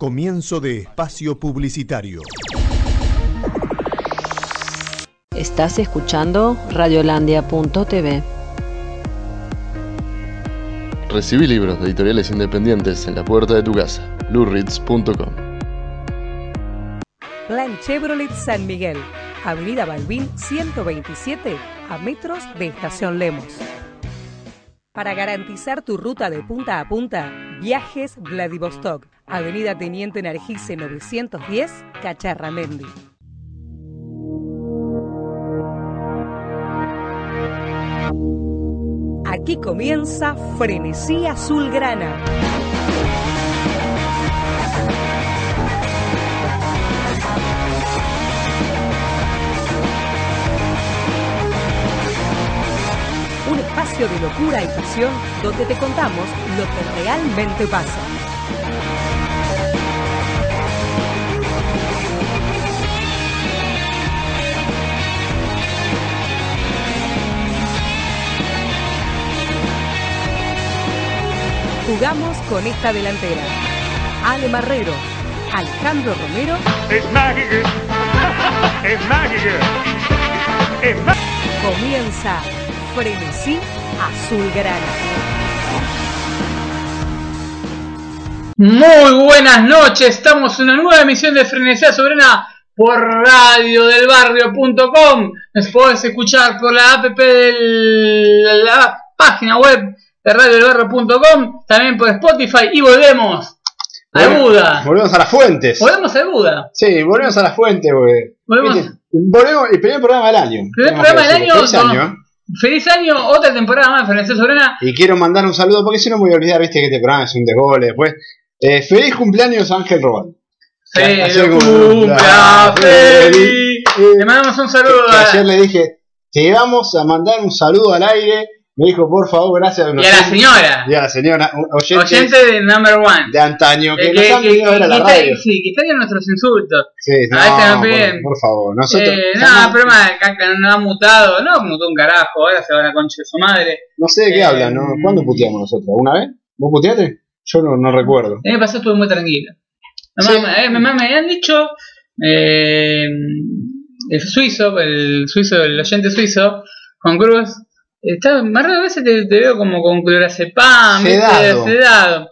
Comienzo de espacio publicitario. Estás escuchando radiolandia.tv. Recibí libros de editoriales independientes en la puerta de tu casa. lurritz.com Plan Chevrolet San Miguel, Avenida Balbín 127, a metros de Estación Lemos. Para garantizar tu ruta de punta a punta, Viajes Vladivostok, Avenida Teniente Nargise 910, Cacharramendi. Aquí comienza Frenesí Azulgrana. Un espacio de locura y pasión donde te contamos lo que realmente pasa. Jugamos con esta delantera. Ale Marrero, Alejandro Romero, Es mágica. Es mágica. Es mágica. comienza Frenesí Azulgrana. Muy buenas noches, estamos en una nueva emisión de Frenesía Soberana por radiodelbarrio.com. Nos podés escuchar por la app de la página web de también por Spotify y volvemos a Buda. Volvemos a las fuentes. Volvemos a Buda. Sí, volvemos a las fuentes, porque. Volvemos. ¿viste? Volvemos, el primer programa del año. Primer programa del año, Feliz año. ¿eh? Feliz año, otra temporada más Frenesía Soberana. Y quiero mandar un saludo, porque si no me voy a olvidar, viste que este programa es un desgole después. Eh, feliz cumpleaños Ángel Robal. Feliz como- cumpleaños, Ah, feliz. feliz. Le mandamos un saludo Que a, ayer le dije, te vamos a mandar un saludo al aire. Me dijo, por favor, gracias y a la señora, Y a la señora, oyente, oyente de Number One. de antaño, que Eh, nos han venido a ver a la que- radio. Sí, que extrañan nuestros insultos. Sí, no, A no por, favor. Nosotros Eh, nada, pero más, caca, no ha mutado, no mutó un carajo, ahora se va a la concha de su madre. no sé de qué eh, hablan, ¿no? ¿Cuándo puteamos nosotros? ¿Una vez? ¿Vos puteaste? Yo no, no recuerdo. El año pasado estuve muy tranquilo. Sí. Mamá, eh, mamá me han dicho, eh, el suizo, el suizo, el oyente suizo, Juan Cruz, está, más raras veces te, te veo como con clorazepam. Sedado. sedado.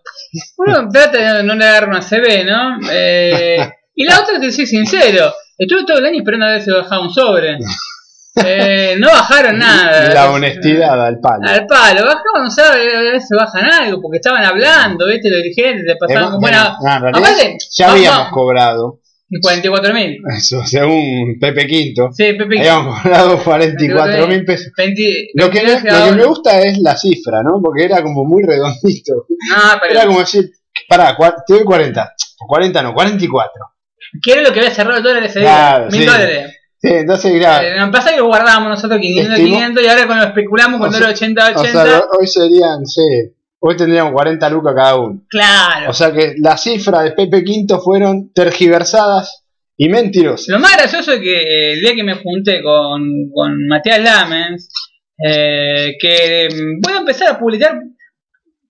Uno trata de no le agarrar una CB, ¿no? Eh, y la otra, te soy sincero, estuve todo el año esperando a ver si bajaba un sobre. Eh, no bajaron nada. La honestidad al palo. Al palo, bajaban, no sabe, a veces bajan algo, porque estaban hablando, ¿viste? Los dirigentes, te pasaban con buena. bueno, Aparte, ya habíamos vamos, cobrado, 44 mil. eso, según Pepe Quinto, Sí, Pepe. habíamos cobrado 44 mil pesos. 20, Lo que, me, 22 lo que me gusta es la cifra, ¿no? Porque era como muy redondito. No, pero. Era como decir, pará, te doy 40. 40 no, 44. ¿Qué era lo que había cerrado el dólar ese Claro, día? Mil sí. dólares. Sí, entonces, mirá, Eh, lo que pasa es que guardábamos nosotros 500, Estimo- 500 y ahora cuando especulamos con dólar 80, 80. o sea, hoy serían, sí, hoy tendríamos 40 lucas cada uno. claro. O sea que las cifras de Pepe Quinto fueron tergiversadas y mentirosas. Lo más gracioso es que eh, el día que me junté con, con Matías Lamens, eh, que mm, voy a empezar a publicar.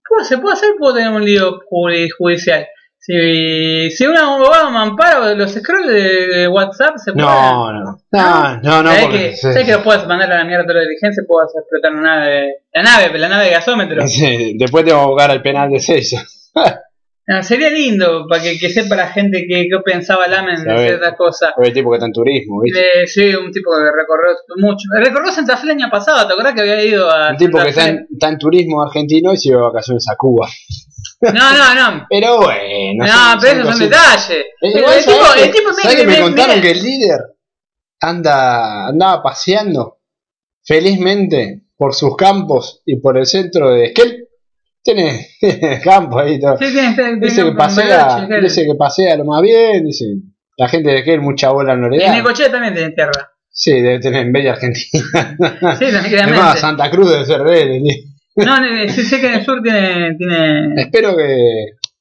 ¿Cómo se puede hacer? Puedo tener un lío judi- judicial. Si, si un abogado me ampara los scrolls de, de WhatsApp, se puede. No, no, no, no, no, ¿Sabés porque- que, sí. sabés que lo puedes mandar a la mierda de la diligencia? Puedo hacer explotar una nave. La nave, la nave de gasómetro. Sí, después te vamos a jugar al penal de Sella. No, sería lindo para que, que sepa la gente que, que pensaba Lamens de ciertas cosas. el tipo que está en turismo, ¿viste? Eh, sí, un tipo que recorrió mucho. Recorrió Santa Fe el año pasado, ¿te acordás que había ido a Un tipo Santa que está en, está en turismo argentino y se va de vacaciones a Cuba. No, no, no. Pero bueno. No, son- pero esos son cositas. detalles. Eh, El, el tipo, ¿sabés el ¿sabés que me me- contaron que el líder anda andaba paseando felizmente por sus campos y por el centro de Esquel? Tiene, tiene campo ahí y todo. Sí, tiene- tiene- Dice que pasea, Bariloche, que- dice que pasea lo más bien, dice. La gente de Esquel mucha bola no le Y da. Necochea también tiene tierra. Sí, debe tener en Bella Argentina. Sí, Es tranquilamente. Santa Cruz debe ser de él. No, sí sé que en el sur tiene. tiene... Espero que.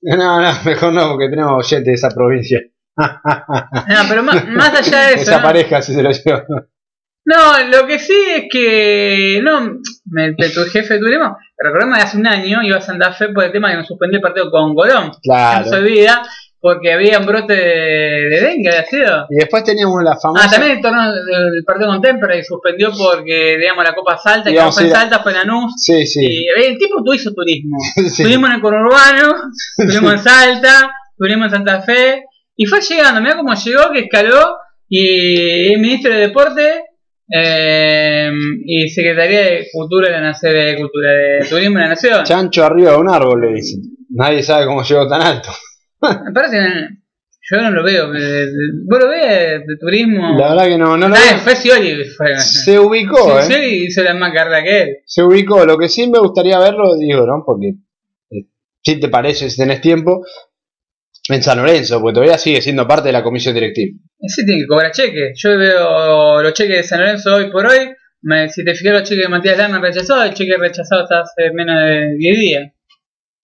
No, no, mejor no, porque tenemos oyentes de esa provincia. No, pero más, más allá de eso. Esa ¿no? pareja, si se lo lleva. No, lo que sí es que. No, me, de tu jefe de turismo. Recordemos que hace un año iba a Santa Fe por el tema que nos suspendió el partido con Colón. No se Claro. olvida. porque había un brote de, de dengue, ¿había sido? Y después teníamos la famosa. Ah, también el torneo del partido con Temperley suspendió porque, digamos, la Copa Salta, que no Íbamos fue en Salta, fue en Lanús. Sí, sí. Y eh, el tipo tú hizo turismo. Sí. Estuvimos en el conurbano, estuvimos en Salta, estuvimos en Santa Fe, y fue llegando, mira cómo llegó, que escaló, y es ministro de Deporte, eh, y Secretaría de Cultura de la Nación, de Cultura, de Turismo de la Nación. Chancho arriba de un árbol, le dicen. Nadie sabe cómo llegó tan alto. Me parece que yo no lo veo, de- vos lo ves de, turismo. La verdad que no, no lo Ah, veo. fue Scioli, fue. Se ubicó, Sí, ¿eh? Hizo la más carrera que él. Se ubicó. Lo que sí me gustaría verlo, digo, ¿no? Porque eh, si te parece, si tenés tiempo, en San Lorenzo, porque todavía sigue siendo parte de la comisión directiva. Ese tiene que cobrar cheque. Yo veo los cheques de San Lorenzo hoy por hoy. Me- si te fijas los cheques de Matías Lama rechazado, el cheque rechazado está hace menos de 10 días.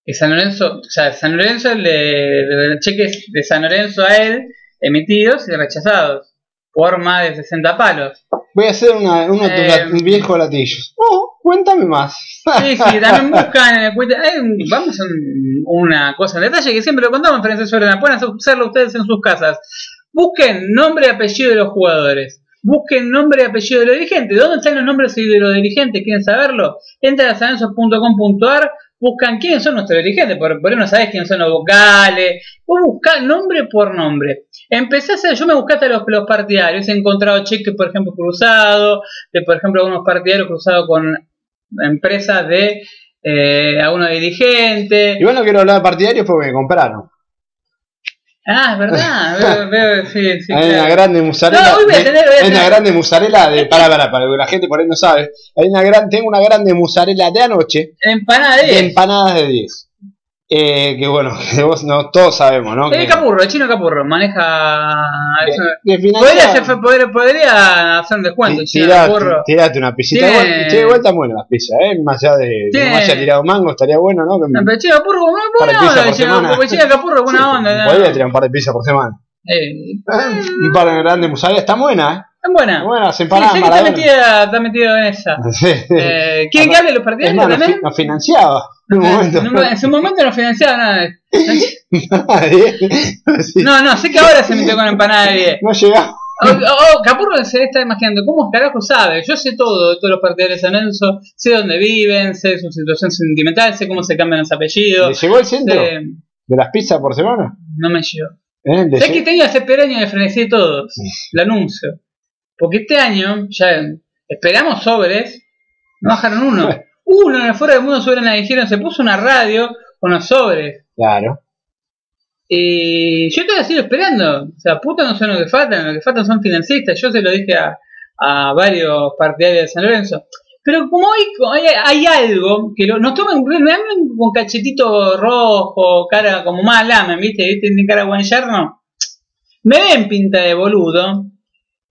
Que San Lorenzo, o sea, San Lorenzo, le, cheques de San Lorenzo a él emitidos y rechazados por más de 60 palos. Voy a hacer una, tus Eh, un viejo latillos. Oh, cuéntame más. Sí, sí, también buscan un- vamos a un- una cosa en detalle que siempre lo contamos en Francés. Pueden hacerlo ustedes en sus casas. Busquen nombre y apellido de los jugadores. Busquen nombre y apellido de los dirigentes. ¿Dónde están los nombres de los dirigentes? ¿Quieren saberlo? Entran a sanenso.com.ar, buscan quiénes son nuestros dirigentes. Por, por ahí no sabés quiénes son los vocales. Vos buscá nombre por nombre. Empecé a hacer, yo me busqué hasta los, los partidarios. He encontrado cheques, por ejemplo, cruzados. De, por ejemplo, algunos partidarios cruzados con empresas de eh, algunos dirigentes. Igual no quiero hablar de partidarios porque me compraron. Ah, es verdad. veo, veo, sí, sí, hay claro. una grande musarela. No, voy a tener- voy a hay una tener- grande musarela de. Para, para, para, que la gente por ahí no sabe. Hay una gran, tengo una grande musarela de anoche Empanada de. de empanadas de 10. Eh, que bueno, que vos no, todos sabemos, ¿no? El Capurro, el chino Capurro, maneja. de Podría hacer, podría, podría hacer un descuento, el chino tirate, Capurro. tirate una pisita. Tiene- Igual, che, igual están buenas las pizzas, ¿eh? Más allá de que no haya tirado mango, estaría bueno, ¿no? Que No, pero el chino Capurro, buena onda, el chino. Capurro, buena Sí, onda. Podría tirar un par de pizzas por semana. Eh, Eh, un par de grandes está buena, ¿eh? Es buena. Buenas Sí, empanadas sé que está metido, está metido en esa. Sí. Eh, ¿Quieren que hable de los Es partidarios más, también? nos financiaba en un momento. En su momento no financiaba nada. Nadie. Sí. No, no, sé que ahora se metió con empanada de 10. No llegaba. Oh, oh, Capurro se está imaginando, ¿cómo carajo sabe? Yo sé todo de todos los partidarios de San sé dónde viven, sé su situación sentimental, sé cómo se cambian los ¿Le apellidos. llegó el centro sé- de las pizzas por semana? no me llegó. ¿Eh? ¿Le llegó? que este año hace per año de frenesí de todos, el anuncio. Porque este año, ya esperamos sobres, no bajaron uno. Uno en el fuera del mundo sobre la dijeron, se puso una radio con los sobres. Claro. Y yo todavía sigo esperando. O sea, puta no son lo que faltan, lo que faltan son financistas. Yo se lo dije a, a varios partidarios de San Lorenzo. Pero como hay, hay, hay algo que lo- nos toman, me dan con cachetito rojo, cara como más lamen, ¿viste? ¿Viste? Cara buen yerno. Me ven pinta de boludo.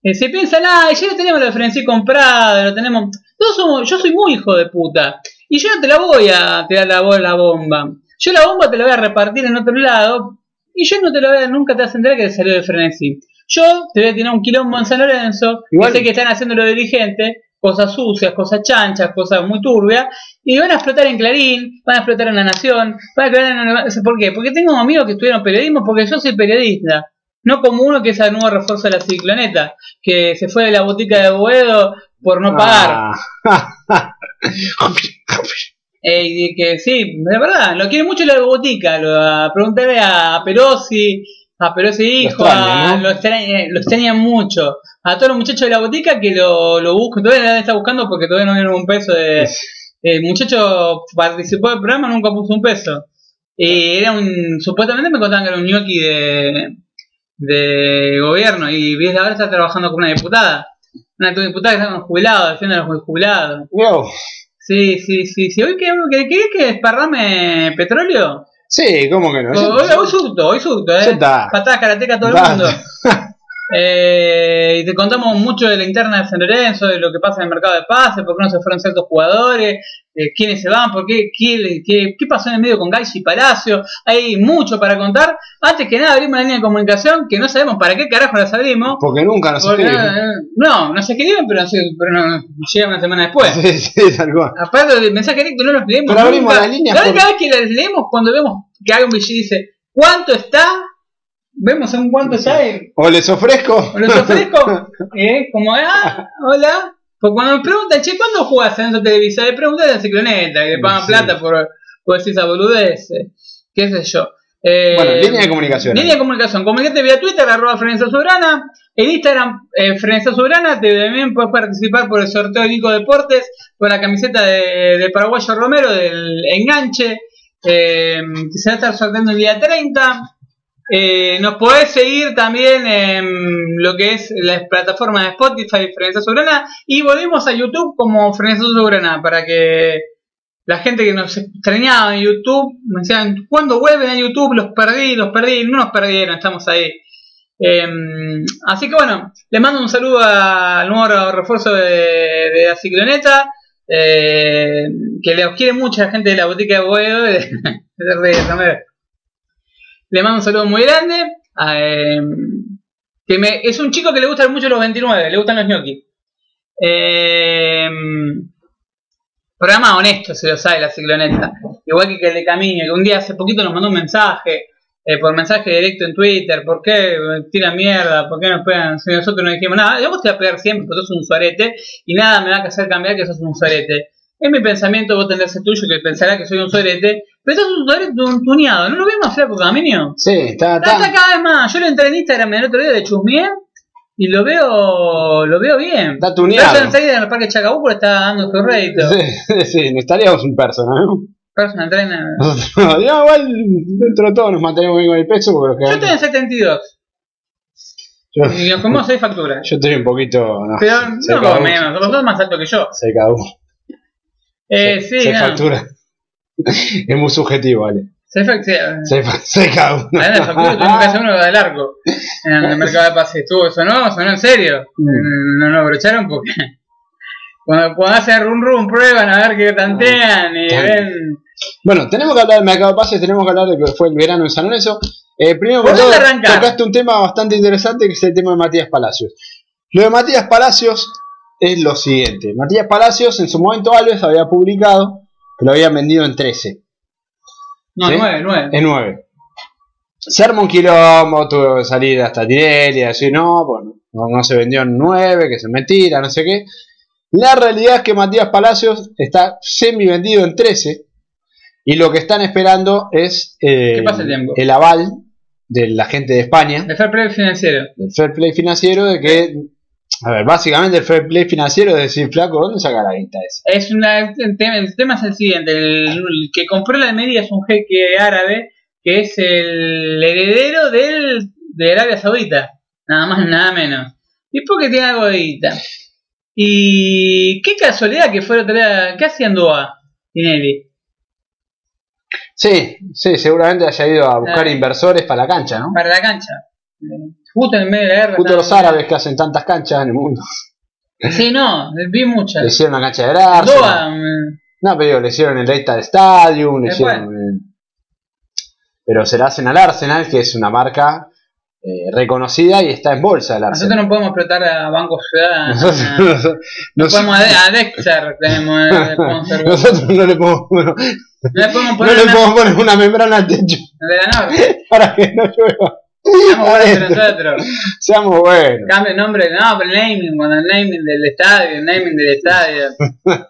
Eh, se piensan, ah, ya lo tenemos la Frenzy comprada, lo tenemos. Todos somos, yo soy muy hijo de puta. Y yo no te la voy a tirar la, la bomba. Yo la bomba te la voy a repartir en otro lado. Y yo no te la voy a, nunca te vas a enterar que salió de frenesí. Yo te voy a tirar un quilombo en San Lorenzo, Igual- sé que están haciendo los dirigentes, cosas sucias, cosas chanchas, cosas muy turbias, y van a explotar en Clarín, van a explotar en La Nación, van a explotar en... ¿Por qué? Porque tengo amigos que estudiaron periodismo, porque yo soy periodista. No como uno que es el nuevo refuerzo de la cicloneta, que se fue de la botica de Boedo por no pagar. Ah. Eh, y que sí, de verdad, lo quiere mucho la botica. Lo, a preguntarle a Perosi, a Perosi hijo, extraña, a- ¿no? lo, extraña, lo extrañan mucho. A todos los muchachos de la botica que lo, lo buscan, todavía lo está buscando porque todavía no vieron un peso de. El muchacho participó del programa, nunca puso un peso. Y era un. Supuestamente me contaban que era un ñoqui de, de gobierno y desde ahora está trabajando con una diputada. Una diputada que está con jubilados, defiende a los jubilados. Yo, Sí, sí, sí, sí. ¿Hoy querés que, que, que desparrame petróleo? Sí, ¿cómo que no? Hoy, hoy surto, hoy surto, Ya ¿eh? Patadas karateca a todo el mundo. Eh, y te contamos mucho de la interna de San Lorenzo, de lo que pasa en el mercado de pases, por qué no se fueron ciertos jugadores, eh, quiénes se van, por qué, qué, qué, qué pasó en el medio con Gaisi y Palacio. Hay mucho para contar. Antes que nada, abrimos la línea de comunicación que no sabemos para qué carajo las abrimos. Porque nunca nos Porque, escriben. eh, no, no se escriben, pero, pero no, llegan una semana después. Sí, sí, tal cual. Aparte del mensaje directo no los leemos Pero abrimos nunca. las líneas La única por- vez que las leemos cuando vemos que y dice ¿Cuánto está? Vemos en cuántos hay. O les ofrezco. O los ofrezco, ¿eh? Como, ah, hola. Porque cuando me preguntan, che, ¿cuándo jugás en esa televisora? Le preguntan a la cicloneta, que le pagan Sí. plata por, por decir esa boludez. ¿Qué sé yo? Eh, Bueno, línea de comunicación. Línea de comunicación. Comunicate vía Twitter, arroba Frenesia Soberana. En Instagram, eh, Frenesia Soberana. Te, también puedes participar por el sorteo de Nico Deportes, por la camiseta de, de Paraguayo Romero, del enganche, eh, que se va a estar sorteando el día 30. Eh, nos podés seguir también en lo que es la plataforma de Spotify, Frenesia Soberana. Y volvemos a YouTube como Frenesia Soberana para que la gente que nos extrañaba en YouTube me decían, ¿cuándo vuelven a YouTube? Los perdí, los perdí, no nos perdieron, estamos ahí. Eh, así que bueno, le mando un saludo al nuevo refuerzo de, de la cicloneta, eh, que le quiere mucho a la gente de la botica de Boedo. de- de Reyes Romero. Le mando un saludo muy grande. eh, que me, es un chico que le gustan mucho los 29, le gustan los gnocchi. Eh, programa honesto, se lo sabe la cicloneta. Igual que el de Camino, que un día hace poquito nos mandó un mensaje, eh, por mensaje directo en Twitter, ¿por qué tiran mierda? ¿Por qué nos pegan? Si nosotros no dijimos nada, yo vos te voy a pegar siempre porque sos un suarete y nada me va a hacer cambiar que sos un suarete. En mi pensamiento vos tendrás el tuyo que pensará que soy un suarete, pero sos un suarete un tuneado, ¿no lo ves más flaco Camino? Sí, está, Está, está. está cada vez más. Yo lo entré en Instagram el otro día de chusmié y lo veo lo veo bien. Está tuneado. Personal Trainer en el Parque Chacabuco está dando su rédito. Sí, sí, estaríamos un persona, ¿no? Personal Trainer. Nosotros, no, igual, dentro de todo nos mantenemos bien con el peso porque Yo estoy en 72 yo, y nos comemos 6 facturas. yo estoy un poquito. No, Pero no menos, los dos más altos que yo. Se uno. Eh, se, sí, se no. factura. es muy subjetivo, ¿vale? Se factura. Se, se cada uno. Además, tuvimos que hacer uno del arco en el mercado de pases. Estuvo, sonó, sonó en serio. Mm. No nos brocharon porque cuando, cuando hacen run run prueban a ver qué tantean y ven. Bueno, tenemos que hablar del mercado de pases, tenemos que hablar de que fue el verano en San Lorenzo. Eh, primero ¿Por todo, tocaste un tema bastante interesante que es el tema de Matías Palacios. Lo de Matías Palacios es lo siguiente. Matías Palacios en su momento Alves había publicado que lo habían vendido en 13, No, ¿Sí? nueve, nueve. en 9. Se armó un quilombo, tuvo que salir hasta Tirelli y decir no, bueno, no, no se vendió en 9, que se mentira, no sé qué. La realidad es que Matías Palacios está semi vendido en 13 y lo que están esperando es eh, el el aval de la gente de España, De fair play financiero. del fair play financiero, de que, a ver, básicamente el fair play financiero es decir, flaco, ¿dónde saca la guita esa? Es una, el, tema, el tema es el siguiente: el, el que compró la Almería es un jeque árabe que es el heredero del, de Arabia Saudita. Nada más, nada menos. Y porque tiene algo de guita. Y qué casualidad que fue otra vez. ¿Qué hacía en Doha, Tinelli? Sí, sí, seguramente haya ido a buscar Ah. inversores para la cancha, ¿no? Para la cancha. Justo en medio de la guerra. Justo los árabes que hacen tantas canchas en el mundo. Sí, no, vi Le muchas. hicieron una cancha de Arsenal. Mm, No, pero digo, le hicieron el Reital Stadium, le hicieron. el- Pero se la hacen al Arsenal, que es una marca eh, reconocida y está en bolsa el nosotros Arsenal. no podemos explotar a Banco Ciudad. Nosotros, No nosotros- podemos a, Dexter, tenemos el nosotros no le podemos, bueno, No le podemos no poner le una podemos poner una membrana al techo de la norte. para que no llueva. Estamos buenos entre nosotros. Seamos buenos. Cambio el nombre, no, pero el naming, cuando el naming del estadio, el naming del estadio.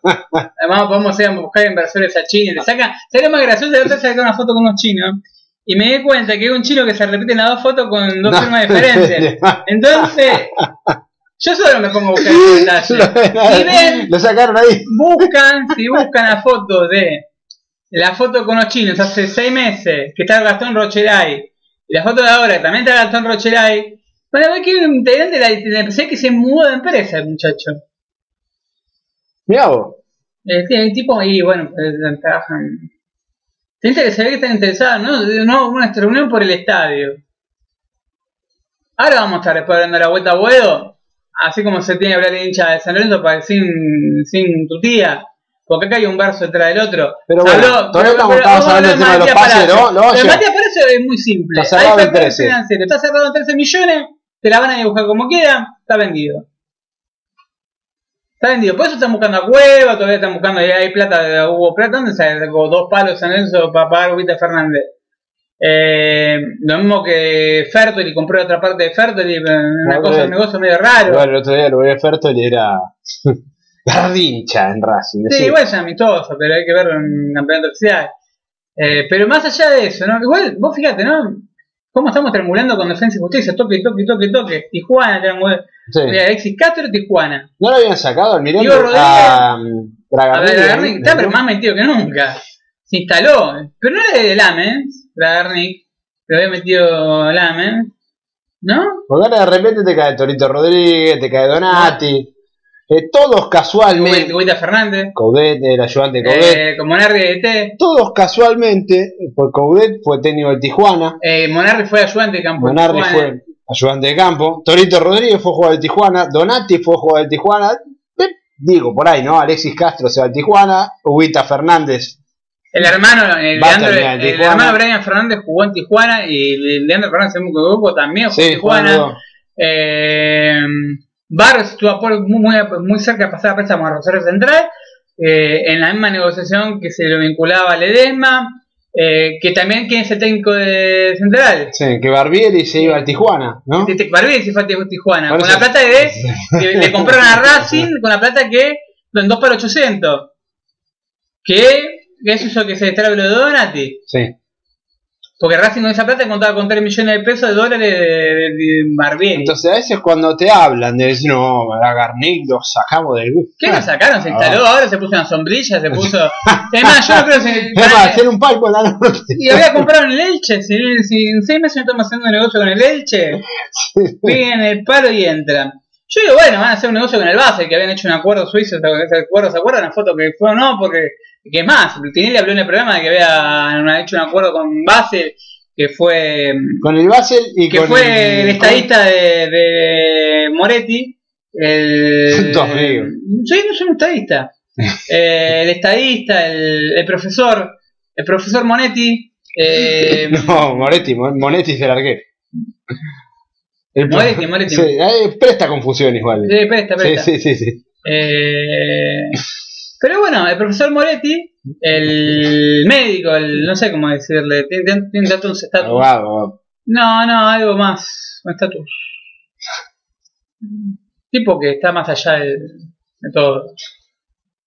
Además podemos ir a buscar inversores a China. Le saca, sería más gracioso de sacar una foto con unos chinos. Y me di cuenta que hay un chino que se repite en las dos fotos con dos No. firmas diferentes. Entonces, yo solo me pongo a buscar ese detalle. Y ven, Lo sacaron ahí. buscan, si buscan la foto de la foto con los chinos hace seis meses, que está el Gastón Rocheray, y la foto de ahora, que también está Gastón Rocheray, van a ver que un integrante de la, empresa que se mudó de empresa, el muchacho. Mirá vos. Eh, tiene el tipo ahí, bueno, pues, trabajan. Gente que se ve que están interesados, ¿no? No, una reunión por el estadio. Ahora vamos a estar después dando la vuelta a Buedo, así como se tiene que hablar de hincha de San Lorenzo para, sin, sin tu tía. Porque acá hay un verso detrás del otro. Pero bueno, todavía estamos- hablando del tema de los pases. ¿no? De a- Matías Palacio es muy simple. Está cerrado en fair 13. financiero, Está cerrado en 13 millones, te la van a dibujar como quieran, está vendido. Está vendido. Por eso están buscando a Cueva, todavía están buscando, ahí hay plata, hubo plata, ¿dónde sale? Dos palos en eso para pagar a Ubita Fernández. Eh, lo mismo que Fertoli compró otra parte de Fertoli, una No, cosa, pero- un negocio medio raro. Bueno, el otro día lo vi a Fertol y era Gardincha en Racing. Sí, igual es amistoso, pero hay que verlo en un campeonato oficial. Eh, pero más allá de eso, ¿no? Igual, vos fíjate, ¿no? Cómo estamos triangulando con defensa y justicia, toque, toque, toque, toque. Tijuana, triangula. Sí. Alexis Castro, Tijuana. ¿No lo habían sacado al? Diego Rodríguez. a um, Bragarnik está pero más metido que nunca. Se instaló. Pero no era de Lamens, Bragarnik. Lo había metido Lamens. ¿No? Porque ahora de repente te cae Torito Rodríguez, te cae Donati. Eh, todos casualmente. Guita Fernández. Coudet, el ayudante de Coudet. Eh, con Monarri de T. Todos casualmente, pues Coudet fue técnico de Tijuana. Eh, Monarri fue ayudante de campo. de Monarri Tijuana. fue ayudante de campo. Torito Rodríguez fue jugador de Tijuana. Donati fue jugador de Tijuana. Eh, Digo, por ahí, ¿no? Alexis Castro se va a Tijuana. Huguita Fernández. El hermano, el, Leandro- hermano Brian Fernández jugó en Tijuana y Leandro Fernández en grupo también jugó en Tijuana. Eh, Barros estuvo muy, muy, muy cerca de pasar a préstamo a Rosario Central, eh, en la misma negociación que se lo vinculaba a Ledesma, eh, que también quién es el técnico de Central. Sí, que Barbieri se iba a Tijuana, ¿no? Este Barbieri se fue a Tijuana, Por con eso- la plata de que le compraron a Racing, con la plata que en 2 para 800. Que que eso que se destraba lo de Donati. Sí. Porque Racing con esa plata contaba con 3 millones de pesos de dólares de, de, de Barbieri. Entonces a veces cuando te hablan de decir, no, a Garnick lo sacamos del grupo. ¿Qué lo sacaron? Se Ah. instaló, ahora se puso una sombrilla, se puso. Es más, yo no creo que se. Es más, hacer un palco en la noche. Y había comprado en el Elche. Si, si en seis meses no estamos haciendo un negocio con el Elche, piden el palo y entran. Yo digo, bueno, van a hacer un negocio con el Basel, que habían hecho un acuerdo suizo. ¿Se acuerdan? ¿Se acuerdan la foto que fue o no? Porque, que más, Tinelli habló en el programa de que habían hecho un acuerdo con Basel, que fue. Con el Basel y que con fue el estadista de, de Moretti. El. Sí, no soy un estadista. Eh, el estadista, el, el profesor, el profesor Monetti. eh, No, Moretti, Mo- Monetti es el arquero. El Moretti, Moretti. Sí, eh, presta confusión igual. Sí, presta, Sí, presta. sí, sí, sí. Eh, pero bueno, el profesor Moretti, el médico, el, no sé cómo decirle, tiene, tiene, tiene estatus. Abogado, abogado. No, no, algo más, un estatus. Tipo que está más allá de, de todo.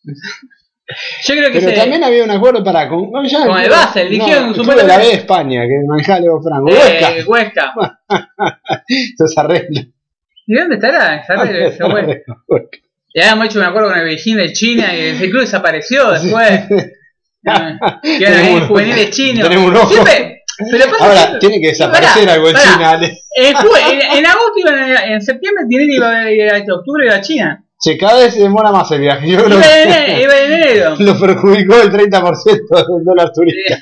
Yo creo que Pero se, también había un acuerdo para con, no, ya- Con el dijeron no, el de la B de España, que manejaba Leo Franco. eh, Huesca, Huesca. esos arreglos. ¿Y dónde estará? Esa red, ese Huesca. Ya habíamos hecho un acuerdo con el Beijing de China y ese club desapareció después. Que un- juveniles chinos. tenemos un ojo. Siempre- pero Ahora, que- tiene que desaparecer algo en. China. En, en- en agosto a- en septiembre iba a ir a este octubre iba a China. Che, cada vez se demora más el viaje. Yo creo en, que iba en enero. lo perjudicó el 30% del dólar turista.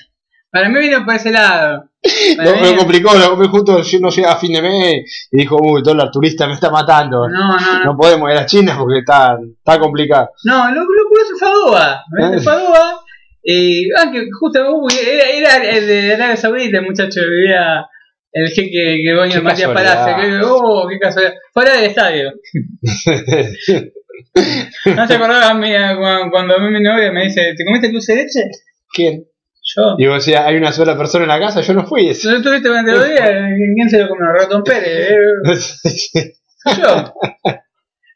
Para mí vino por ese lado. Para Lo, mí- lo complicó, lo complicó justo yo no llega a fin de mes y dijo, uy, el dólar turista me está matando. no, no, no. No podemos ir a China porque está, está complicado. No, lo, lo curioso fue a Doha. ¿ves? Fue a Doha. Y, ah, que justo uy, era, era el de Arabia Saudita, el muchacho que vivía el jeque que dueño de Matías. Palacio. Que, oh, qué casualidad. Fuera del estadio. ¿No se acordaba cuando, cuando a mí mi novia me dice, ¿te comiste dulce de leche? ¿Quién? Yo. Digo, o sea, hay una sola persona en la casa, yo no fui ese. ¿Tú estuviste durante los días? ¿Quién se lo comió? Ratón Pérez. eh, Yo.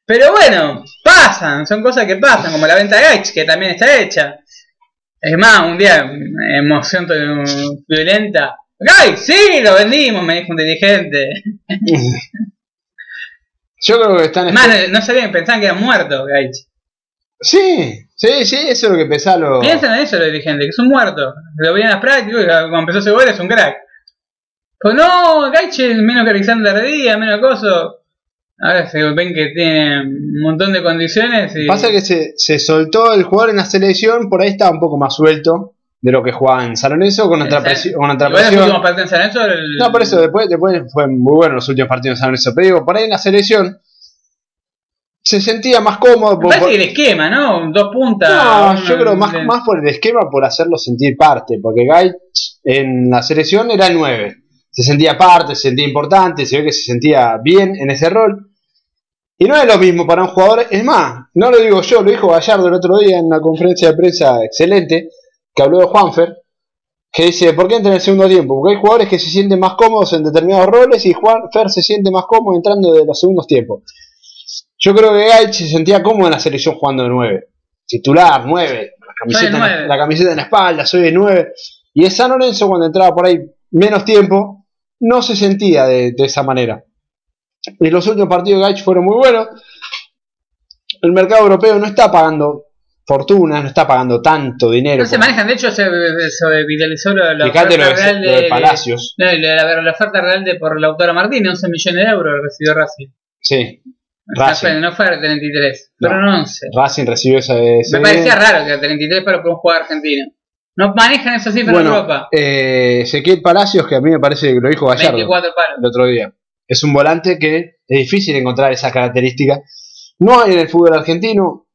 Pero bueno, pasan, son cosas que pasan, como la venta de Gaich, que también está hecha. Es más, un día, emoción violenta. ¡Gaich! ¡Sí! Lo vendimos! Me dijo un dirigente. Yo creo que están... Más, no sabían, pensaban que era muerto Gaich. Sí, sí, sí, eso es lo que pensaba lo... Piensan en eso los dirigentes, que es un muerto. Lo veían en las prácticas, y cuando empezó a hacer goles es un crack. Pues no, Gaich es menos que Alexander Díaz, menos coso. Ahora se ven que tiene un montón de condiciones y... Pasa que se, se soltó el jugador en la selección, por ahí estaba un poco más suelto de lo que jugaba en San Lorenzo, con otra, presión, con otra los en San Lorenzo, el- No, por eso después, después fue muy bueno los últimos partidos de San Lorenzo. Pero digo, por ahí en la selección se sentía más cómodo. Me por- parece por- que el esquema, ¿no? Dos puntas. No, yo creo más, de- más por el esquema, por hacerlo sentir parte, porque Gaich en la selección era el 9. Se sentía parte, se sentía importante, se ve que se sentía bien en ese rol. Y no es lo mismo para un jugador, es más, no lo digo yo, lo dijo Gallardo el otro día en una conferencia de prensa excelente, que habló de Juanfer, que dice, ¿por qué entra en el segundo tiempo? Porque hay jugadores que se sienten más cómodos en determinados roles y Juan Fer se siente más cómodo entrando de los segundos tiempos. Yo creo que Gaich se sentía cómodo en la selección jugando de 9. Titular, 9. La camiseta, en la- nueve. la camiseta en la espalda, soy de 9. Y en San Lorenzo, cuando entraba por ahí menos tiempo, no se sentía de, de esa manera. Y los últimos partidos de Gaich fueron muy buenos. El mercado europeo no está pagando fortunas, no está pagando tanto dinero. No se manejan, de hecho se, se viralizó la, la Fíjate lo de, real lo de Palacios. no, y la, la- la oferta real de por la autora Martínez, 11 millones de euros recibió Racing. Sí, Racing. no fue a 33, No. fueron 11. Racing recibió ese. ese- Me parecía raro que a 33 para por un jugador argentino. No manejan esa cifra en Bueno, Europa. eh, Ezequiel Palacios, que a mí me parece que lo dijo Gallardo 24 palos. el otro día. Es un volante que es difícil encontrar esa característica. No hay en el fútbol argentino.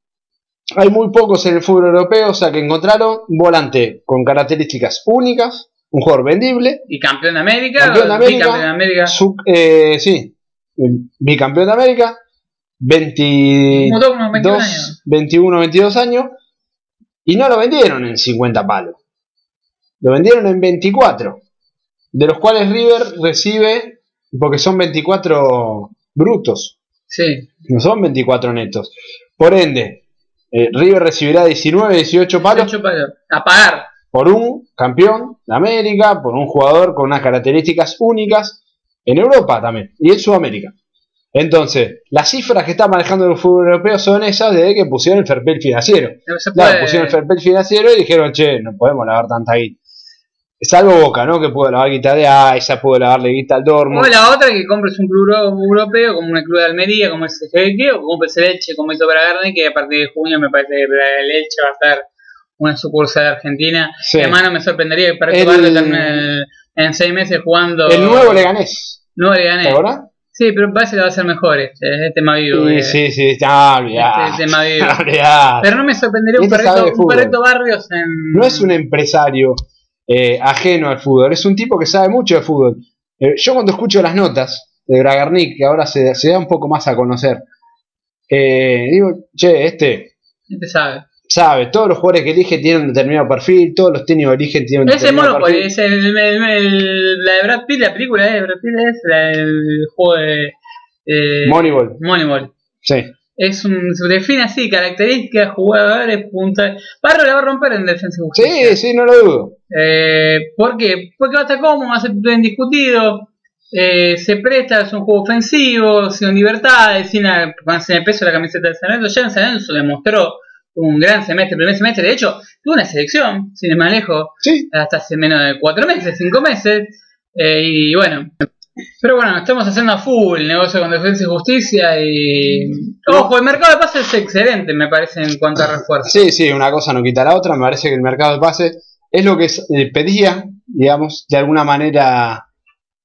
Hay muy pocos en el fútbol europeo, o sea que encontraron un volante con características únicas, un jugador vendible, Y campeón de América, Campeón de América. bicampeón de América. su- eh, sí, bicampeón de América, 22, Como todo, unos 21 años. 21, 22 años, y no lo vendieron en 50 palos. Lo vendieron en 24, de los cuales River recibe, porque son 24 brutos, Sí. no son 24 netos. Por ende, eh, River recibirá 19, 18 palos 18 palos. A pagar. por un campeón de América, por un jugador con unas características únicas en Europa también y en Sudamérica. Entonces, las cifras que está manejando el fútbol europeo son esas de que pusieron el fair play financiero. No Claro, pusieron el fair play financiero y dijeron, che, no podemos lavar tanta guita. Salvo Boca, ¿no? Que pudo lavar guita de Aiza, pudo lavarle guita al Dortmund. O la otra que compres un club euro- europeo como un club de Almería, como el o compres el Elche como hizo Bragarni, que a partir de junio me parece que el Elche va a ser una sucursal de Argentina. Sí. Además no me sorprendería que para El- el- en seis meses jugando. El nuevo Leganés, Nuevo Leganés. ¿te acordás? Sí, pero parece que va a ser mejor este, este tema vivo. Sí, que- sí, sí, está olvidado. Este tema vivo. Olvidá. Pero no me sorprendería un Este un perrito Barrios en. no es un empresario eh, ajeno al fútbol, es un tipo que sabe mucho de fútbol. Eh, yo cuando escucho las notas de Bragarnik, que ahora se, se da un poco más a conocer, eh, digo, che, este Este sabe. Sabe, todos los jugadores que elige tienen un determinado perfil, todos los técnicos que eligen tienen un Ese determinado Monopoly, perfil. es el, el- el- la de Brad Pitt, la película de Brad Pitt es la del juego de. eh, Moneyball, Moneyball. sí. Es un, se define así, características, jugadores, punta. Barro la va a romper en defensa y justicia. Sí, sí, no lo dudo. Eh, ¿Por qué? Porque va a estar cómodo, va a ser indiscutido. Eh, se presta, es un juego ofensivo, sin libertad, sin, la- sin el peso de la camiseta de San Lorenzo. Ya en San Lorenzo demostró un gran semestre, primer semestre. De hecho, tuvo una selección, sin ir más lejos, Sí, hasta hace menos de cuatro meses, cinco meses. Eh, y bueno, pero bueno, estamos haciendo a full negocio con defensa y justicia. Y ojo, el mercado de pases es excelente, me parece, en cuanto a refuerzo. sí, sí, una cosa no quita la otra. Me parece que el mercado de pase es lo que eh, pedía, digamos, de alguna manera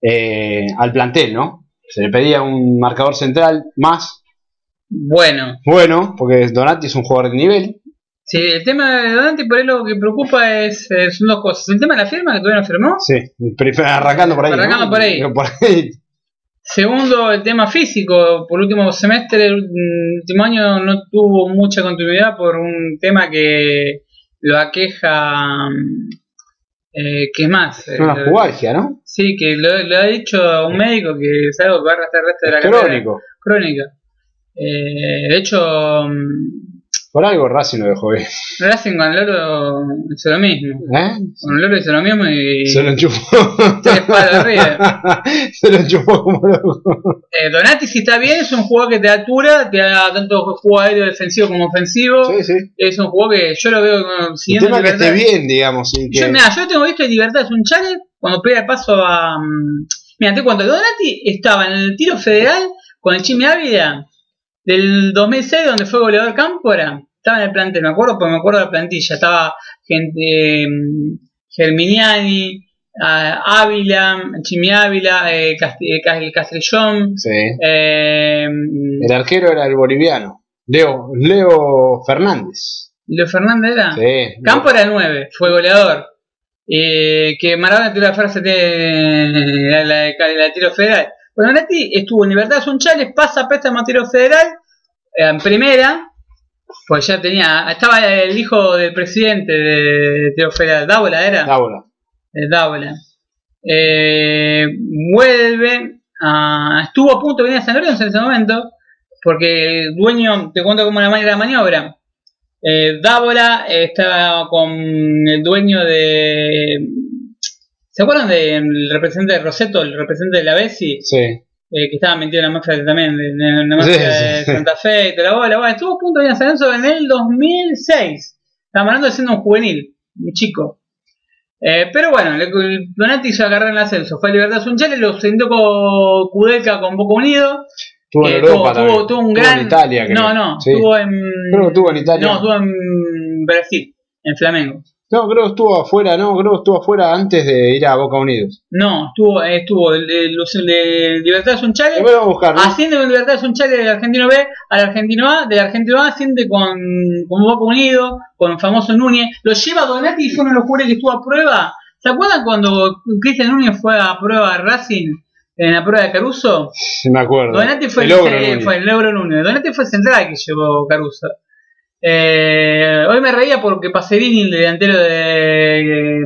eh, al plantel, ¿no? Se le pedía un marcador central más Bueno, bueno, porque Donati es un jugador de nivel. Sí, el tema de Donati por ahí lo que preocupa es, eh, son dos cosas. El tema de la firma, que todavía no firmó. Sí, arrancando por ahí. ¿no? Arrancando por ahí. Digo, por ahí. Segundo, el tema físico. Por último semestre, el último año no tuvo mucha continuidad por un tema que lo aqueja. mm, Eh, ¿Qué más? Una Eh, pubalgia, ¿no? Sí, que lo, lo ha dicho un médico que es algo que va a arrastrar el resto de la carrera. Crónico. Crónica. Eh, de hecho, mm, Por algo Racing lo dejó bien. Racing con el Loro hizo lo mismo. ¿Eh? Con el Loro hizo lo mismo y. Se lo enchufó. Arriba. Se lo enchufó como loco. Eh, Donati, si está bien, es un jugador que te altura, te da tanto juego aéreo defensivo como ofensivo. Sí, sí. Es un jugador que yo lo veo como El siguiendo tema que esté bien, digamos. Que... Yo, mirá, yo tengo visto en Libertad es un chale cuando pega el paso a. mm, Mira, te cuento, Donati estaba en el tiro federal con el Chimi Ávila del 2006, donde fue goleador Cámpora. Estaba en el plantel, me acuerdo, porque me acuerdo de la plantilla. Estaba gente, eh, Germiniani, ah, Ávila, Chimi Ávila, eh, Casti- eh, Cas- Castrillón. Sí. Eh, El arquero era el boliviano. Leo, Leo Fernández. Leo Fernández era. Sí. Campo era el 9, fue goleador. Eh, que Maradona tiró la frase de la, la, la- la tiro federal. Bueno, Nati estuvo en Libertad Sunchales, pasa a préstamo tiro federal eh, en primera, pues ya tenía, estaba el hijo del presidente de tiro federal, Dávola era. Dávola. de Dávola. Eh, vuelve a, estuvo a punto de venir a San Lorenzo en ese momento, porque el dueño, te cuento cómo era la maniobra. Eh, Dávola estaba con el dueño de. ¿Se acuerdan del representante de Roseto, el representante de la Bessi? Sí. eh, que estaba metido en la mafia también, en la- mafia Sí, de sí. Santa Fe y toda la bola. Bueno, estuvo a punto de San en el 2006. Estamos hablando de siendo un juvenil, un chico. Eh, pero bueno, Donati hizo agarrar en el ascenso. Fue a Libertad Sunchales, lo sentó con Kudelka con Boca Unido. Estuvo en que Europa tuvo, también. tuvo- tuvo un gran. en Italia, creo. no, no, Sí. estuvo en. Creo que estuvo en Italia. No, estuvo en Brasil, en Flamengo. No, creo que estuvo afuera, no, creo que estuvo afuera antes de ir a Boca Unidos. No, estuvo, eh, estuvo el, el- los- el de Libertad Sunchales. Después vamos a buscar, ¿no? Asciende con Libertad Sunchales del argentino B al argentino A, del argentino A asciende con, con Boca Unido, con el famoso Núñez. Lo lleva Donati y fue uno de los jugadores que estuvo a prueba. ¿Se acuerdan cuando Cristian Núñez fue a prueba a Racing en la prueba de Caruso? Sí, me acuerdo. Donati fue el el, ogro Núñez. fue el Euro Núñez. Donati fue el central que llevó Caruso. Eh, hoy me reía porque Pacerini, el delantero de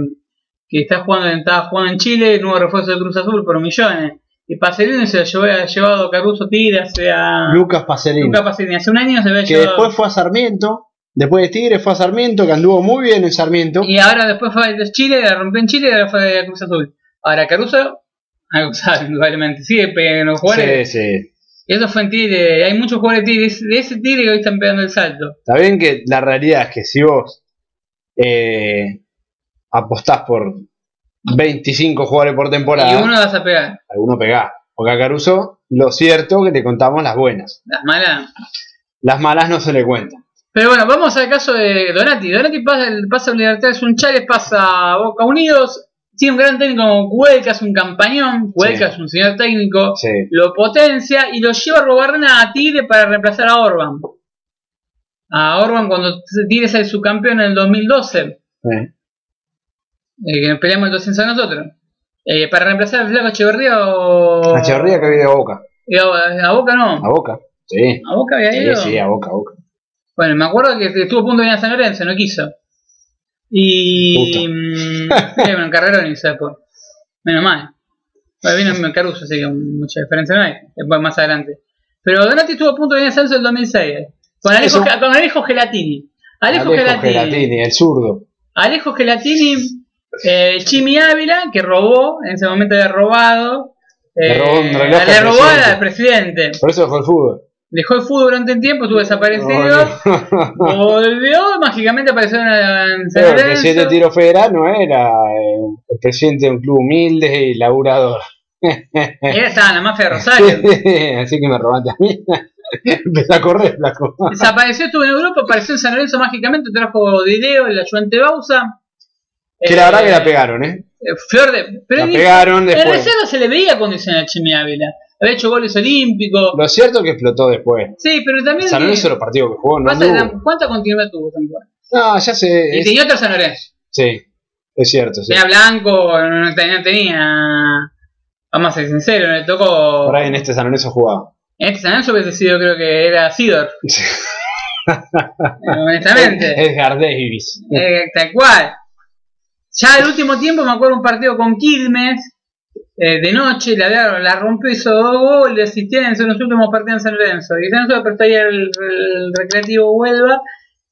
que está jugando, estaba jugando en Chile, nuevo refuerzo de Cruz Azul por millones. Y Pacerini se lo llevó, ha llevado Caruso Tigre hace a Lucas Pacerini. Luca Pacerini. Hace un año se había que llevado. después fue a Sarmiento. Después de Tigre fue a Sarmiento, que anduvo muy bien en Sarmiento. Y ahora después fue de Chile, la rompió en Chile y ahora fue a Cruz Azul. Ahora Caruso, indudablemente. Sigue pegando los jugadores. Sí, sí. Y eso fue en Tigre. Hay muchos jugadores de Tigre. De ese Tigre que hoy están pegando el salto. Está bien que la realidad es que si vos eh, apostás por 25 jugadores por temporada, Y uno vas a pegar. alguno pegá. Porque a Caruso, lo cierto que le contamos las buenas. Las malas. Las malas no se le cuentan. Pero bueno, vamos al caso de Donati. Donati pasa, pasa a Libertad de Sunchales, pasa a Boca Unidos. Tiene un gran técnico como Cuelca, es un campañón. Cuelca Sí. es un señor técnico. Sí. Lo potencia y lo lleva a Robarna a Tigre para reemplazar a Orban. A Orban cuando Tigre sale su campeón en el 2012. sí. eh, que nos peleamos el 200 a nosotros. Eh, para reemplazar al Flaco Echeverría o. A Echeverría que viene a Boca. Eh, A, a Boca no. A Boca. Sí. A Boca había Sí, ido. sí, a Boca, a Boca. Bueno, me acuerdo que estuvo a punto de venir a San Lorenzo, no quiso. Y. mm, sí, bueno, Carrerón hizo después. Menos mal. Bueno, vino en Caruso, así que mucha diferencia no hay. Después más adelante. Pero Donati estuvo a punto de venir a San Lorenzo en el 2006. eh, Con Alejo, Eso- con Alejo Gelatini. Alejo, Gelatini. Gelatini, el zurdo. Alejo Gelatini. Eh, Jimmy Ávila, que robó, en ese momento había robado. Le eh, robó un reloj le robó al presidente. Por eso dejó el fútbol. Dejó el fútbol durante un tiempo, estuvo desaparecido. Volvió, mágicamente apareció en, en San Pero el Lorenzo. presidente de Tiro Federal no era eh, el presidente de un club humilde y laburador. Él estaba en la mafia de Rosario. Así que me robaste a mí. Empecé a correr, flaco. Desapareció, estuvo en Europa, apareció en San Lorenzo mágicamente, trajo Dileo, el ayudante Bausa. Que la verdad que la pegaron, ¿eh? eh, Flor de. Pero La pegaron en después. reserva se le veía condición a Chimi Ávila. Había hecho goles olímpicos. Lo cierto es que explotó después. Sí, pero también. San Lorenzo los partidos que jugó no la- ¿Cuánta continuidad tuvo tampoco? No, ya sé. Y tenía otro San Lorenzo. Sí, es cierto. Sí. Tenía Blanco, no tenía. no tenía- Vamos a ser sinceros, le tocó. Por ahí en este San Lorenzo jugaba. En este San Lorenzo hubiese sido, creo que era Sidor. Eh, honestamente. Edgar Davis. Eh, tal cual. Ya el último tiempo me acuerdo un partido con Quilmes. Eh, de noche la, la rompió, hizo dos goles, asistencia en los últimos partidos en San Lorenzo. Y San Lorenzo ahí el, el recreativo Huelva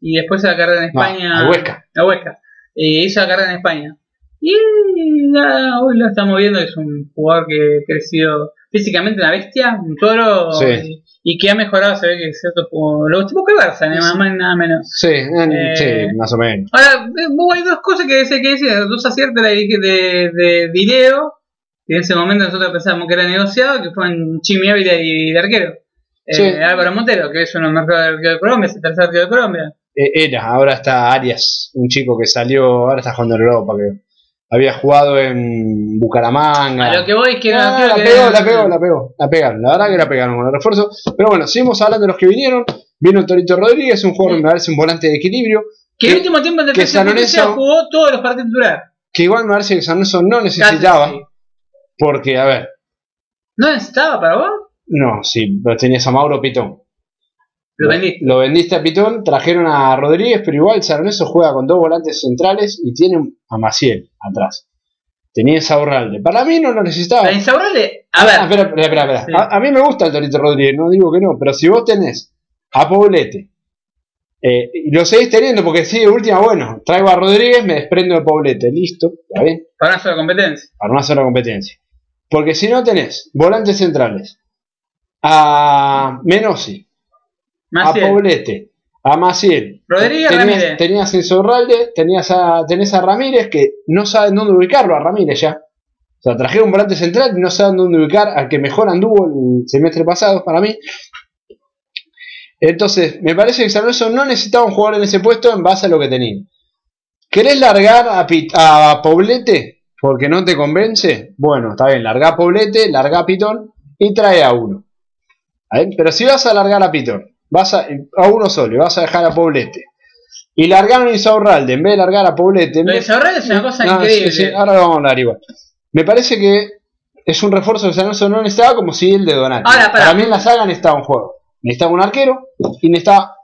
y después la carrera en No, España. al Huesca. A Huesca. Y hizo la carrera en España. Y hoy lo estamos viendo, es un jugador que ha crecido físicamente una bestia, un toro, Sí. y, y que ha mejorado, se ve que es cierto, lo tipo que Barça, nada más nada menos. Sí, Eh, sí, más o menos. Ahora, eh, hay dos cosas que decía que decir, dos aciertos de, de, de Dileo, que en ese momento nosotros pensábamos que era negociado, que fue en Chimi Ávila y de arquero. Eh, Sí. Álvaro Montero, que es uno de los mejores arqueros de Colombia, es el tercer arquero de Colombia. Eh, Era, ahora está Arias, un chico que salió, ahora está jugando en Europa, que había jugado en Bucaramanga. A lo que voy es que Ah, la que- pegó, la pegó, la pegó, la pegaron, la verdad que la pegaron con el refuerzo. Pero bueno, seguimos hablando de los que vinieron. Vino Torito Rodríguez, un jugador, me parece un volante de equilibrio. Que el último tiempo en que San Lorenzo- jugó todos los partidos titulares. Que igual me parece que San Lorenzo no necesitaba. Casi, sí. Porque, a ver, ¿No necesitaba para vos? no, sí, pero tenías a Mauro Pitón. Lo vendiste. Lo vendiste a Pitón, trajeron a Rodríguez, pero igual Lorenzo juega con dos volantes centrales y tiene a Maciel atrás. tenía Insaurralde. Para mí no lo necesitaba. Insaurralde, a ver, Ah, espera, espera, espera, espera. Sí. A, a mí me gusta el Torito Rodríguez, no digo que no, pero si vos tenés a Poblete eh, y lo seguís teniendo porque sí, de última, bueno, traigo a Rodríguez, me desprendo de Poblete, listo, está bien, para una sola competencia. para una sola competencia. Porque si no tenés volantes centrales a Menosi, a Poblete, a Maciel, Rodríguez, tenías, Ramírez. tenías a Insaurralde, tenías a, tenés a Ramírez que no saben dónde ubicarlo a Ramírez ya. O sea, trajeron un volante central y no saben dónde ubicar al que mejor anduvo el semestre pasado para mí. Entonces, me parece que San Lorenzo no necesitaba un jugador en ese puesto en base a lo que tenía. ¿Querés largar a, Pit- a Poblete porque no te convence? Bueno, está bien, larga Poblete, larga a Pitón y trae a uno. ¿Está bien? Pero si vas a largar a Pitón, vas a, a uno solo y vas a dejar a Poblete y largar a Insaurralde en vez de largar a Poblete, Insaurralde es una cosa no, increíble. sí, sí, ahora lo vamos a hablar igual. Me parece que es un refuerzo que San Lorenzo no necesitaba como si el de Donati. Ahora. Para mí en la saga necesitaba un juego. Necesitaba un arquero y necesitaba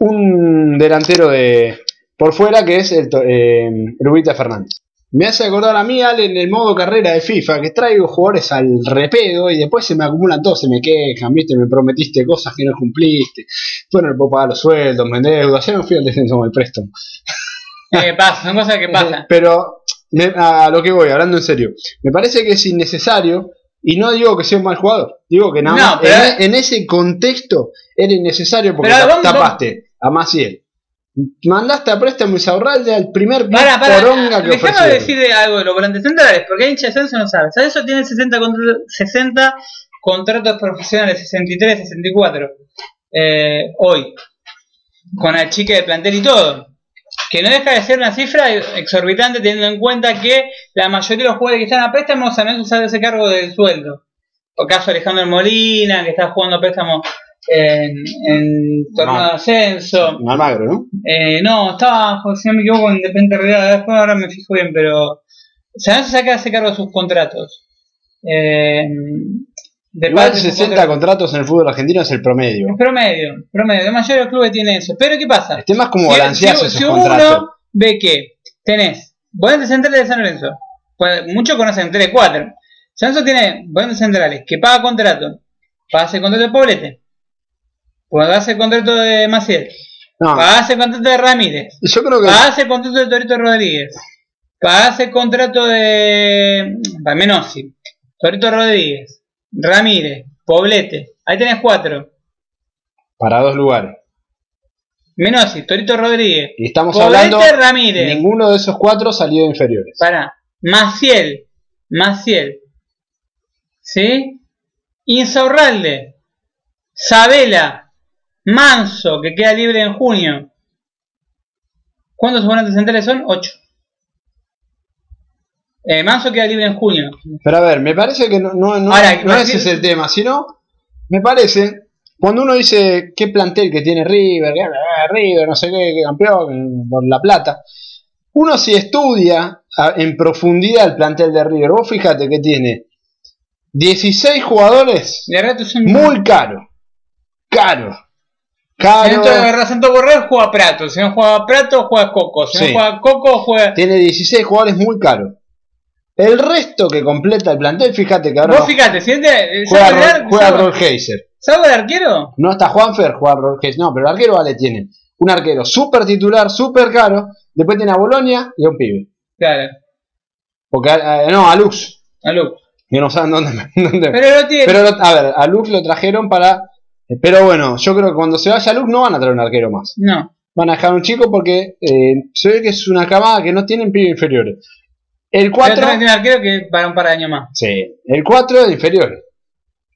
un delantero de por fuera que es el, eh, Rubita Fernández. Me hace acordar a mí, Ale, en el modo carrera de FIFA, que traigo jugadores al repedo y después se me acumulan todos, se me quejan, viste, me prometiste cosas que no cumpliste. Bueno, no puedo pagar los sueldos, me endeudo, ayer me fui al descenso con el préstamo. Eh, pasa, son cosas que pasan. Pero me- a lo que voy, hablando en serio, me parece que es innecesario y no digo que sea un mal jugador, digo que nada No, más pero- en, en ese contexto era innecesario porque Pero vamos- tapaste a Maciel. Mandaste a préstamo Isaurralde al primer Para, para, poronga que déjame decir algo de los volantes centrales, porque hay hincha de Sanso no sabe. Sanso tiene 60, contra- 60 contratos profesionales, 63, 64, eh, hoy, con el chique de plantel y todo. Que no deja de ser una cifra exorbitante teniendo en cuenta que la mayoría de los jugadores que están a préstamo Lorenzo sabe ese cargo del sueldo. Por caso Alejandro Molina, que está jugando a préstamo en, en torneo de ascenso. Almagro, ¿no? Eh, no, estaba, si no me equivoco, en Independiente Realidad. Después ahora me fijo bien, pero. San Lorenzo saca hace cargo de sus contratos. Eh, de Igual parte de sus 60 contratos. contratos en el fútbol argentino es el promedio. Promedio, promedio. La mayoría de los clubes tienen eso. Pero ¿qué pasa? El tema es como balancearse si, esos si contratos. uno ve que tenés volantes centrales de San Lorenzo, pues muchos conocen 3, 4. San Lorenzo tiene volantes centrales que paga contrato. Paga el contrato de Poblete. Paga el contrato de Maciel. No, Paga el contrato de Ramírez. yo creo que Pagás el contrato de Torito Rodríguez. Pagás el contrato de. Para Menosi. Torito Rodríguez. Ramírez. Poblete. Ahí tenés cuatro. para dos lugares. Menosi, Torito Rodríguez. Y estamos Poblete, hablando, Ramírez. ninguno de esos cuatro salió de inferiores. Para. Maciel. Maciel. ¿Sí? Insaurralde. Sabela. Manso, que queda libre en junio. ¿Cuántos volantes centrales son? Ocho. Eh, Manso queda libre en junio. Pero a ver, me parece que no, no, no, Ahora, no Brasil- ese es el tema, sino, me parece, cuando uno dice qué plantel que tiene River, que, River, no sé qué, qué campeón, por La Plata, uno si estudia a- en profundidad el plantel de River, vos fíjate que tiene 16 jugadores De muy caro, caro, Si caro, dentro de Santo Borrell juega Prato. Si no juega Prato, juega Coco. Si Sí. no juega Coco, juega. tiene 16 jugadores muy caros. El resto que completa el plantel, fíjate que ahora Vos no- fíjate, si este, juega, ¿sabe, el Ro- ar- juega Rol sabe el arquero? No está Juanfer, juega Rol Heiser. No, pero el arquero vale tiene. Un arquero súper titular, súper caro. Después tiene a Bolonia y a un pibe. Claro, Porque, a- no, a Lux. a Luke. Que no saben dónde. dónde- Pero no tiene. Pero, lo- a ver, a Lux lo trajeron para. Pero bueno, yo creo que cuando se vaya Lux no van a traer un arquero más. No. Van a dejar un chico porque eh, se ve que es una camada que no tienen pibes inferiores. El Pero 4. también tiene un arquero que para un par de años más. Sí, el 4 es de inferiores.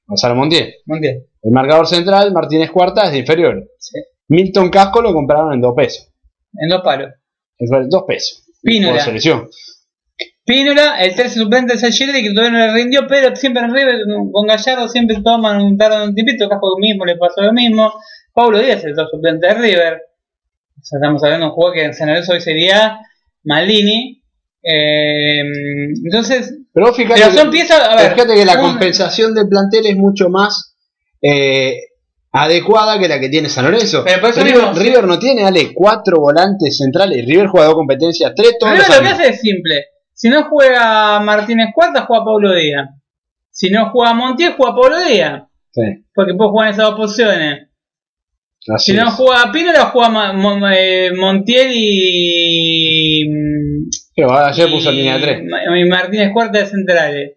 Gonzalo Montiel. Mundial. El marcador central, Martínez Cuarta, es de inferiores. Sí. Milton Casco lo compraron en 2 pesos. En dos palos. Verdad, 2 pesos. Pínola. Por selección. Pínola, el tercer suplente de Sagiri, que todavía no le rindió, pero siempre en River, con Gallardo siempre toman un tardan un tipito, Casco mismo le pasó lo mismo. Pablo Díaz, el tercer suplente de River. O sea, estamos hablando de un jugador que en San Lorenzo hoy sería Maldini. Eh, entonces, Pero fíjate, pero son que, piezas, a ver, fíjate que la un- compensación del plantel es mucho más eh, adecuada que la que tiene San Lorenzo. Pero River, mismo- River no tiene, Ale, cuatro volantes centrales. River juega dos competencias, tres todos River lo que hace es simple. Si no juega Martínez Cuarta, juega Pablo Díaz. Si no juega Montiel, juega Pablo Díaz. Sí, Porque puede jugar en esas dos posiciones. así Si no es. juega Pínola, juega Ma- Montiel y. Pero ayer puso y línea 3. Ma- y Martínez Cuarta de centrales.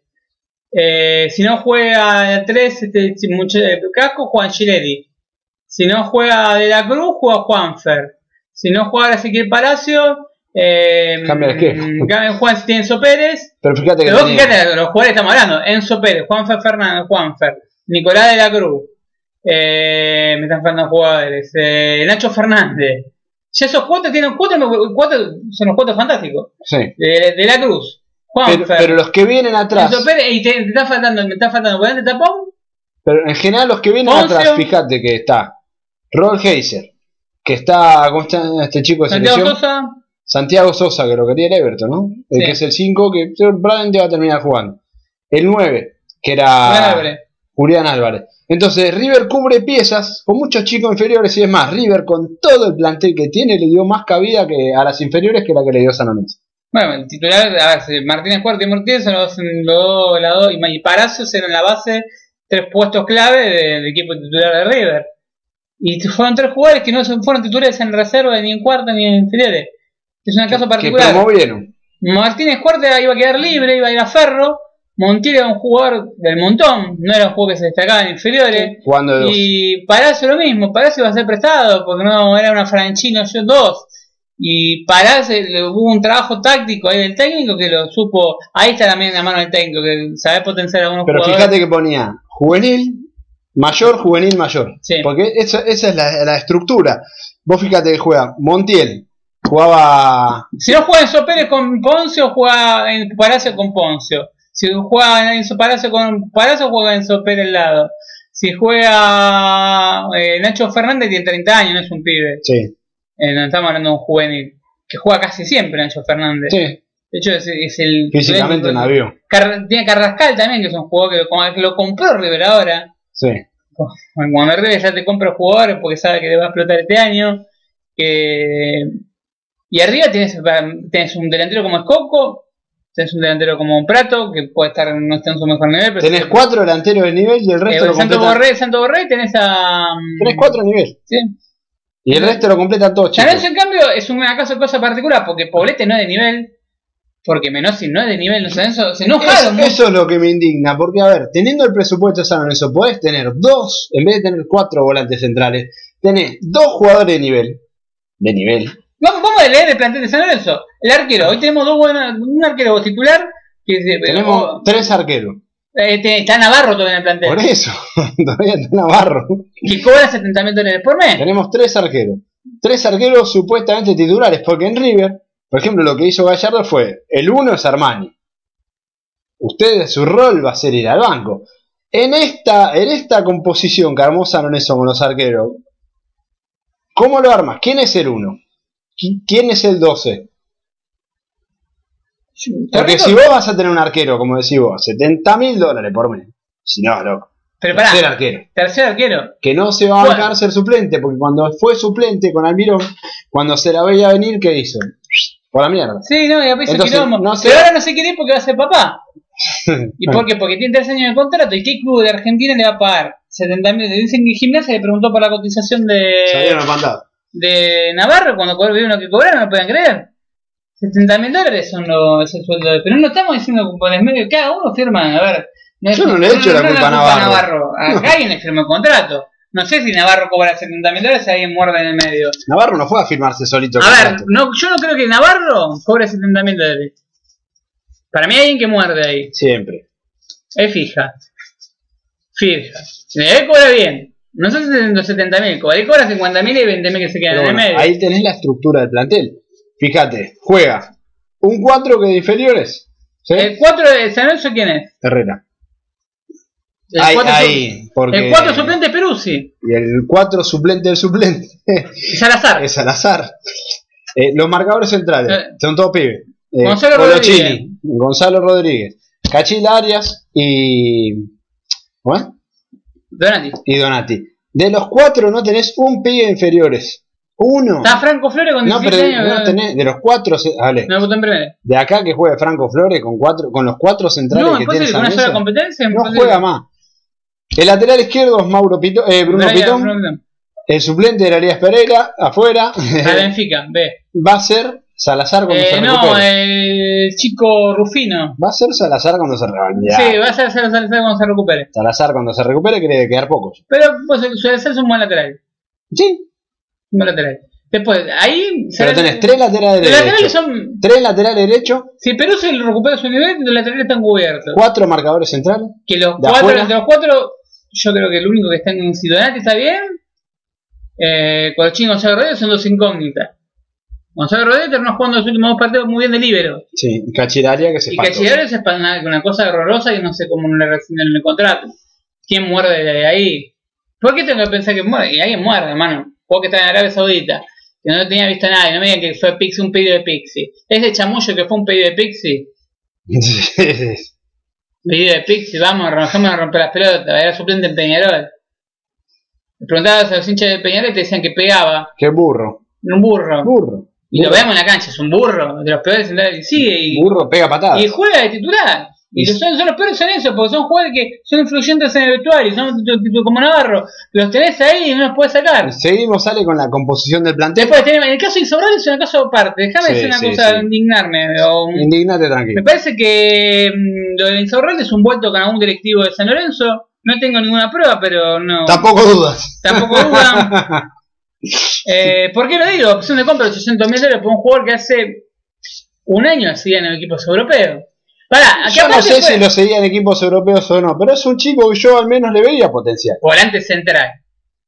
Eh, si no juega 3, este, mucho- eh, Casco, juega Giletti. Si no juega De la Cruz, juega Juanfer. Si no juega Ezequiel Palacio, eh, Cambia el esquema. mm, cambia Juan si tiene Enzo Pérez. Pero fíjate que Pero vos tenía- fíjate, de los jugadores estamos hablando. Enzo Pérez, Juanfer Fernández, Juanfer, Nicolás de la Cruz. Eh, me están faltando jugadores. Eh, Nacho Fernández. Ya esos cuatro tienen cuatro, cuatro son los cuatro fantásticos. Sí. De, de la Cruz, Pero, Juanfer, pero los que vienen atrás, Enzo Pérez, y te, te está faltando, me está faltando por delante tapón. pero en general los que vienen Poncio. atrás, fíjate que está Rol Heiser, que está, ¿cómo está este chico de Santiago selección? Sosa, Santiago Sosa, que lo quería el Everton, ¿no? El Sí. que es el 5, que probablemente va a terminar jugando. El 9, que era Julián Álvarez. Julián Álvarez. Entonces, River cubre piezas con muchos chicos inferiores y es más, River con todo el plantel que tiene le dio más cabida que a las inferiores que la que le dio San Lorenzo. Bueno, el titular, a ver, Martínez Cuarto y Mortiz son los, los, la dos- y Palacios eran la base, tres puestos clave de- del equipo titular de River. Y fueron tres jugadores que no se- fueron titulares en reserva, ni en cuarta, ni en inferiores. Es un caso Que particular. promovieron. Martínez Cuarta iba a quedar libre, iba a ir a Ferro. Montiel era un jugador del montón, no era un jugador que se destacaba en inferiores. Jugando de dos. Y Palacio lo mismo, Palacio iba a ser prestado porque no era una Franchino yo dos. Y Palacio le- hubo un trabajo táctico ahí del técnico que lo supo. Ahí está también la mano del técnico, que sabe potenciar a algunos Pero jugadores. fíjate que ponía juvenil, mayor, juvenil, mayor. Sí. Porque esa es la, la estructura. Vos fíjate que juega Montiel, jugaba Si no juega Enzo Pérez con Poncio, juega en Palacio con Poncio. Si juega Enzo Palacio con Palacio, juega Enzo Pérez al lado. Si juega eh, Nacho Fernández, tiene 30 años, no es un pibe. Sí, Eh, no estamos hablando de un juvenil. Que juega casi siempre Nacho Fernández. sí, De hecho, es, es el. físicamente un avión. Car- tiene Carrascal también, que es un jugador que lo, compró River ahora. Sí. Cuando River ya te compra jugadores porque sabe que le va a explotar este año. que- y arriba tienes, tienes un delantero como Escoco, tienes un delantero como Prato, que puede estar no está en su mejor nivel. Pero Tenés cuatro delanteros de nivel y el eh, resto lo Santo completan. Borré, Santo Borré, tenés a. mm, Tenés cuatro nivel. Sí. Y el resto lo completan todos. Lorenzo, en cambio, es una cosa, cosa particular, porque Poblete no es de nivel, porque Menossi no es de nivel, no San Lorenzo se Eso, enojaron eso es lo que me indigna, porque a ver, teniendo el presupuesto de San Lorenzo, podés tener dos, en vez de tener cuatro volantes centrales, tenés dos jugadores de nivel, de nivel, Vamos, vamos a leer el plantel de San Lorenzo. El arquero, hoy tenemos dos buenos, un arquero titular, que tenemos oh, tres arqueros. eh, te- está Navarro todavía en el plantel, Por eso, todavía está Navarro. que cobra 70 mil dólares por mes. Tenemos tres arqueros. Tres arqueros supuestamente titulares, porque en River, por ejemplo, lo que hizo Gallardo fue, el uno es Armani. Usted, su rol va a ser ir al banco. En esta, en esta composición que armó San Lorenzo con los arqueros, ¿cómo lo armas? ¿Quién es el uno? ¿Qui- ¿Quién es el 12? Porque si vos vas a tener un arquero, como decís vos, 70 mil dólares por mes, si no, loco. Pero pará, Tercer arquero. tercer arquero. que no se va a Bueno. bancar ser suplente, porque cuando fue suplente con Almirón, cuando se la veía venir, ¿qué hizo? Por la mierda. Sí, no, y después Entonces, quilombo. no sé- Pero ahora no se quiere ir porque va a ser papá. ¿Y por qué? Porque tiene tres años de contrato. ¿Y qué club de Argentina le va a pagar 70 mil? Dicen que Gimnasia le preguntó por la cotización de, Salieron al mandado. De Navarro cuando vieron que cobraron, no pueden creer. 70 mil dólares son los, es el sueldo de. Pero no estamos diciendo que por el medio, cada uno firma, a ver. Yo no le echo la culpa a Navarro. Acá alguien le firmó el contrato. No sé si Navarro cobra 70 mil dólares y alguien muerde en el medio. Navarro no fue a firmarse solito. A ver, no, yo no creo que Navarro cobre 70 mil dólares. Para mí hay alguien que muerde ahí. Siempre. Es fija. Fija. Él cobra bien. No son 70 mil. Él cobra 50 mil y 20 mil que se quedan en el medio. ahí tenés la estructura del plantel. Fíjate, juega un 4 que de inferiores. ¿sí? El 4 de San Lorenzo, ¿quién es? Herrera. El Ahí, 4 ahí, porque el 4 suplente es Peruzzi. Y el 4 suplente del suplente Y Salazar. es Salazar. Eh, los marcadores centrales Eh. son todos pibes. Eh, Gonzalo Rodríguez. Gonzalo Rodríguez, Cachila Arias y. ¿cómo es? Donati. y Donati. De los cuatro no tenés un pibe inferiores. Uno. Está Franco Flores con No, 17 pero años. no tenés, de los cuatro, dale, No de acá que juegue Franco Flores con cuatro, con los cuatro centrales No, que tiene San Lorenzo, competencia. no juega más. El lateral izquierdo es Mauro Pito- eh, Bruno Brian Pitón. Bruno El suplente era Elías Pereira, afuera. A Benfica, ve. Va a ser Salazar cuando se Eh, no, recupere. el chico Rufino. Va a ser Salazar cuando se recupere. Sí, va a ser Salazar cuando se recupere. Salazar cuando se recupere quiere quedar pocos. Pero pues, suele ser un buen lateral. Sí, Un buen lateral. Después, ahí. pero tenés tres laterales laterales derechos. son. Tres laterales derechos, Si Perú se recupera su nivel, los laterales están cubiertos. cuatro marcadores centrales. Que los ¿De cuatro, afuera? entre los cuatro, yo creo que el único que está en Sidonati está bien. Eh, con los chingos Gonzalo son dos incógnitas. Gonzalo Rodríguez terminó jugando los últimos dos partidos muy bien de libero. Sí, y Cachiraria que se Y espantó. Cachillares es para una, cosa horrorosa y no sé cómo no le rescinden el contrato. ¿Quién muerde de ahí? ¿Por qué tengo que pensar que muerde? Y alguien muerde, hermano. Vos que estás en Arabia Saudita, que no tenía visto a nadie, no me digan que fue Pixie un pedido de Pixie. Ese chamullo que fue un pedido de Pixie, pedido de Pixie, vamos, dejemos de romper las pelotas, era suplente en Peñarol. Le preguntabas a los hinchas de Peñarol y te decían que pegaba, Qué burro. un burro. Burro. Y lo vemos en la cancha, es un burro, de los peores centrales sigue y Burro pega patadas. y juega de titular. Y son, son los peores en eso, porque son jugadores que son influyentes en el vestuario, son como Navarro. Los tenés ahí y no los puedes sacar. Seguimos, sale con la composición del plantel. Después tenemos, en el caso de Insobral es una cosa aparte. Déjame Sí, decir una sí, cosa, sí. indignarme. o- Indignate tranquilo. me parece que mm, lo de Insobral es un vuelto con algún directivo de San Lorenzo. No tengo ninguna prueba, pero no. Tampoco dudas. Tampoco dudan. Eh, ¿Por qué lo digo? Opción de compra de 800 mil dólares por un jugador que hace un año hacía en equipos europeos. Pará, Yo no sé fue si lo seguía en equipos europeos o no, pero es un chico que yo al menos le veía potencial. volante central.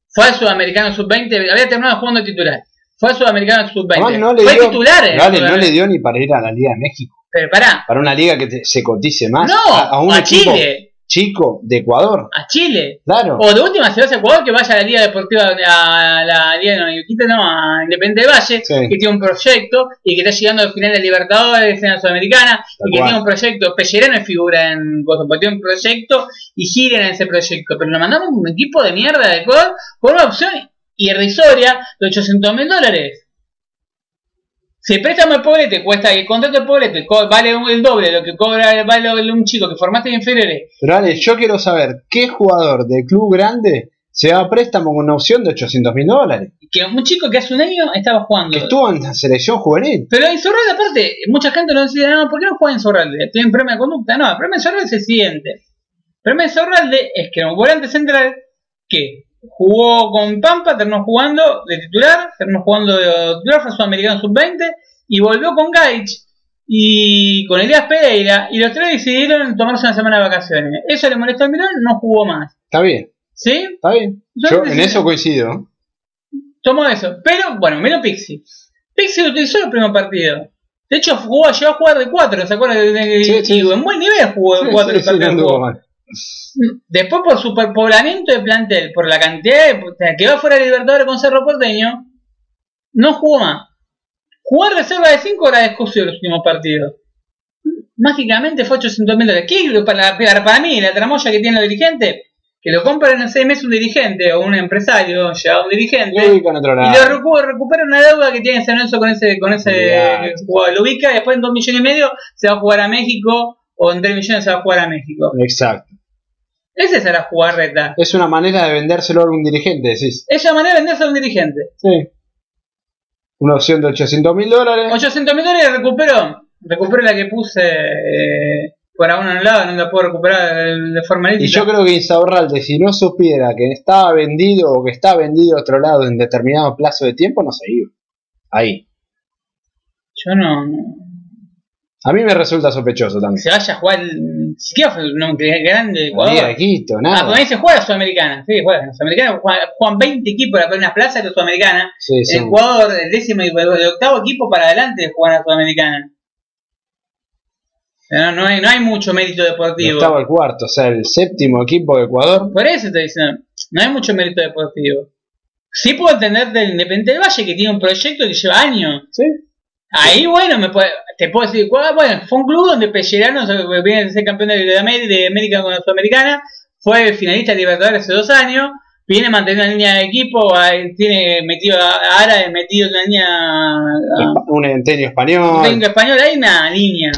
Fue al Sudamericano Sub-20, había terminado jugando titular. Fue al Sudamericano Sub-20. Además, no le Fue dio, titular en no le dio ni para ir a la Liga de México. Pero pará, Para una liga que te- se cotice más. no, a, a un a equipo Chile, chico de Ecuador. a Chile. Claro. O de última, si vas a Ecuador, que vaya a la Liga Deportiva, a la Liga no, no, a Independiente del Valle, Sí. que tiene un proyecto y que está llegando al final de Libertadores en la Sudamericana, y que cual. tiene un proyecto. Pellerano figura en porque tiene un proyecto y gira en ese proyecto. Pero lo mandamos un equipo de mierda de Ecuador por una opción irrisoria de 800 mil dólares. Si el préstamo de Poblete cuesta, el contrato de Poblete co- vale un- el doble de lo que cobra vale un chico que formaste en inferiores, Pero Ale, yo quiero saber qué jugador de club grande se va a préstamo con una opción de 800 mil dólares. que un chico que hace un año estaba jugando. Que estuvo en la selección juvenil. Pero Insorralde, aparte, mucha gente nos decía, no, ¿por qué no juega Insorralde? ¿Tiene un problema de conducta? No, el problema de Insorralde es el siguiente. El problema de Insorralde es que era un volante central que jugó con Pampa, terminó jugando de titular, terminó jugando de titular, fue sudamericano sub-20 y volvió con Gaich y con Elías Pereira y los tres decidieron tomarse una semana de vacaciones. Eso le molestó a Mirón, no jugó más. Está bien, ¿Sí? está bien. Yo en eso coincido. tomó eso. Pero, bueno, menos. Pixie lo utilizó el primer partido. De hecho, jugó, llegó a jugar de 4, ¿se acuerdan? Sí, sí, y en buen nivel jugó de 4 Sí, sí, no. Después, por superpoblamiento de plantel, por la cantidad de. que va fuera de Libertadores con Cerro Porteño, no jugó más. Jugar reserva de 5 era descosió los últimos partidos. Mágicamente fue 800 mil dólares. ¿Qué para, para, para mí, la tramoya que tiene el dirigente? Que lo compran en 6 meses un dirigente o un empresario, llega un dirigente. Y lo recu- recupera una deuda que tiene San Lorenzo con ese, con ese Olvidate. jugador. Lo ubica y después en 2 millones y medio se va a jugar a México o en 3 millones se va a jugar a México. Exacto. Esa es la jugarreta. Es una manera de vendérselo a algún dirigente, decís. Es la manera de venderse a un dirigente. Sí. Una opción de 800 mil dólares. 800 mil dólares recupero. Recupero la que puse eh, por a uno en un lado, no la puedo recuperar de, de forma Y lícita. yo creo que Insaurralde, si no supiera que estaba vendido o que está vendido a otro lado en determinado plazo de tiempo, no se iba. Ahí. Yo no, A mí me resulta sospechoso también. Se vaya a jugar. Ni siquiera fue un grande de Quito, Ah, nada. porque ahí se juega Sudamericana. Sí, juegan. Sudamericana juegan, juegan 20 equipos en las plazas de Sudamericana. Sí, sí. Ecuador, el décimo y el octavo equipo para adelante juegan a Sudamericana. No, no, hay, no hay mucho mérito deportivo. Estaba el cuarto, o sea, el séptimo equipo de Ecuador. Por eso estoy diciendo, no hay mucho mérito deportivo. Sí puedo entender del Independiente del Valle que tiene un proyecto que lleva años. Sí. Ahí, bueno, me puede- te puedo decir, "Guau, bueno, fue un club donde Pellerano viene de ser campeón de, de América, de América con la Sudamericana, fue finalista de Libertadores hace dos años, viene manteniendo una línea de equipo, ahí tiene metido a Ara, metido una línea a- Un entenio un español. técnico español, hay una línea.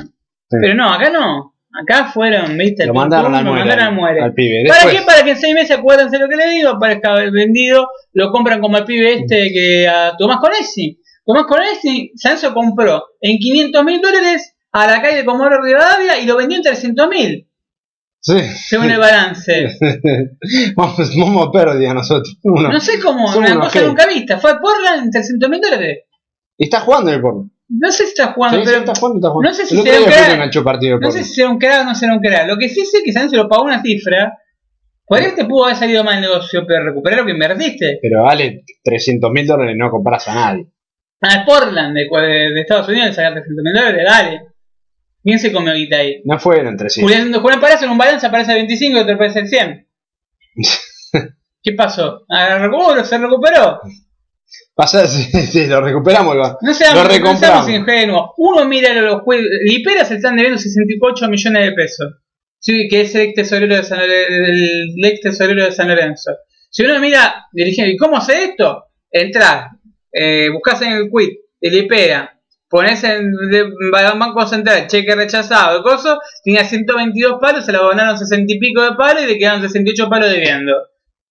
Pero no, acá no. Acá fueron, viste, Lo mandaron al muere. mandaron al muere. Al pibe. ¿Para qué? Para que en seis meses, acuérdense lo que le digo, aparezca vendido, lo compran como el pibe este que a Tomás Conesi. Tomás Conesi, Sanso compró en 500 mil dólares a la calle de Comodoro Rivadavia y lo vendió en 300 mil, Sí. según el balance. vamos, vamos a pérdida nosotros. Uno. No sé cómo, Somos una cosa nunca vista. Fue a Portland en 300 mil dólares. Y está jugando en el porno. No sé si está jugando, Sí, sí, pero está jugando, está jugando. no sé si será un crack. no sé si será un crack o no será un crack. Lo que sí sé es que Sanso lo pagó una cifra. Ahí te pudo haber salido mal el negocio, pero recuperar lo que invertiste. Pero vale 300 mil dólares, no compras a nadie. Al Portland de, de- de Estados Unidos sacar 300 mil dólares, dale. ¿Quién se comió guita ahí? No fueron 300. Julián, Julián Palacio en un balance aparece el 25 y otro aparece el 100. ¿Qué pasó? Ah, recuperó, se recuperó. Pasa, sí, sí, lo recuperamos. Lo, No lo seamos, no recompramos. seamos ingenuos. Uno mira los juegos. Lipera se están debiendo 68 millones de pesos. Sí, que es el ex tesorero de San, el ex tesorero de San Lorenzo. Si uno mira, dirigente, ¿y cómo hace esto? Entrar, eh, buscas en el quit de Lipera, pones en Banco Central, cheque rechazado, coso, tenía 122 palos, se le abonaron 60 y pico de palos y le quedaron 68 palos debiendo.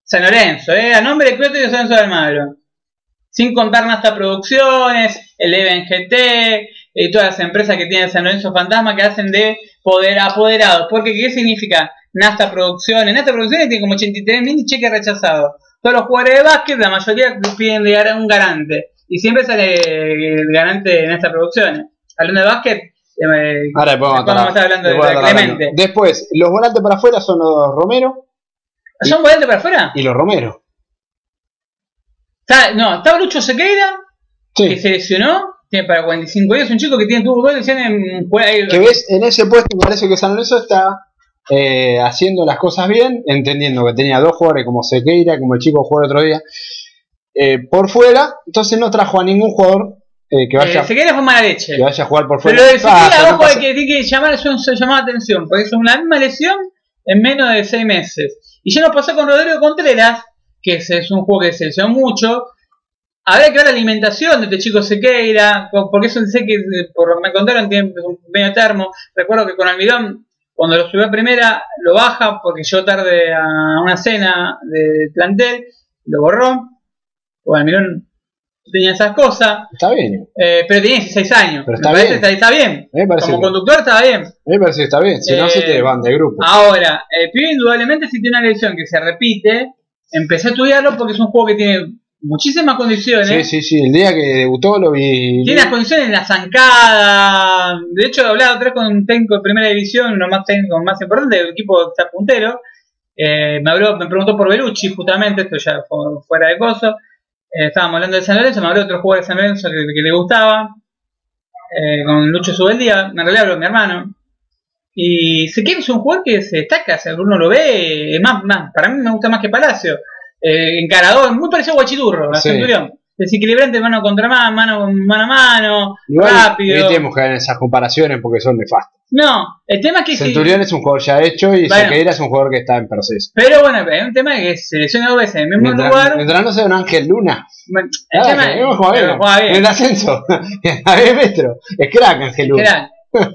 San Lorenzo, eh, a nombre de Cloto y de San Lorenzo de Almagro sin contar Nasta Producciones, el Even GT y todas las empresas que tienen San Lorenzo Fantasma que hacen de poder apoderados. Porque ¿qué significa Nasta Producciones? Nasta Producciones tiene como 83 mil cheques rechazados. Todos los jugadores de básquet, la mayoría piden de un garante. Y siempre sale el garante de Nasta Producciones. Hablando de básquet, eh, Ahora después vamos, a estar hablando de- Clemente. Después, los volantes para afuera son los Romero ¿son volantes para afuera? y los Romero. Está- no, estaba Lucho Sequeira, que Sí. se lesionó, tiene para 45 días, un chico que tiene tuvo dos lesiones en Que ves, en ese puesto me parece que San Lorenzo está eh, haciendo las cosas bien, entendiendo que tenía dos jugadores como Sequeira, como el chico jugó el otro día, eh, por fuera, entonces no trajo a ningún jugador eh, que, vaya, Eh, Sequeira fue mala leche. que vaya a jugar por Pero fuera. lo de Sequeira, Pasa, no ojo, que, tiene que llamar, eso se llamaba atención, porque es una misma lesión en menos de seis meses. Y ya nos pasó con Rodrigo Contreras, que es, es un juego que se lesionó mucho. Habrá que ver la alimentación de este chico Sequeira, porque eso sé que, por lo que me contaron, tiene un medio termo. Recuerdo que con Almirón, cuando lo subió a primera, lo baja porque llegó tarde a una cena de plantel, lo borró. Porque Almirón tenía esas cosas. Está bien, Eh, pero tenía 16 años. Pero está bien. Está, está bien. me parece, Como bien. conductor está bien. me parece que está bien, si no Eh, se te van de grupo. Ahora, el pibe indudablemente si tiene una lesión que se repite, empecé a estudiarlo porque es un juego que tiene muchísimas condiciones. Sí, sí, sí, el día que debutó lo vi. Tiene las condiciones en la zancada. De hecho, he hablado otra vez con un técnico de primera división, uno más técnico más importante, del equipo está puntero. Eh, me, habló, me preguntó por Belucci, justamente, esto ya fue fuera de coso. Eh, estábamos hablando de San Lorenzo, me habló de otro jugador de San Lorenzo que, que le gustaba. Eh, con Lucho Subeldía, en realidad habló mi hermano. Y se quiere es un jugador que se destaca, si uno lo ve, es más, más, para mí me gusta más que Palacio. Eh, encarador, muy parecido a Guachidurro, a Sí. Centurión. Desequilibrante mano contra mano, mano, mano a mano, Igual rápido. evitemos caer en esas comparaciones porque son nefastas. No, el tema es que. Centurión es un jugador ya hecho y Bueno. Sequeira es un jugador que está en proceso. Pero bueno, hay un tema que se lesiona dos veces en el mismo Mientras, lugar. mientras no sea un Ángel Luna. Bueno, el Ah, tema que es no juega pero bien. juega En el ascenso. a 10 metros. Es crack Ángel Luna. Crack.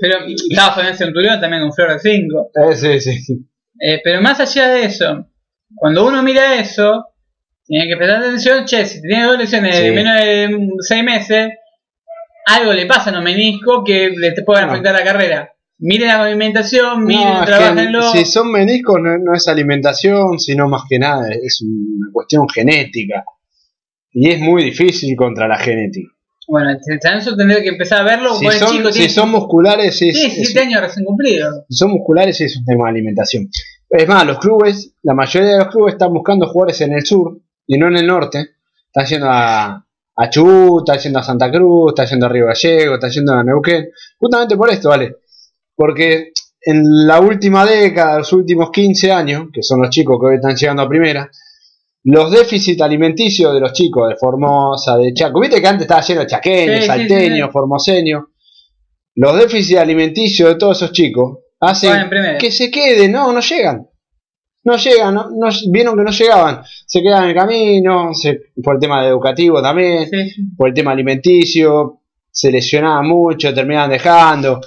Pero estaba Fabián Centurión también con Flor de 5. Eh, sí, sí, sí. Eh, pero más allá de eso, cuando uno mira eso, tiene que prestar atención, che, si tiene dos lesiones de menos de 6 meses, algo le pasa a un menisco que le puede No. afectar la carrera. Miren la movimentación, miren, No, trabajenlo. si son meniscos no, no es alimentación, sino más que nada es una cuestión genética. Y es muy difícil contra la genética. Bueno, eso tendría que empezar a verlo. Si son, chico si tiene son musculares, sí, es- 17 años recién cumplido. si son musculares es un tema de alimentación. Es más, los clubes, la mayoría de los clubes están buscando jugadores en el sur y no en el norte. Están yendo a, a Chubut, están yendo a Santa Cruz, están yendo a Río Gallego, están yendo a Neuquén. Justamente por esto, ¿vale? Porque en la última década, los últimos 15 años, que son los chicos que hoy están llegando a primera, los déficits alimenticios de los chicos de Formosa, de Chaco, viste que antes estaba lleno de chaqueños, Sí, sí, salteños, sí. formoseños, los déficits alimenticios de todos esos chicos primera. que se queden, no, no llegan. No llegan, no, no- vieron que no llegaban, se quedaban en el camino, se- por el tema educativo también, Sí, por el tema alimenticio, se lesionaban mucho, terminaban dejando.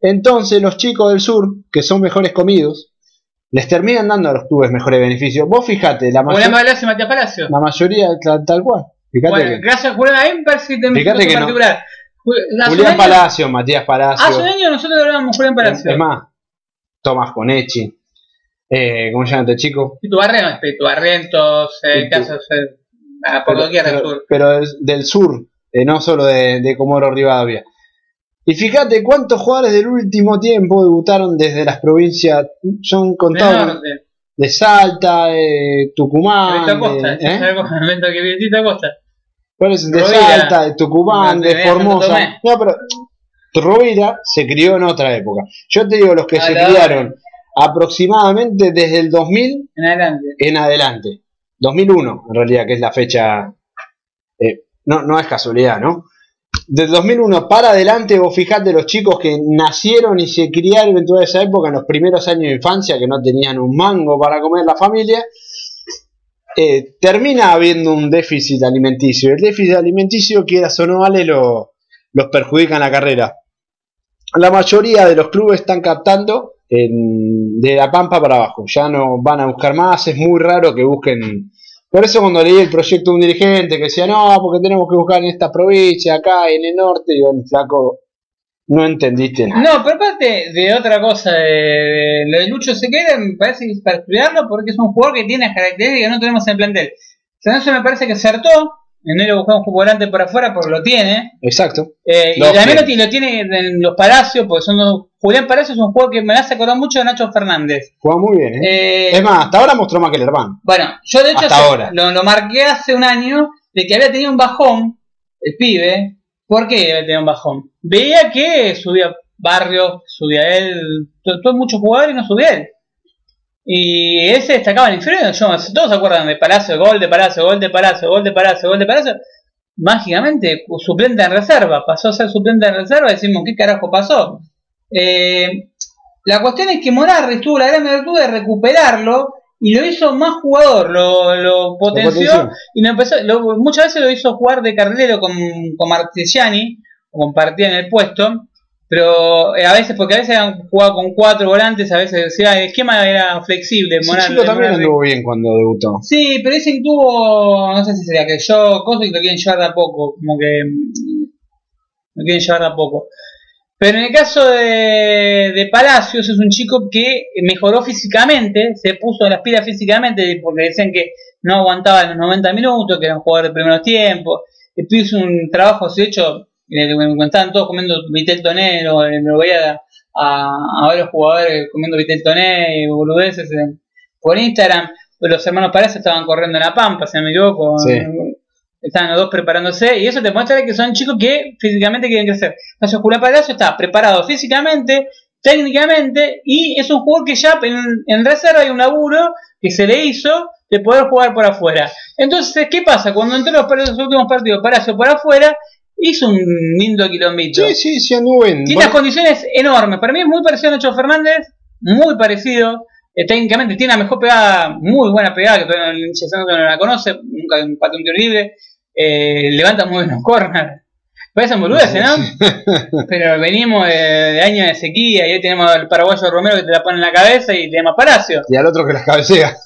Entonces los chicos del sur, que son mejores comidos, les terminan dando a los clubes mejores beneficios. Vos fijate, la, Julián mayo- Palacio y Matías Palacio. la mayoría tal, tal cual. Fíjate Bueno, que gracias a Julián, Fíjate que particular. Julián Palacio, Matías Palacio. Hace un año nosotros hablábamos Julián Palacio. Es más, Tomás Conechi. Eh, ¿Cómo se llama este chico? Pitu Barrientos, Pitu Barrientos, eh, casos eh, ah, por doquier del pero, sur. pero del, del sur, eh, no solo de, de Comoro Rivadavia. Y fíjate cuántos jugadores del último tiempo debutaron desde las provincias, son contados de Salta, de Tucumán, Beto Acosta, de, ¿eh? Beto que Betito Acosta. ¿Cuál es? de. Salta, de Tucumán, de Formosa. Tomé. No, pero Rovira se crió en otra época. Yo te digo los que A se criaron aproximadamente desde el 2000 En adelante. en adelante. 2001, en realidad, que es la fecha. eh, no, no es casualidad, ¿no? Del 2001 para adelante, vos fijate los chicos que nacieron y se criaron en toda esa época, en los primeros años de infancia, que no tenían un mango para comer la familia, eh, termina habiendo un déficit alimenticio. El déficit alimenticio, quieras o no, vale, lo, los perjudica en la carrera. La mayoría de los clubes están captando en- de la pampa para abajo. Ya no van a buscar más, es muy raro que busquen. Por eso cuando leí el proyecto de un dirigente que decía, no, porque tenemos que buscar en esta provincia, acá, en el norte, y el flaco, no entendiste nada. No, pero aparte de otra cosa, de, lo de Lucho Sequeira, me parece que es para estudiarlo porque es un jugador que tiene características que no tenemos en el plantel. Eso me parece que acertó. En él lo buscamos un volante por afuera porque lo tiene. Exacto. Eh, y también lo, ti- lo tiene en los Palacios, porque son dos- Julián Palacio es un jugador que me hace acordar mucho de Nacho Fernández. Juega muy bien, ¿eh? Eh, Es más, hasta ahora mostró más que el hermano. Bueno, yo de hecho Hasta hace- ahora. Lo, lo marqué hace un año de que había tenido un bajón, el pibe. ¿Por qué había tenido un bajón? Veía que subía Barrios, subía él, to- todos muchos jugadores y no subía él. Y él se destacaba en el inferior. Yo, todos se acuerdan de Palacio, gol de Palacio, gol de Palacio, gol de Palacio, gol de Palacio. Mágicamente, suplente en reserva, pasó a ser suplente en reserva. Decimos, ¿qué carajo pasó? Eh, la cuestión es que Morarri tuvo la gran virtud de recuperarlo y lo hizo más jugador, lo, lo potenció y lo empezó, lo- muchas veces lo hizo jugar de carrilero con, con Martesiani, o compartía en el puesto, pero eh, a veces, porque a veces han jugado con cuatro volantes, a veces decía, el esquema era flexible, Ese Morarri- chico también anduvo bien cuando debutó. Sí, pero que tuvo, no sé si sería que yo, cosas que lo quieren llevar de a poco, como que lo quieren llevar de a poco. Pero en el caso de, de Palacios es un chico que mejoró físicamente, se puso en las pilas físicamente, porque decían que no aguantaba los 90 minutos, que era un jugador de primeros tiempos. Hizo un trabajo, hecho, eh, estaban todos comiendo vitel tonero, eh, me lo veía a, a varios jugadores comiendo vitel toné y boludeces en- por Instagram. Los hermanos Palacios estaban corriendo en la pampa, si no me equivoco. Sí. Estaban los dos preparándose y eso te muestra que son chicos que físicamente quieren crecer. Entonces Julián Palacio está preparado físicamente, técnicamente y es un jugador que ya en, en reserva hay un laburo que se le hizo de poder jugar por afuera. Entonces, ¿qué pasa? Cuando entró los últimos partidos Palacio por afuera, hizo un lindo quilombito. Sí, sí, sí anduvo bien. Tiene unas condiciones enormes. Para mí es muy parecido a Nacho Fernández, muy parecido. Eh, técnicamente tiene la mejor pegada, muy buena pegada, que todavía no, Santos no la conoce, nunca un tiro libre. Eh, levanta muy bien los corners. Parecen boludeces, ¿no? Pero venimos de, de años de sequía y hoy tenemos al paraguayo Romero que te la pone en la cabeza y tenemos a Palacio. Y al otro que las cabecea.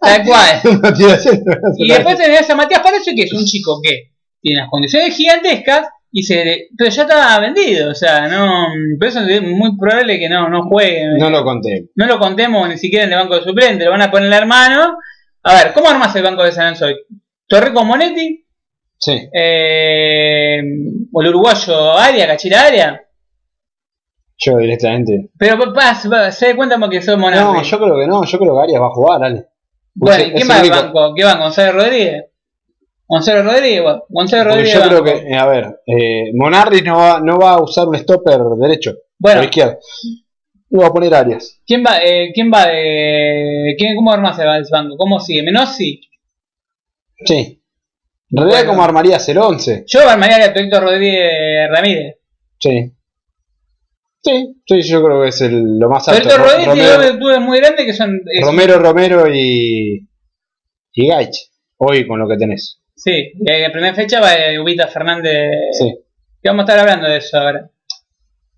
Tal cual. No. Y después tenés a Matías Palacio, que es un chico que tiene unas condiciones gigantescas, y se, pero ya está vendido. O sea, no por eso es muy probable que no, no juegue. No lo conté. No lo contemos ni siquiera en el banco de suplente, lo van a poner el hermano. A ver, ¿cómo armas el banco de San Lorenzo hoy? Torrico Monetti, Sí. eh, o el uruguayo Aria, Cachira Aria. Yo directamente. Pero pa, pa, se da cuenta porque somos No, yo creo que no. Yo creo que Arias va a jugar, Ale. Bueno, Ese- ¿y ¿quién ese va al único- banco? ¿Qué van? ¿Gonzalo Rodríguez? ¿Gonzalo Rodríguez? Gonzalo Porque Rodríguez. yo creo que, eh, a ver, eh, Monarri no va, no va a usar un stopper derecho Bueno. o izquierdo. Lo va a poner Arias. ¿Quién va, eh, ¿quién va de. ¿quién, ¿Cómo armas el banco? ¿Cómo sigue? ¿Menossi? Sí. En realidad, Bueno. como armarías el 11. Yo armaría a Torito Rodríguez Ramírez. Sí. Sí, sí, yo creo que es el, lo más alto. Ro- Rodríguez tiene dos virtudes muy grandes que son. Romero, Romero y, y Gaich. Hoy con lo que tenés. Sí, y en la primera fecha va eh, Ubita Fernández. Sí. Vamos a estar hablando de eso ahora.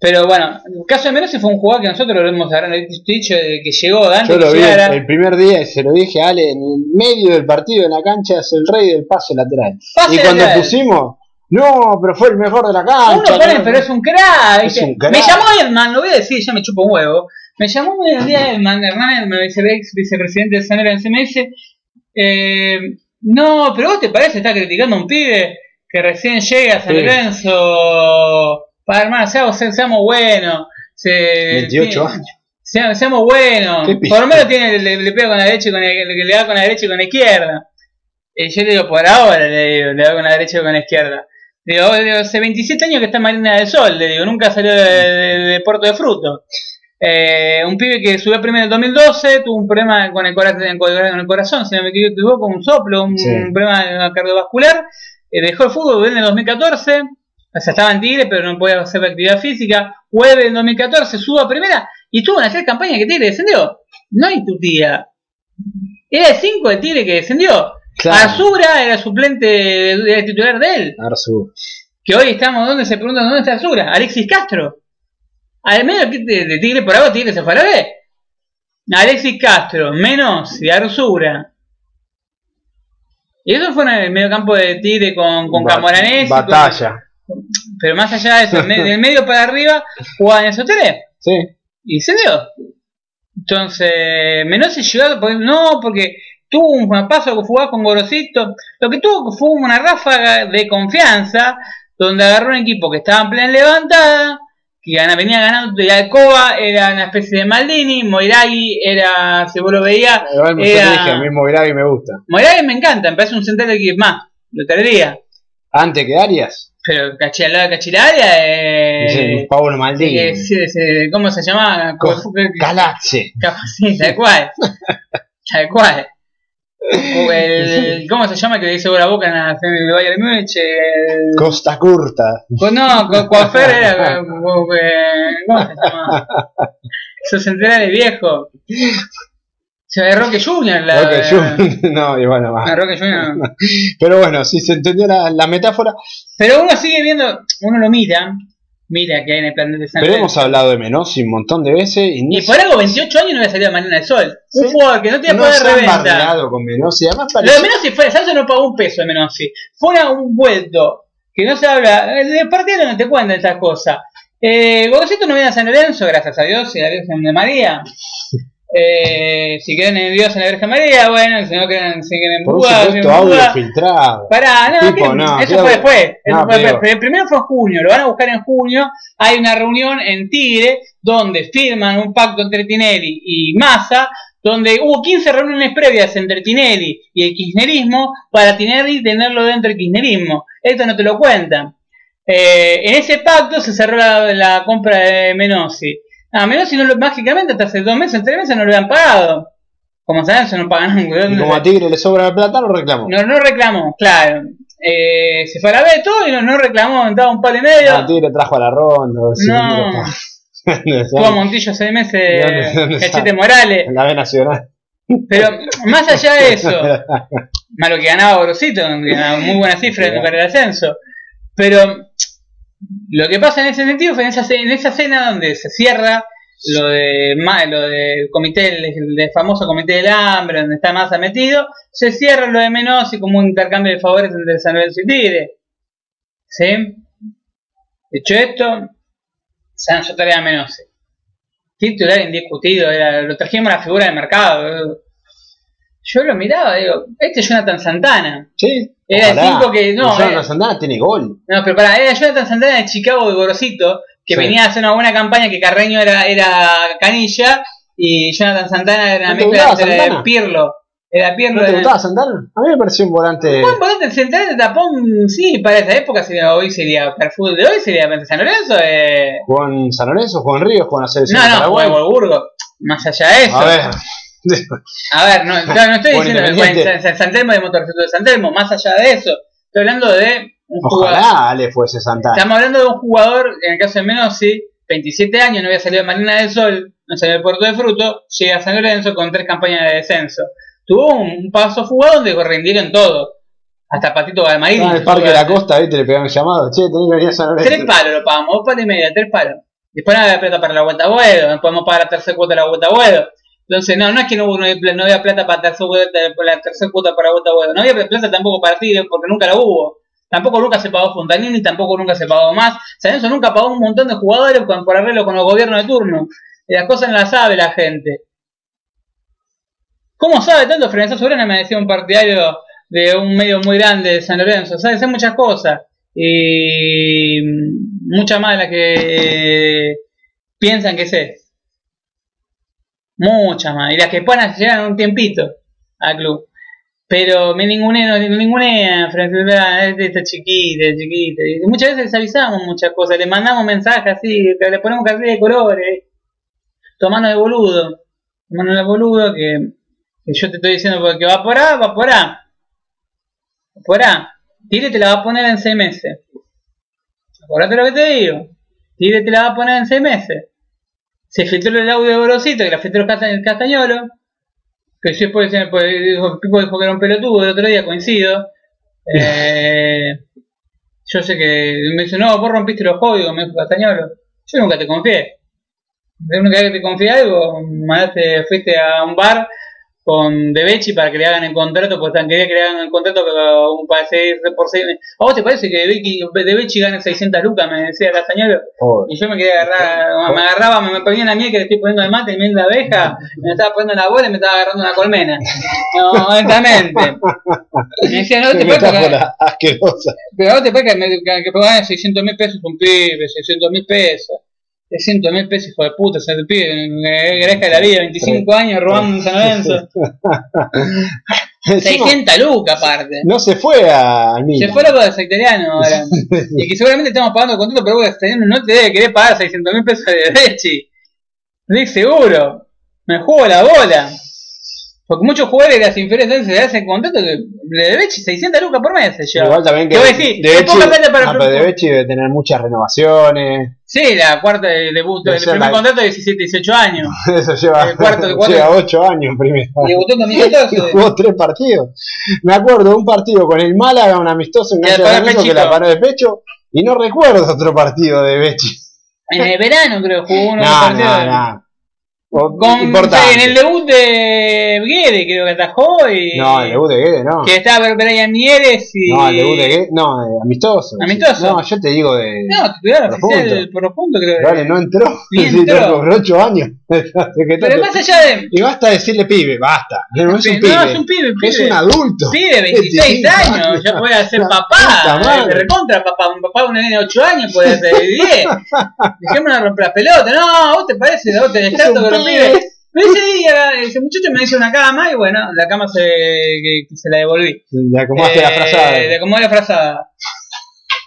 Pero bueno, el caso de Menossi fue un jugador que nosotros lo hemos dicho de que llegó antes Yo lo vi el, el primer día y se lo dije a Ale, en el medio del partido en la cancha es el rey del pase lateral. Pase y cuando lateral. pusimos, no, pero fue el mejor de la cancha. Uno pone, no, pero es un crack. Es un crack. Me llamó Edman, lo voy a decir, ya me chupo un huevo. Me llamó un día Edman, Hernán Edman, ex vicepresidente de Sanera en CMS. Eh, no, pero vos te parece, está criticando a un pibe que recién llega a San Sí. Lorenzo. Para hermano, seamos, seamos buenos. Se, 28 tiene- años. Seamos, seamos buenos. Por lo menos tiene, le, le pega con la derecha y con la, le, le da con la derecha y con la izquierda. Y yo le digo, por ahora le digo, le da con la derecha y con la izquierda. Digo, digo, hace 27 años que está en Marina del Sol, le digo, nunca salió de, de- de Puerto de Fruto. Eh, un pibe que subió primero en el 2012, tuvo un problema con el, cora- con el corazón, si no me equivoco, un soplo, un Sí. problema cardiovascular. Eh, dejó el fútbol en el 2014, o sea, estaba en Tigre, pero no podía hacer actividad física. Jueves en 2014 subo a primera y tuvo una tres campañas que Tigre descendió. No hay tu tía. Era el 5 de Tigre que descendió. Claro. Arzura era suplente, era titular de él. Arzu. Que hoy estamos, ¿dónde se preguntan dónde está Arzura? Alexis Castro. Al medio que de, de Tigre por algo Tigre se fue a la B. Alexis Castro, menos y Arzura. Y eso fue en el medio campo de Tigre con, con Ba- Camoranesi. con- Batalla. pero más allá de eso, del medio para arriba, jugaban esos tres. Sí. Y se dio. Entonces, Menossi llegó, porque- no, porque tuvo un paso que jugaba con Gorosito. Lo que tuvo fue una ráfaga de confianza, donde agarró un equipo que estaba en plena levantada, que gana- venía ganando, y Alcoba era una especie de Maldini, Moiragui era, si vos lo veías, era- dije, a mí Moiragui me gusta. Moiragui me encanta, me parece un central de que más, lo traería. Antes que Arias, Pero Cachi- al lado de Cachilaria, eh, Pablo Maldini. eh, ¿cómo se llama? Calazze. Sí, tal cual. tal cual. El, ¿Cómo se llama que le dice la boca en la serie de Bayern Múnich? El- Costa Curta. Pues no, Co- Coafer era. que- ¿Cómo se llama? Esos centrales viejos. Se de Roque Junior. La, Ok, yo- no, y bueno, Ah, más. Roque Junior. Pero bueno, si se entendió la, la metáfora. Pero uno sigue viendo, uno lo mira, mira que hay en el planeta de San Pero hemos hablado de Menossi un montón de veces y, Y por algo 28 años no había salido a Marina del Sol. Un jugador que no tenía no poder de reventa. con Menossi. Además Lo de Menossi fue, Sancho no pagó un peso de Menossi. Fue un vuelto. Que no se habla. El de partido no te cuentan estas cosas. Eh, Gorosito no viene a San Lorenzo, gracias a Dios y a Virgen de María. Eh, si creen en Dios en la Virgen María, bueno, si no creen, si en por un Buda, supuesto en audio Buda. filtrado. Pará, no, Tipo, no, eso fue después. eso no, fue después. pero- Pero primero fue en junio, lo van a buscar en junio. Hay una reunión en Tigre donde firman un pacto entre Tinelli y Massa, donde hubo 15 reuniones previas entre Tinelli y el kirchnerismo para Tinelli tenerlo dentro del kirchnerismo. Esto no te lo cuentan. Eh, en ese pacto se cerró la, la compra de Menossi. A Menossi no lo, mágicamente hasta hace dos meses, tres meses no lo habían pagado. Como saben, se no pagan. Y como a Tigre le sobra la plata, lo reclamó. No, no reclamó, claro. Eh, se fue a la B todo y no, no reclamó, daba un palo y medio. A Tigre trajo a la ronda. sí, No. Tuvo a Montillo seis meses, ¿Dónde- dónde Cachete? Morales. En la B Nacional. Pero más allá de eso, más lo que ganaba Gorosito, que ganaba muy buena cifra en el ascenso. Pero lo que pasa en ese sentido fue en esa, en esa cena donde se cierra lo de lo del comité, el, famoso comité del hambre, donde está Massa metido, se cierra lo de Menossi como un intercambio de favores entre San Lorenzo y Tigre. ¿Sí? Dicho esto, Sancho trae a Menossi. Titular indiscutido, era, lo trajimos a la figura del mercado. Yo lo miraba, digo, este es Jonathan Santana. Sí. Era el cinco que- no, Jonathan era- Santana tiene gol. No, pero para, era Jonathan Santana de Chicago de Gorosito, que Sí. venía a hacer una buena campaña, que Carreño era, era Canilla y Jonathan Santana era una ¿No te mezcla entre Santana? Pirlo. Era Pirlo. ¿No te gustaba Santana? A mí me pareció un volante. Buen volante central de tapón, sí, para esa época sería, hoy sería, fútbol de hoy sería San Lorenzo. Eh... Jugó en San Lorenzo, jugó en Río, jugó en la selección No, no, Paraguay. en Wolfsburgo. Más allá de eso. A ver. A ver, no, claro, no estoy diciendo que San- Telmo de Motorcito de San Telmo, más allá de eso. Estoy hablando de un jugador. Ojalá Ale fuese Santana. Estamos hablando de un jugador, en el caso de Menossi, 27 años, no había salido de Marina del Sol, no salió del Puerto de Fruto, llega a San Lorenzo con tres campañas de descenso. Tuvo un paso fugado donde rindieron todo. Hasta Patito Galmarini. Ah, en el Parque de la Costa, ¿viste? Le pegaron llamado. Che, tenés que venir a San Lorenzo. Tres palos lo pagamos, dos palos y media, tres palos. Después no había plata para la vuelta a Boedo, no podemos pagar la tercera cuota de la vuelta a Boedo. Entonces, no, no es que no, no, no había plata para vuelta, para la tercera cuota para la vuelta a Boedo. No había plata tampoco para Tigre porque nunca la hubo. Tampoco nunca se pagó Fontanini, tampoco nunca se pagó más. San Lorenzo nunca pagó un montón de jugadores con, por arreglo con los gobiernos de turno. Y las cosas no las sabe la gente. ¿Cómo sabe tanto Frenesá Sobrana? Me decía un partidario de un medio muy grande de San Lorenzo. Sabe hacer muchas cosas. Y muchas más de las que eh, piensan que sé. Muchas más. Y las que puedan llegar en un tiempito al club. Pero me ningunean, no es de esta chiquita, chiquita. Muchas veces les avisamos muchas cosas, le mandamos mensajes así, le ponemos cartel de colores. Tomando de boludo. Tomando de boludo que que yo te estoy diciendo porque va por A, va por A. Por A. Tigre te la va a poner en 6 meses. Acordate lo que te digo. Tigre te la va a poner en 6 meses. Se filtró el audio de Gorosito, que la filtró Castañolo. Que si después pues, dijo, Pipo dijo que era un pelotudo el otro día, coincido. Eh, yo sé que me dice, no, vos rompiste los códigos, me dijo Castañolo. Yo nunca te confié. La única vez que te confié algo, fuiste a un bar con De Becci para que le hagan el contrato, porque tan quería que le hagan el contrato un para seis, por seis. ¿A vos te parece que De Becci, gane 600 lucas? Me decía Castañolo. Joder. Y yo me quería agarrar, me agarraba, me, me ponía la miel que le estoy poniendo el mate, miel de abeja, me estaba poniendo la bola y me estaba agarrando una colmena. No, honestamente. Me decía, no, te metáfora asquerosa. Pero ahora te puede que, me- que, que pagan 600 mil pesos un pibe, 600 mil pesos. 600 mil pesos, hijo de puta, ese pibe, que crezca la vida, 25 años robando en San Lorenzo. Encima, 600 lucas aparte. no se fue a- al Milan. Se fue loco de sectoriano ahora. y que seguramente estamos pagando contrato, pero vos sectoriano no te debe querer pagar 600 mil pesos de Derechi. Estoy seguro. Me juego la bola. Porque muchos jugadores de las inferiores se hacen contrato que de Derechi 600 lucas por mes se lleva. Igual también que decir, De Becci- para no, De Becci debe tener muchas renovaciones. Sí, la cuarta de debut, el primer la- contrato de 17, 18 años. Eso lleva, El cuarto- el cuarto- lleva 8 años primero. Debutó en 2014. Jugó tres partidos. Me acuerdo de un partido con el Málaga, un amistoso el Lorenzo, que la paró de pecho. Y no recuerdo otro partido de Becci. En el verano creo jugó uno No, no, no. Con, importante. en el debut de Guede creo que atajó y No, el debut de Guede, no. que estaba Brian Mieres y No, el debut de Guede, no, eh, amistoso. ¿Amistoso? No, yo te digo de. no titular oficial profundo creo que Vale, no entró. Sí, entró. Por 8 años. Pero más allá de Y basta decirle pibe, basta. No es un no, pibe. es un pibe, pibe. Es un adulto. Pibe, 26 25 años, ya puede ser papá, eh, recontra papá, un papá de un nene de 8 años puede ser de 10. Dejémonos de romper la pelota, no, ¿a vos te parece, ¿A vos te Es tanto que pibe. ese día, ese muchacho me hizo una cama y bueno, la cama se, se la devolví. Le acomodaste la Eh, frazada. Le acomodé la frazada.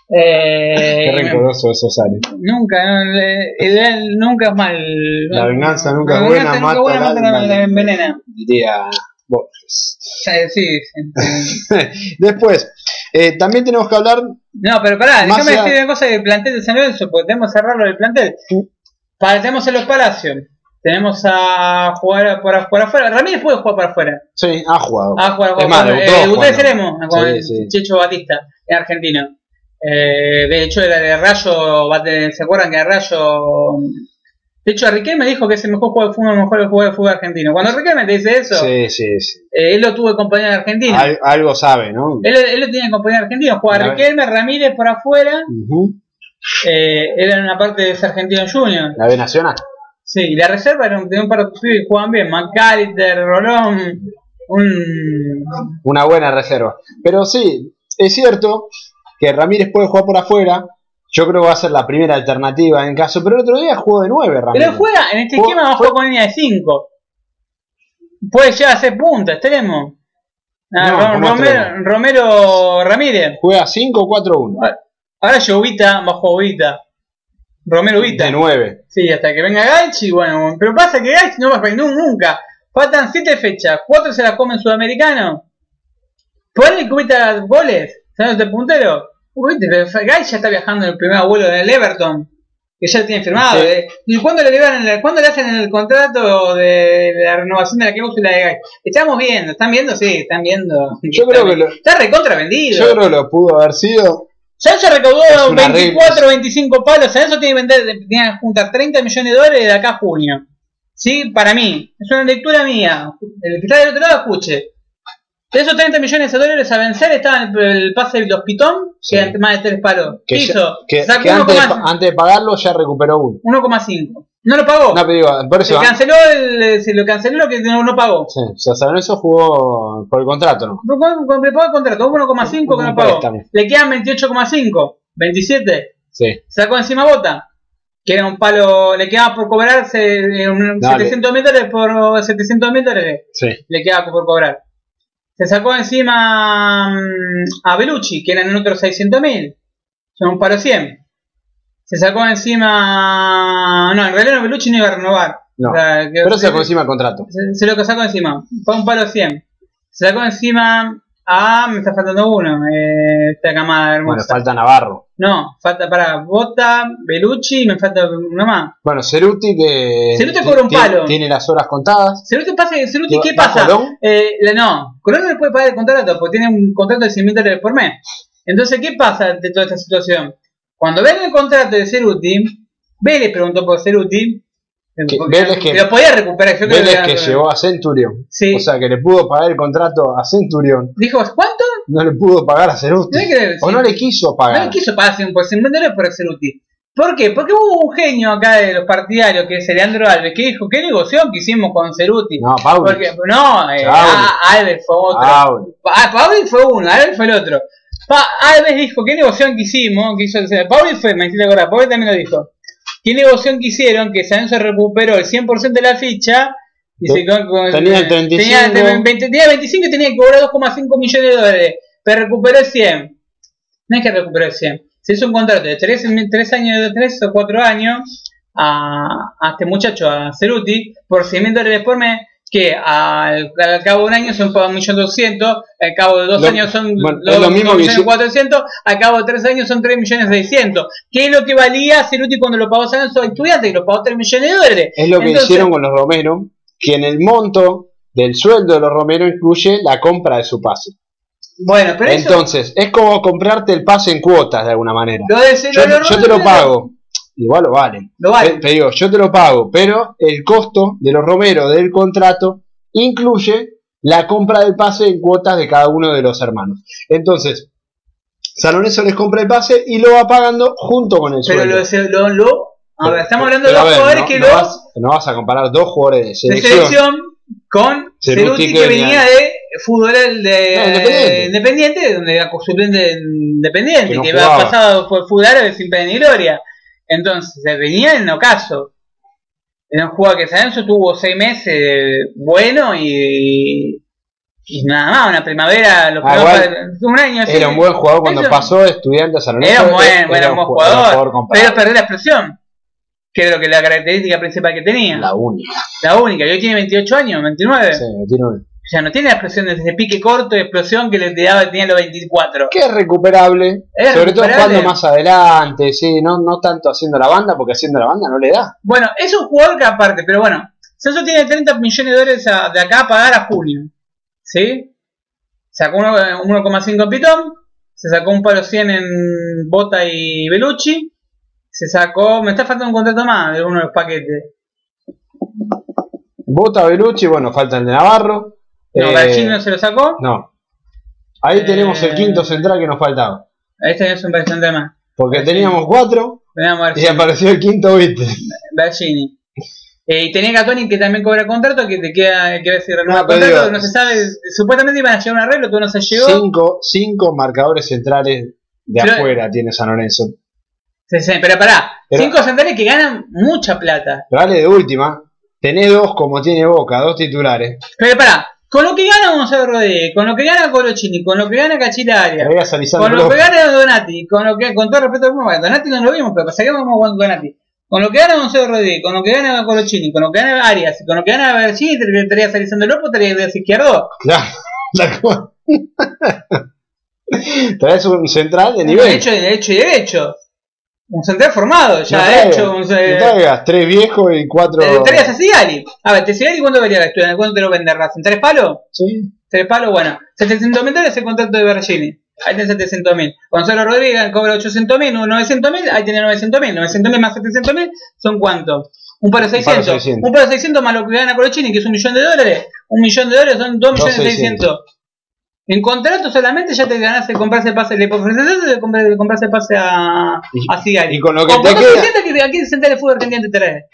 Eh, Qué rencoroso eso sale. Nunca, no, le- el- nunca es mal. La venganza nunca La es buena, mata nunca buena, mata la, la envenena. Diría Borges. Sí, sí, sí. Después, eh, también tenemos que hablar. No, pero pará, déjame decir una cosa del plantel de San Lorenzo, porque tenemos que cerrarlo del plantel. Para, tenemos en los Palacios, tenemos a jugar por, por afuera. Ramírez puede jugar por afuera. Sí, ha jugado. Ah, jugar, Es debutó eh, en con Sí, el sí. Checho Batista, en argentino. Eh, de hecho, era de Rayo, ¿se acuerdan que Rayo? De hecho, Riquelme me dijo que es el mejor jugador de fútbol, el mejor jugador de fútbol argentino. Cuando Riquelme te dice eso, Sí, sí, sí. eh, él lo tuvo de compañero de Argentina. Al- algo sabe, ¿no? Él, él lo tenía de compañero de Argentina. Jugaba Riquelme, Ramírez por afuera. Ujú. Eh, era una parte de ese argentino junior. La B Nacional. Sí, y la reserva era un, de un par de jugaban bien. McAllister, Rolón. Un. Una buena reserva. Pero sí, es cierto que Ramírez puede jugar por afuera. Yo creo que va a ser la primera alternativa en caso. Pero el otro día jugó de 9 Ramírez. Pero juega, en este esquema jugar con línea de 5. Puede llegar a ser punta, extremo. Ah, No, Rom- como Romero, Ramírez. Juega 5-4-1. Ahora Llovita bajo Vita. Romero Vita. De 9. Sí, hasta que venga Gaich, bueno, pero pasa que Gaich no va a venir nunca. Faltan 7 fechas, 4 se las come en Sudamericano. Ponle cubita goles, ¿sabes de puntero? Gaich ya está viajando en el primer vuelo del Everton. que ya lo tienen firmado. Sí. eh. ¿Y cuándo le, liberan el- cuándo le hacen el contrato de la renovación de la cláusula de GAI? Estamos viendo, ¿están viendo? Sí, están viendo. Yo creo que lo, Está recontra vendido. yo creo que lo pudo haber sido. Ya se recaudó Es una 24 25 palos. A eso tiene que vender, tiene que juntar 30 millones de dólares de acá a junio. ¿Sí? Para mí. Es una lectura mía. El que está del otro lado escuche. De esos 30 millones de dólares a vencer estaban el, pase de los pitón, Sí. que más de 3 palos. Que, ¿Qué ya- hizo? que, Sacó que antes, de, 1,5. pa- antes de pagarlo ya recuperó uno. 1,5. No lo pagó. No, pero digo, por se eso. canceló el, se lo canceló lo que no, no pagó. Sí, o sea, San Lorenzo jugó por el contrato, ¿no? Pagó- Le pagó el contrato, 1,5 que no pagó. Le quedan 28,5, 27. Sí. Sacó encima Bota, que era un palo, le quedaba por cobrarse eh, un- Dale. 700 mil dólares por 700 mil dólares, Sí. le quedaba por cobrar. Se sacó encima mm, a Belucci, que eran otros 600 mil, son un palo 100. Se sacó encima, no, en realidad no, Belucci no iba a renovar. No. O sea, que- Pero se sacó encima el contrato. se, se lo sacó encima. Fue un palo 100. Se sacó encima a. Me está faltando uno. Eh, esta camada Bueno, hermosa. falta Navarro. No, falta para Bota, Belucci y me falta uno más. Bueno, Ceruti que. Ceruti ti- cobra un palo. Tiene las horas contadas. Ceruti, pasa, Ceruti ¿qué ¿Va pasa? Colón? Eh, no, Colón no le puede pagar el contrato porque tiene un contrato de 100 mil dólares por mes. Entonces, ¿qué pasa de toda esta situación? Cuando ven el contrato de Ceruti, Vélez preguntó por Ceruti. porque Vélez que- lo podía recuperar. Yo creo Vélez que, que llevó a Centurión. Sí. O sea, que le pudo pagar el contrato a Centurión. Dijo, ¿cuánto? No le pudo pagar a Ceruti. No O no le quiso No pagar. le quiso pagar 100 por 100 dólares por ser útil. ¿Por qué? Porque hubo un genio acá de los partidarios, que es Leandro Alves, que dijo, ¿qué negocio que hicimos con Ceruti? No, Pauli. Porque, no, eh, Alves fue otro. Pauli. Ah, Pauli fue uno, Alves fue el otro. Pa- Alves dijo, ¿qué negocio que hicimos? Que hizo, Pauli fue, me hiciste acordar, Pauli también lo dijo. ¿Qué negocio que hicieron? Que San Lorenzo recuperó el 100% de la ficha. Y se con- Tenía el 35. Tenía, tenía 20 tenía 25 y tenía que cobrar 2,5 millones de dólares. Pero recuperó el 100. No es que recuperó el 100. Se hizo un contrato de 3, años, de 3 o 4 años a, a este muchacho, a Ceruti, por 100 mil dólares por mes, que al, al cabo de un año son 1.200.000, al cabo de dos Lo- años son bueno, es lo mismo que hizo- 2.400.000, al cabo de tres años son 3.600.000. ¿Qué es lo que valía Ceruti cuando lo pagó San a estudiantes? Que lo pagó 3 millones de dólares. Es lo que hicieron con los Romero, que en el monto del sueldo de los Romero incluye la compra de su pase. Bueno, pero eso, Entonces, es como comprarte el pase en cuotas de alguna manera. lo de Yo, lo- yo te lo pago, igual lo vale. Lo vale. Te, te digo, yo te lo pago, pero el costo de los Romero del contrato incluye la compra del pase en cuotas de cada uno de los hermanos. Entonces, San Lorenzo les compra el pase y lo va pagando junto con el Pero sueldo. lo, se- lo, lo- a ver, estamos hablando Pero de dos ver, jugadores no, que no los vas, no vas a comparar dos jugadores de de selección. selección con Ceruti que que venía- de fútbol de No, Independiente. Independiente, donde era suplente de Independiente, Que no que había pasado por fútbol árabe sin pena ni gloria. Entonces, se venía en ocaso. en un jugador que San tuvo seis meses bueno y, y, nada más, una primavera, los ah, un año. Era un buen jugador cuando pasó estudiante a San Era un buen, era era jugador, pero perdió la explosión, que era lo que la característica principal que tenía. La única. La única, y hoy tiene 28 años, 29. Sí, 29. Ya no tiene explosiones de pique corto, de explosión que le daba, tenía los 24. Que es recuperable. Sobre todo jugando más adelante, sí, no, no tanto haciendo la banda, porque haciendo la banda no le da. Bueno, es un jugador que aparte, pero bueno, Sancho tiene 30 millones de dólares de acá a pagar a junio. ¿Sí? Sacó 1,5 en Pitón, se sacó un paro 100 en Bota y Belucci, se sacó, me está faltando un contrato más de uno de los paquetes. Bota, Belucci, bueno, falta el de Navarro. No, Eh, Garcini no se lo sacó, no. Ahí Eh, tenemos el quinto central que nos faltaba. este es un bastante más. Porque teníamos cuatro a ver y apareció el quinto, viste. Bergini. Eh, y tenía Gatoni que también cobra contrato, que te queda, que ver si renueva No, contrato, digo- no se sabe. Supuestamente iban a llegar a un arreglo, que no se llegó. Cinco, cinco marcadores centrales de Pero- afuera tiene San Lorenzo. Sí, sí, pero pará, Pero- cinco centrales que ganan mucha plata. Pero dale de última, tenés dos como tiene Boca, dos titulares. Pero pará, con lo que gana Gonzalo Rodríguez, con lo que gana Colochini, con lo que gana Cachilaria, con lo que gana Donati, con lo que, con todo respeto, bueno, Donati no lo vimos, pero sabíamos cómo Donati. Con lo que gana Gonzalo Rodríguez, con lo que gana Colochini, con lo que gana Arias, con lo que gana Bergini, te traías a Lisandro López, a izquierdo. Claro, tal cual. Traes un central de nivel. hecho, de hecho y derecho. Un central formado, ya no traigas, hecho. Un, no traigas tres viejos y cuatro. te traías a Sigali. A ver, ¿te Sigali cuánto valía la estudiante? ¿Cuánto te lo vende Racing? ¿Tres palos? Sí. Tres palos, bueno. 700 mil dólares el contrato de Bergini. Ahí tenés 700 mil. Gonzalo Rodríguez cobra 800 mil, 900 mil, ahí tenés 900 mil. 900 mil más 700 mil son cuánto? Un palo 600. 600. Un palo 600 más lo que gana Colochini, que es un millón de dólares. Un millón de dólares son 2 millones 600. En contrato solamente ya te ganás el comprarse el pase, le ofreces comprás el pase a, a Sigali. y con lo que O te queda- 260 que aquí el central de fútbol argentino te trae.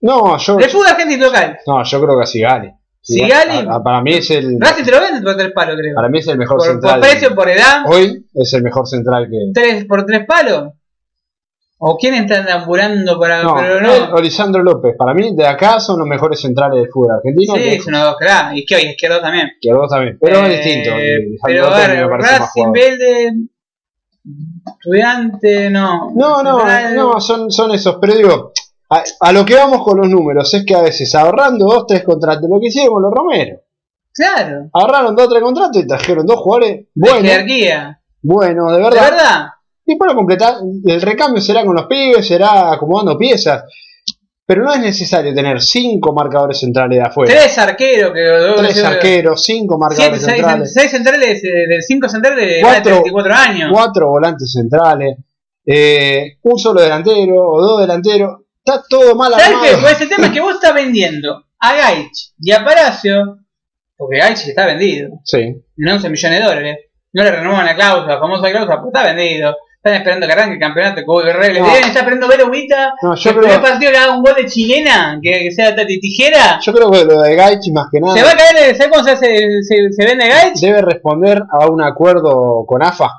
No, yo, De fútbol argentino local. no, yo creo que a Sigali. Sigali. A- a- para mí es el. Racing te lo vende por tres palos, creo. Para mí es el mejor Por, central. por precio, por edad. Hoy es el mejor central que. tres por tres palos? ¿O quién está ambulando para.? No, pero Lisandro López. Para mí, de acá son los mejores centrales del fútbol argentino. Sí, es uno dos crack. Hoy izquierdo también. vos también. Pero Eh, es distinto. Lisandro Pero a ver, Racing. Vélez. Estudiante, no. No, no, Central, no, son, son esos. Pero digo, a, a lo que vamos con los números es que a veces ahorrando dos, tres contratos, lo que hicieron los Romero. Claro. Agarraron dos, tres contratos y trajeron dos jugadores De buenos. jerarquía. Buenos, de ¿De verdad. Y para completar, el recambio será con los pibes, será acomodando piezas. Pero no es necesario tener cinco marcadores centrales de afuera. Tres arqueros que. Tres arqueros, cinco marcadores centrales, seis centrales, eh, de cinco centrales de más de Cuatro. 34 años. cuatro volantes centrales, eh, un solo delantero o dos delanteros. Está todo mal ¿Sabes armado. qué? Pues ese tema es que vos estás vendiendo a Gaich y a Palacio, porque Gaich está vendido, Sí. en 11 millones de dólares. No le renovan la cláusula, la famosa cláusula, porque está vendido. Están esperando que arranque el campeonato, que reglas. No. Estar esperando ver a Huguita, No, que yo el primer partido le haga un gol de chilena, que, que sea Tati Tijera. yo creo que lo de Gaich más que nada Se va a caer, ¿sabes cómo se, se, se vende Gaich? debe responder a un acuerdo con AFA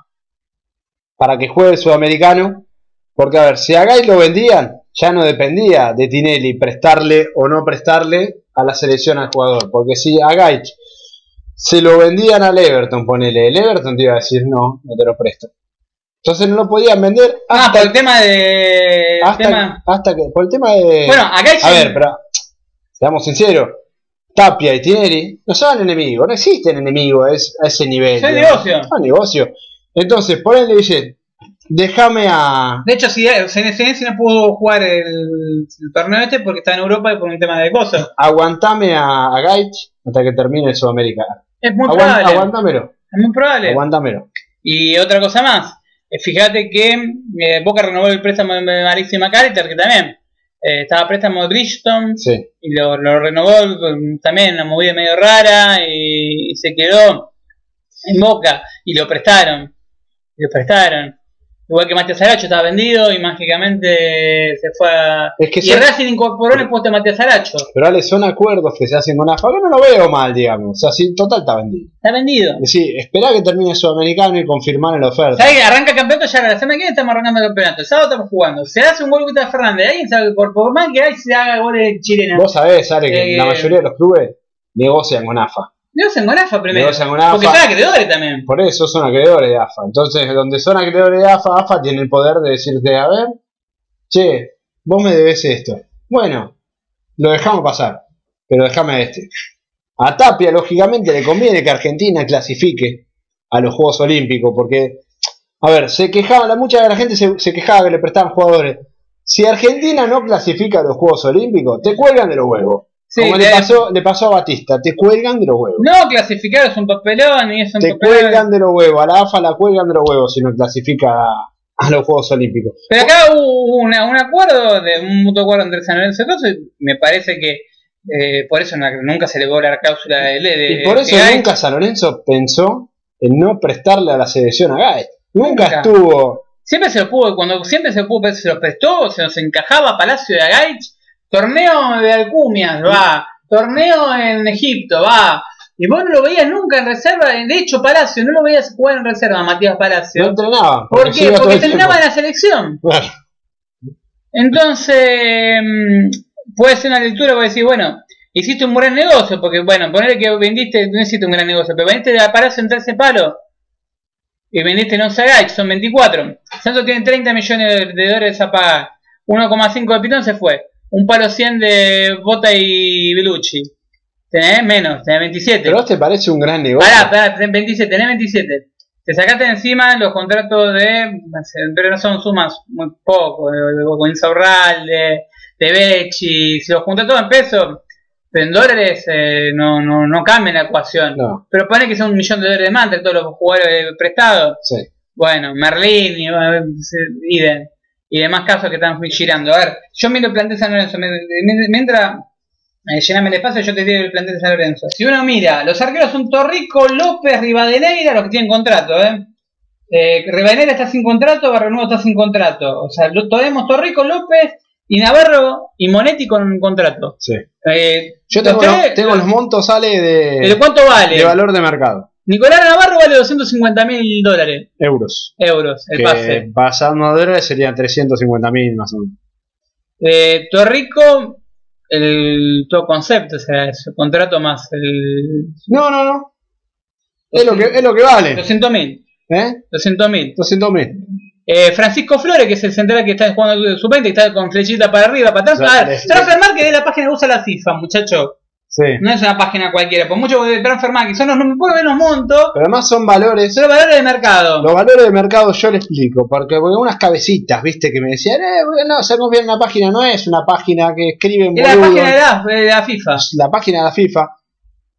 para que juegue el sudamericano. Porque, a ver, si a Gaich lo vendían, ya no dependía de Tinelli prestarle o no prestarle a la selección al jugador. Porque si a Gaich se lo vendían al Everton, ponele, el Everton te iba a decir no, no te lo presto. Entonces no lo podían vender Ah, hasta, por el tema de. hasta, tema... hasta que, por el tema de... Bueno, a Gaich. A ver, pero seamos sinceros. Tapia y Tinelli no son enemigos, no existen enemigos a ese- a ese nivel. Digamos. negocio. Son negocio. Entonces, por él le dice, déjame a... De hecho, si Senesi no pudo jugar el, el torneo este porque está en Europa y por un tema de cosas. Aguantame a, a Gaich hasta que termine el Sudamericano. Es muy probable. aguantamelo, Es muy probable. aguantamelo. Y otra cosa más. Eh, Fíjate que eh, Boca renovó el préstamo de Marixi que también eh, estaba a préstamo de Bridgestone Sí. y lo, lo renovó también, una movida medio rara y, y se quedó en Boca y lo prestaron. Y lo prestaron. Igual que Matías Aracho estaba vendido y mágicamente se fue a... Es que y son- Racing incorporó en el puesto de Matías Aracho. Pero Ale, son acuerdos que se hacen con AFA, que no lo veo mal, digamos. O sea, sí, total está vendido. Está vendido. Decir, esperá que termine el Sudamericano y confirmar la oferta. ¿Sabes? Arranca el campeonato ya la semana que viene estamos arrancando el campeonato. El sábado estamos jugando. Se hace un gol de Fernández. Alguien sabe por, por más que hay se haga goles chilenos. Vos sabés, Ale, que Eh, la mayoría de los clubes negocian con AFA. Negocian con AFA primero. Negocian con AFA. Porque son acreedores también. Por eso son acreedores de AFA. Entonces, donde son acreedores de AFA, AFA tiene el poder de decirte, a ver, che, vos me debes esto. Bueno, lo dejamos pasar, pero déjame este. A Tapia, lógicamente, le conviene que Argentina clasifique a los Juegos Olímpicos, porque, a ver, se quejaba, la, mucha de la gente se, se quejaba que le prestaban jugadores. Si Argentina no clasifica a los Juegos Olímpicos, te cuelgan de los huevos. Sí, Como le pasó, le pasó a Batista, te cuelgan de los huevos. No, clasificar es un papelón y es un Te papelón. cuelgan de los huevos, a la AFA la cuelgan de los huevos si no clasifica a, a los Juegos Olímpicos. Pero acá hubo una- un acuerdo, de un mutuo acuerdo entre San Lorenzo y y me parece que eh, por eso nunca se le cobró la cláusula de, de Y por eso nunca San Lorenzo pensó en no prestarle a la selección a Gaet. Nunca, Nunca. estuvo. Siempre se lo pudo, cuando siempre se lo pudo, se lo prestó, se nos encajaba Palacio de Agaich, torneo de Alcumias, va, torneo en Egipto, va. Y vos no lo veías nunca en reserva, de hecho Palacio, no lo veías jugar en reserva, Matías No Palacio. entrenaban. ¿Por se qué? Porque el tiempo. terminaba en la selección. Claro. Entonces, mm, puede ser una lectura, puede decir, bueno, hiciste un gran negocio, porque bueno, ponerle que vendiste, no hiciste un gran negocio, pero vendiste a Palacio en 13 palos y vendiste no Sagach, son 24. Santos tiene 30 millones de, de dólares a pagar. 1,5 de Pitón se fue. Un palo 100 de Bota y Belucci. Tenés menos, tenés 27. Pero vos te parece un gran negocio. Pará, pará, tenés 27, tenés 27. te sacaste de encima los contratos de, pero no son sumas muy poco, de, de, de de Becci, si los juntas todo en pesos, en dólares eh, no, no, no cambia la ecuación. No, Pero pone que son un millón de dólares más entre todos los jugadores prestados. sí. Bueno, Merlín y, idem. Y demás casos que están girando. A ver, yo miro el plantel San Lorenzo. Mientras eh, llename el espacio, yo te digo el plantel de San Lorenzo. Si uno mira, los arqueros son Torrico, López, Rivadeneira, los que tienen contrato, ¿eh? Eh, Rivadeneira está sin contrato, Barrenuevo está sin contrato. O sea, lo, tenemos Torrico, López y Navarro y Monetti con un contrato. sí. Eh, Yo tengo, los tengo los montos, sale ¿De de, cuánto vale? de valor de mercado. Nicolás Navarro vale 250 mil dólares, Euros. euros, el que pase. pasando a dólares serían 350 mil más o menos. Eh, Torrico, el todo concepto, o sea, su contrato más el No, no, no. Es lo que, es lo que vale. 200 mil. ¿Eh? 200 mil. 200 mil. Eh, Francisco Flores, que es el central que está jugando el sub-20, que está con flechita para arriba, para atrás. Ya, Ah, Transfer Market es la página que usa la FIFA, muchacho. Sí. No es una página cualquiera. Por mucho que Transfer Market son los, no puedo ver los montos, Pero además son valores. son los valores de mercado. Los valores de mercado yo le explico, porque, porque unas cabecitas, viste, que me decían, eh, no, se confía en una página, no es una página que escriben Es la página de la, de la FIFA. la página de la FIFA.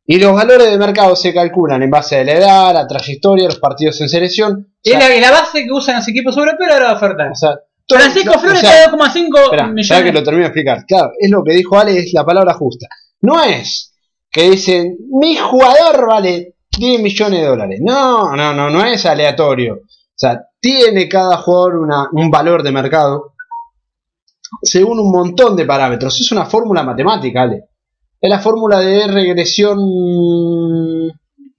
Y los valores de mercado se calculan en base a la edad, la trayectoria, los partidos en selección. O Es sea, la, la base que usan los equipos europeos a la hora de ofertar. o sea, todo- Francisco Flores o sea, está 2,5 Espera, millones. ya que lo termino de explicar. Claro, es lo que dijo Ale, es la palabra justa. No es que dicen, mi jugador vale 10 millones de dólares. No, no, no, no es aleatorio. O sea, tiene cada jugador una- un valor de mercado según un montón de parámetros. Es una fórmula matemática, Ale. Es la fórmula de regresión...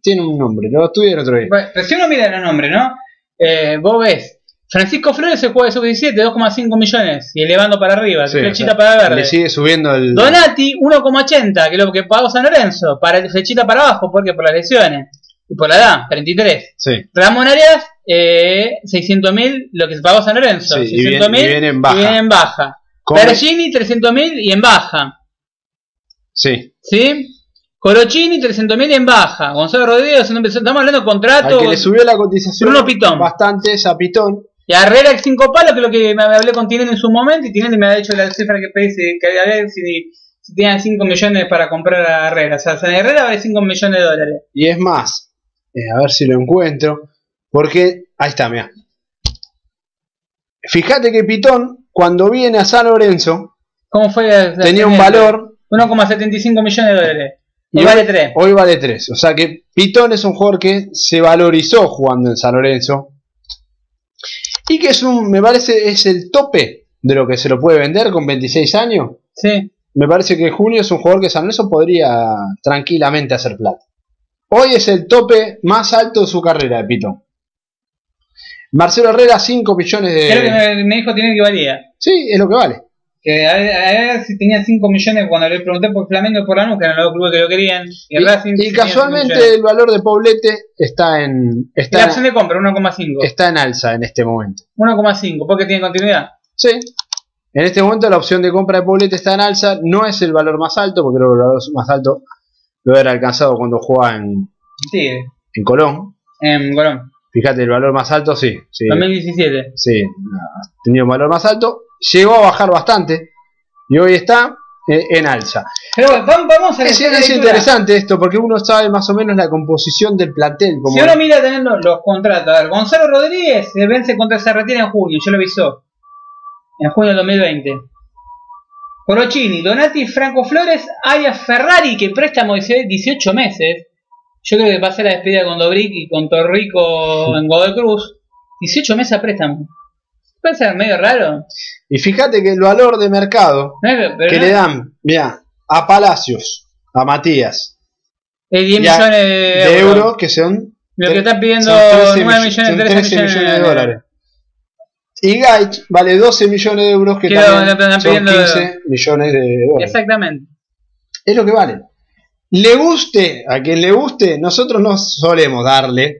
Tiene un nombre, lo estudié el otro día. Bueno, si uno mira los nombres, ¿no? Eh, vos ves, Francisco Flores se juega de sub-17, 2,5 millones, y elevando para arriba, Sí, flechita o sea, para verde. Le sigue subiendo el... Donati, 1,80, que es lo que pagó San Lorenzo, para flechita para abajo, porque por las lesiones, y por la edad, 33. Sí. Ramón Arias, eh, 600 mil, lo que se pagó San Lorenzo, Sí, y 600 viene- y viene en baja. y viene en baja. Pergini, 300 mil y en baja. Sí. ¿Sí? Corochini, 300.000 en baja. Gonzalo Rodríguez, estamos hablando de Al contrato. que le subió la cotización Bruno Pitón. bastante a Pitón. Y a Herrera, el 5 palos, que es lo que me hablé con Tinelli en su momento. Y Tinelli me ha dicho la cifra que pedí, que a ver si, si tenían 5 millones para comprar a Herrera. O sea, San Herrera vale 5 millones de dólares. Y es más, eh, a ver si lo encuentro. Porque, ahí está, mira. Fíjate que Pitón, cuando viene a San Lorenzo, ¿Cómo fue? la- la tenía un valor. 1,75 millones de dólares. Y y vale hoy- 3. Hoy vale 3. O sea que Pitón es un jugador que se valorizó jugando en San Lorenzo. Y que es un, me parece, es el tope de lo que se lo puede vender con 26 años. Sí. Me parece que Julio es un jugador que San Lorenzo podría tranquilamente hacer plata. Hoy es el tope más alto de su carrera Pitón. Marcelo Herrera, 5 millones de. Creo que me, dijo Tinelli que valía. Sí, es lo que vale. Que a ver, a si tenía 5 millones cuando le pregunté por Flamengo y por la nuca, eran los clubes que lo querían. Y, Y, Racing y tenía 5 casualmente el valor de Poblete está en está, la opción de compra, 1,5. está en alza en este momento. 1,5, porque tiene continuidad. Sí. En este momento la opción de compra de Poblete está en alza. No es el valor más alto, porque creo que el valor más alto lo hubiera alcanzado cuando jugaba en, Sí, en Colón. en Colón, Fíjate, el valor más alto sí. sí 2017. Sí, ha tenido un valor más alto. Llegó a bajar bastante y hoy está eh, en alza. Pero vamos, a Es, interesante esto porque uno sabe más o menos la composición del plantel. Como Si uno mira también los, los contratos, a ver, Gonzalo Rodríguez se vence contra se retira en junio, yo lo avisó. En junio del 2020. Corochini, Donati, Franco Flores, Aya Ferrari, que préstamo dice 18 meses. Yo creo que va a ser la despedida con Dobric y con Torrico en Godoy Cruz. 18 meses a préstamo. Ser medio raro. Y fíjate que el valor de mercado que no- le dan, mira, a Palacios, a Matías, es 10 ya, millones de, de euros. euros que son, Lo que están pidiendo son 13 9 mill- millones, son 13 13 millones, millones de dólares. Y Gaich vale 12 millones de euros que también son pidiendo- 15 millones de dólares. Exactamente. Es lo que vale. Le guste, a quien le guste, nosotros no solemos darle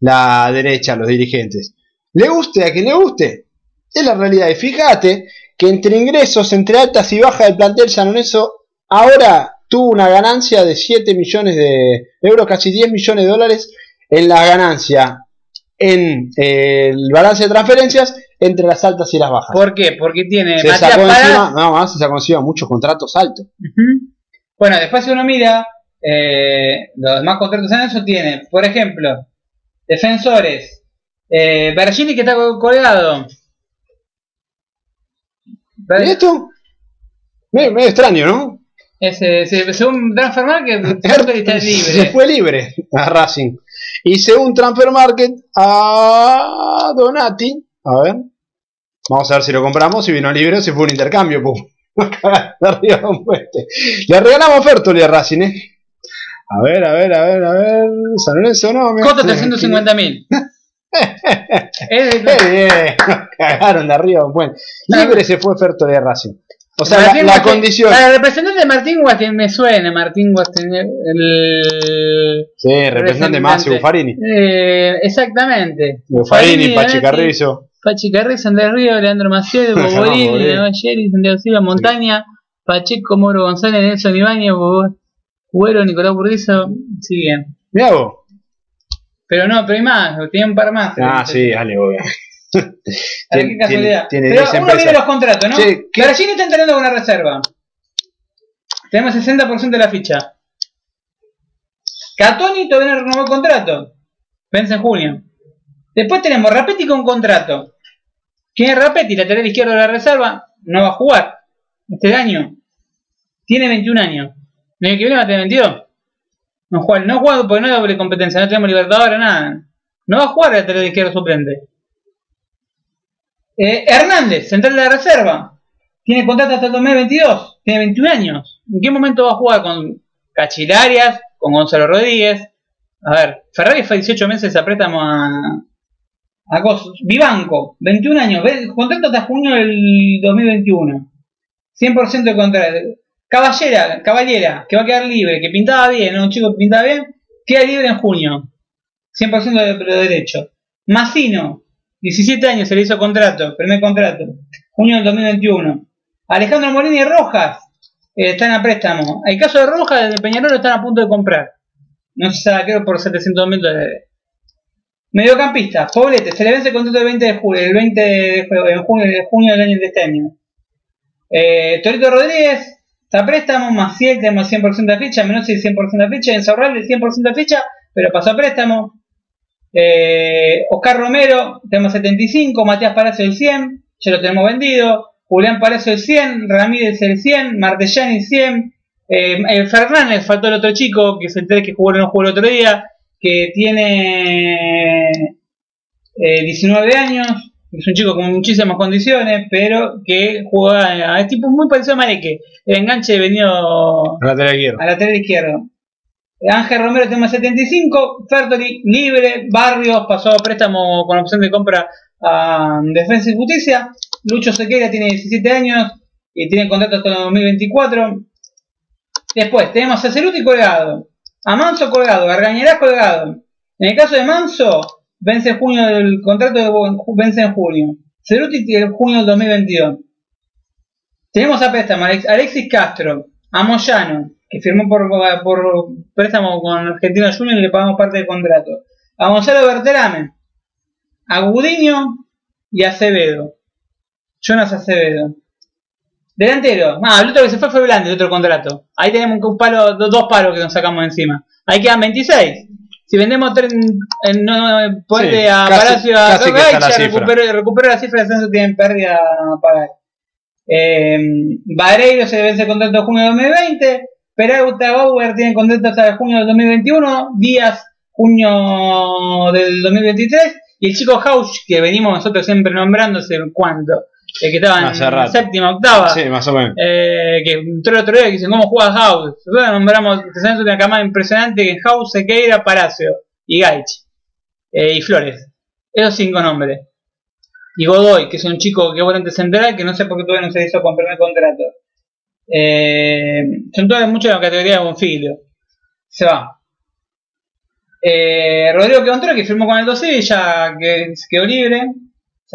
la derecha a los dirigentes. Le guste a quien le guste. Es la realidad. Y fíjate que entre ingresos, entre altas y bajas del plantel San Lorenzo, ahora tuvo una ganancia de 7 millones de euros, casi 10 millones de dólares en la ganancia en eh, el balance de transferencias entre las altas y las bajas. ¿Por qué? Porque tiene se sacó encima, nada más se sacó encima muchos contratos altos. Bueno, después si uno mira eh, los demás contratos en eso, tiene, por ejemplo, defensores, eh, Bergini que está col- colgado. ¿Y esto? Medio, medio extraño, ¿no? Ese, se- según Transfer Market, Fertoli está Se libre. fue libre a Racing. Y según Transfer Market a Donati, a ver, vamos a ver si lo compramos, si vino libre o si fue un intercambio. pum. Le regalamos Fertoli a Racing, ¿eh? A ver, a ver, a ver, a ver. San Lorenzo no. Costa 350 mil. Qué bien, cagaron de arriba de puente. Libre se fue Fertoli a Racing. O sea, la, Martín la Guasten- condición. Para representante de Martín Guasten me suena, Martín Guasten, el... Sí, representante más Buffarini. Eh, exactamente. Buffarini, Donati, Pachi Carrizo. Pachi Carrizo, Andrés Río, Leandro Germán Boborín. Leonel Yeri, Santiago Silva, Montaña, Pacheco, Moro González, Nelson Ibáñez, Bobo- Güero, Nicolás Burdizo, siguen. Mirá vos. Pero no, pero hay más, tiene un par más. Ah, sí, dale, obvio. A ver, qué casualidad. tiene Pero 10 uno mira los contratos, ¿no? Sí. Garcini está entrenando con una reserva. Tenemos 60% de la ficha. Catoni todavía no renovó el contrato. Vence en junio. Después tenemos Rapetti con contrato. ¿Quién es Rapetti? Lateral izquierdo de la reserva. No va a jugar este año. Tiene 21 años. ¿El año que viene va a tener 22? No juega, no juega porque no hay doble competencia. No tenemos Libertadores, nada. No va a jugar el lateral izquierdo suplente. Eh, Hernández, central de la reserva. Tiene contrato hasta el 2022. Tiene 21 años. ¿En qué momento va a jugar con Cachilarias, con Gonzalo Rodríguez? A ver, Ferrari fue 18 meses a préstamo a, a Cos- Vivanco, 21 años. Contrato hasta junio del 2021. 100% de contrato. Caballera, Caballera, que va a quedar libre, que pintaba bien, ¿no? un chico que pintaba bien, queda libre en junio. 100% de, de derecho. Massino, 17 años se le hizo contrato, primer contrato, junio del 2021. Alejandro Molini Rojas eh, están a préstamo. El caso de Rojas, de Peñarol están a punto de comprar. No se sabe, creo por 700 mil dólares. Mediocampista, Poblete, se le vence el contrato el 20 de julio, el 20 de ju- en junio, de junio del año de este año. Eh, Torito Rodríguez, a préstamo, Maciel tenemos 100% de ficha, Menossi 100% de ficha, Enzaurralde 100% de ficha, pero pasó a préstamo. Eh, Oscar Romero, tenemos 75, Matías Palacio el 100, ya lo tenemos vendido. Julián Palacio el 100, Ramírez el 100, Martellani 100. Eh, eh, Fernández, faltó el otro chico, que es el 3 que jugó no jugó el otro día, que tiene eh, 19 años, es un chico con muchísimas condiciones, pero que juega, es tipo muy parecido a Mareque, el enganche venido Lateral izquierdo. a lateral izquierdo. Ángel Romero tenemos 75, Fertoli libre, Barrios pasó a préstamo con opción de compra a Defensa y Justicia, Lucho Sequeira tiene 17 años y tiene contrato hasta el 2024. Después tenemos a Ceruti colgado, a Manso colgado, Gargañarás colgado. En el caso de Manso, vence en junio el contrato de, vence en junio. Ceruti en junio del 2022. Tenemos a préstamo Alexis Castro, a Moyano, que firmó por, por préstamo con Argentino Junior y le pagamos parte del contrato. A Gonzalo Berterame, a Gudiño y a Acevedo. Jonas Acevedo. Delantero. Ah, el otro que se fue fue Blandi, el otro contrato. Ahí tenemos un palo, do- dos palos que nos sacamos encima. Ahí quedan 26. Si vendemos tres, eh, no, Sí, a casi- Palacio a casi que está la ya cifra. recupero, recupero la cifra de ascenso, tienen pérdida a pagar. Eh, Vareiro se vence contrato de junio de 2020. Peralta Bauer tiene contrato hasta junio del 2021. Díaz, junio del 2023. Y el chico Hausch, que venimos nosotros siempre nombrando hace cuánto. El que estaba Hace en rato. séptima, octava. Sí, más o menos. Eh, que entró el otro día que dicen cómo juega House. Nosotros nombramos, tenemos una camada impresionante que es House, Sequeira, Palacio y Gaich. Eh, y Flores. Esos cinco nombres. Y Godoy, que es un chico que es volante central, que no sé por qué todavía no se hizo con primer contrato. Eh, son todas muchas de la categoría de Bonfiglio. Se va. Eh, Rodrigo Quevontero, que firmó con el 12 y ya que quedó libre.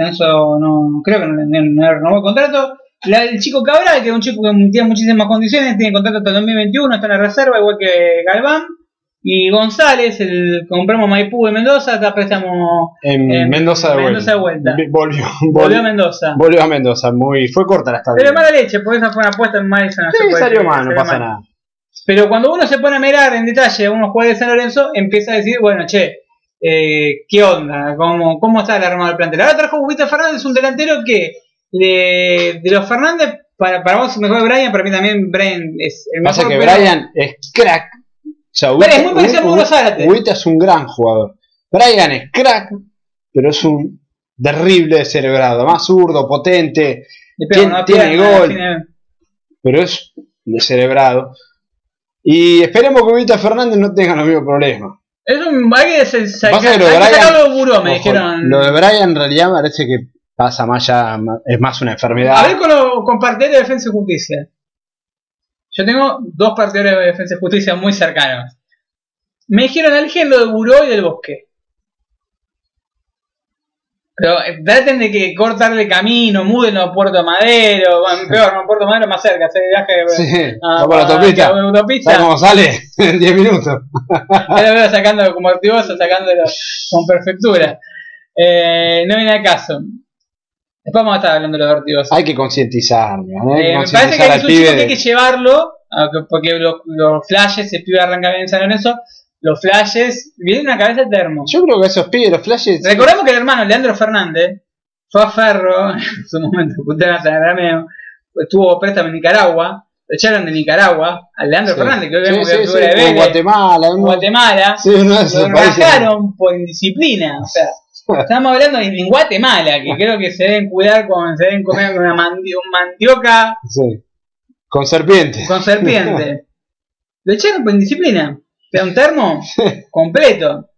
Censo no creo que no, no- no renovó el contrato. La- el chico Cabral, que es un chico que tiene muchísimas condiciones, tiene contrato hasta el 2021, está en la reserva, igual que Galván. Y González, el compramos Maipú de Mendoza, está préstamo En, en Mendoza de Mendoza de vuelta. Vi- Volvió, volvió a Mendoza. volvió a Mendoza. Muy, fue corta la estadía. Pero mala leche, porque esa fue una apuesta en Madison. se Sí, salió mal, no pasa mal. nada. Pero cuando uno se pone a mirar en detalle a unos jugadores de San Lorenzo, empieza a decir, bueno, che, eh, ¿qué onda? ¿Cómo, ¿Cómo está el armado del plantel? Ahora trajo Víctor Fernández, un delantero que de, de los Fernández, para, para vos mejor Brian, para mí también Brian es el mejor. Pasa que pero- Brian es crack. O sea, es Ubita- muy parecido a Ubita- Zárate. Ubita es un gran jugador. Brian es crack, pero es un terrible descerebrado. Más zurdo, potente, tiene- tiene pierna, gol. tiene- pero es descerebrado. Y esperemos que Ubita Fernández no tenga los mismos problemas. Es un. Hay que, se- se- Pasa hay que lo de que Brian- sacarlo de buró, me Ojo, dijeron. Lo de Brian en realidad parece que pasa más ya, es más una enfermedad. A ver con, lo- con partidarios de Defensa y Justicia. Yo tengo dos partidarios de Defensa y Justicia muy cercanos. Me dijeron eligen lo de Buró y del Bosque. Pero eh, traten de que cortarle camino, múdenlo a Puerto Madero, bueno, peor, no, Puerto Madero más cerca, hacer viaje Sí, a, por la autopista. autopista. ¿Sabes cómo sale? En 10 minutos. Ya lo veo sacando como artigoso, sacándolo con perfectura. Eh, no viene al caso. Después vamos a estar hablando de los vertigos. Hay que concientizar, ¿no? Eh, me parece que es un chico que hay que llevarlo, porque los, los flashes, el pibe arranca bien en San Lorenzo, los flashes, viene una cabeza de termo. Yo creo que esos pibes, los flashes. Recordemos que el hermano Leandro Fernández fue a Ferro, en su momento, a estuvo préstamo en Nicaragua, lo echaron de Nicaragua, al Leandro Sí. Fernández, que hoy vemos sí, que sí, de Vélez, Guatemala. en ¿no? Guatemala, esos lo rajaron por indisciplina, o sea, estamos hablando de en Guatemala, que creo que se deben cuidar con, se deben comer una mandi- un mandioca Sí. Con serpiente. con serpiente. Lo echaron por indisciplina. Sea, un termo completo.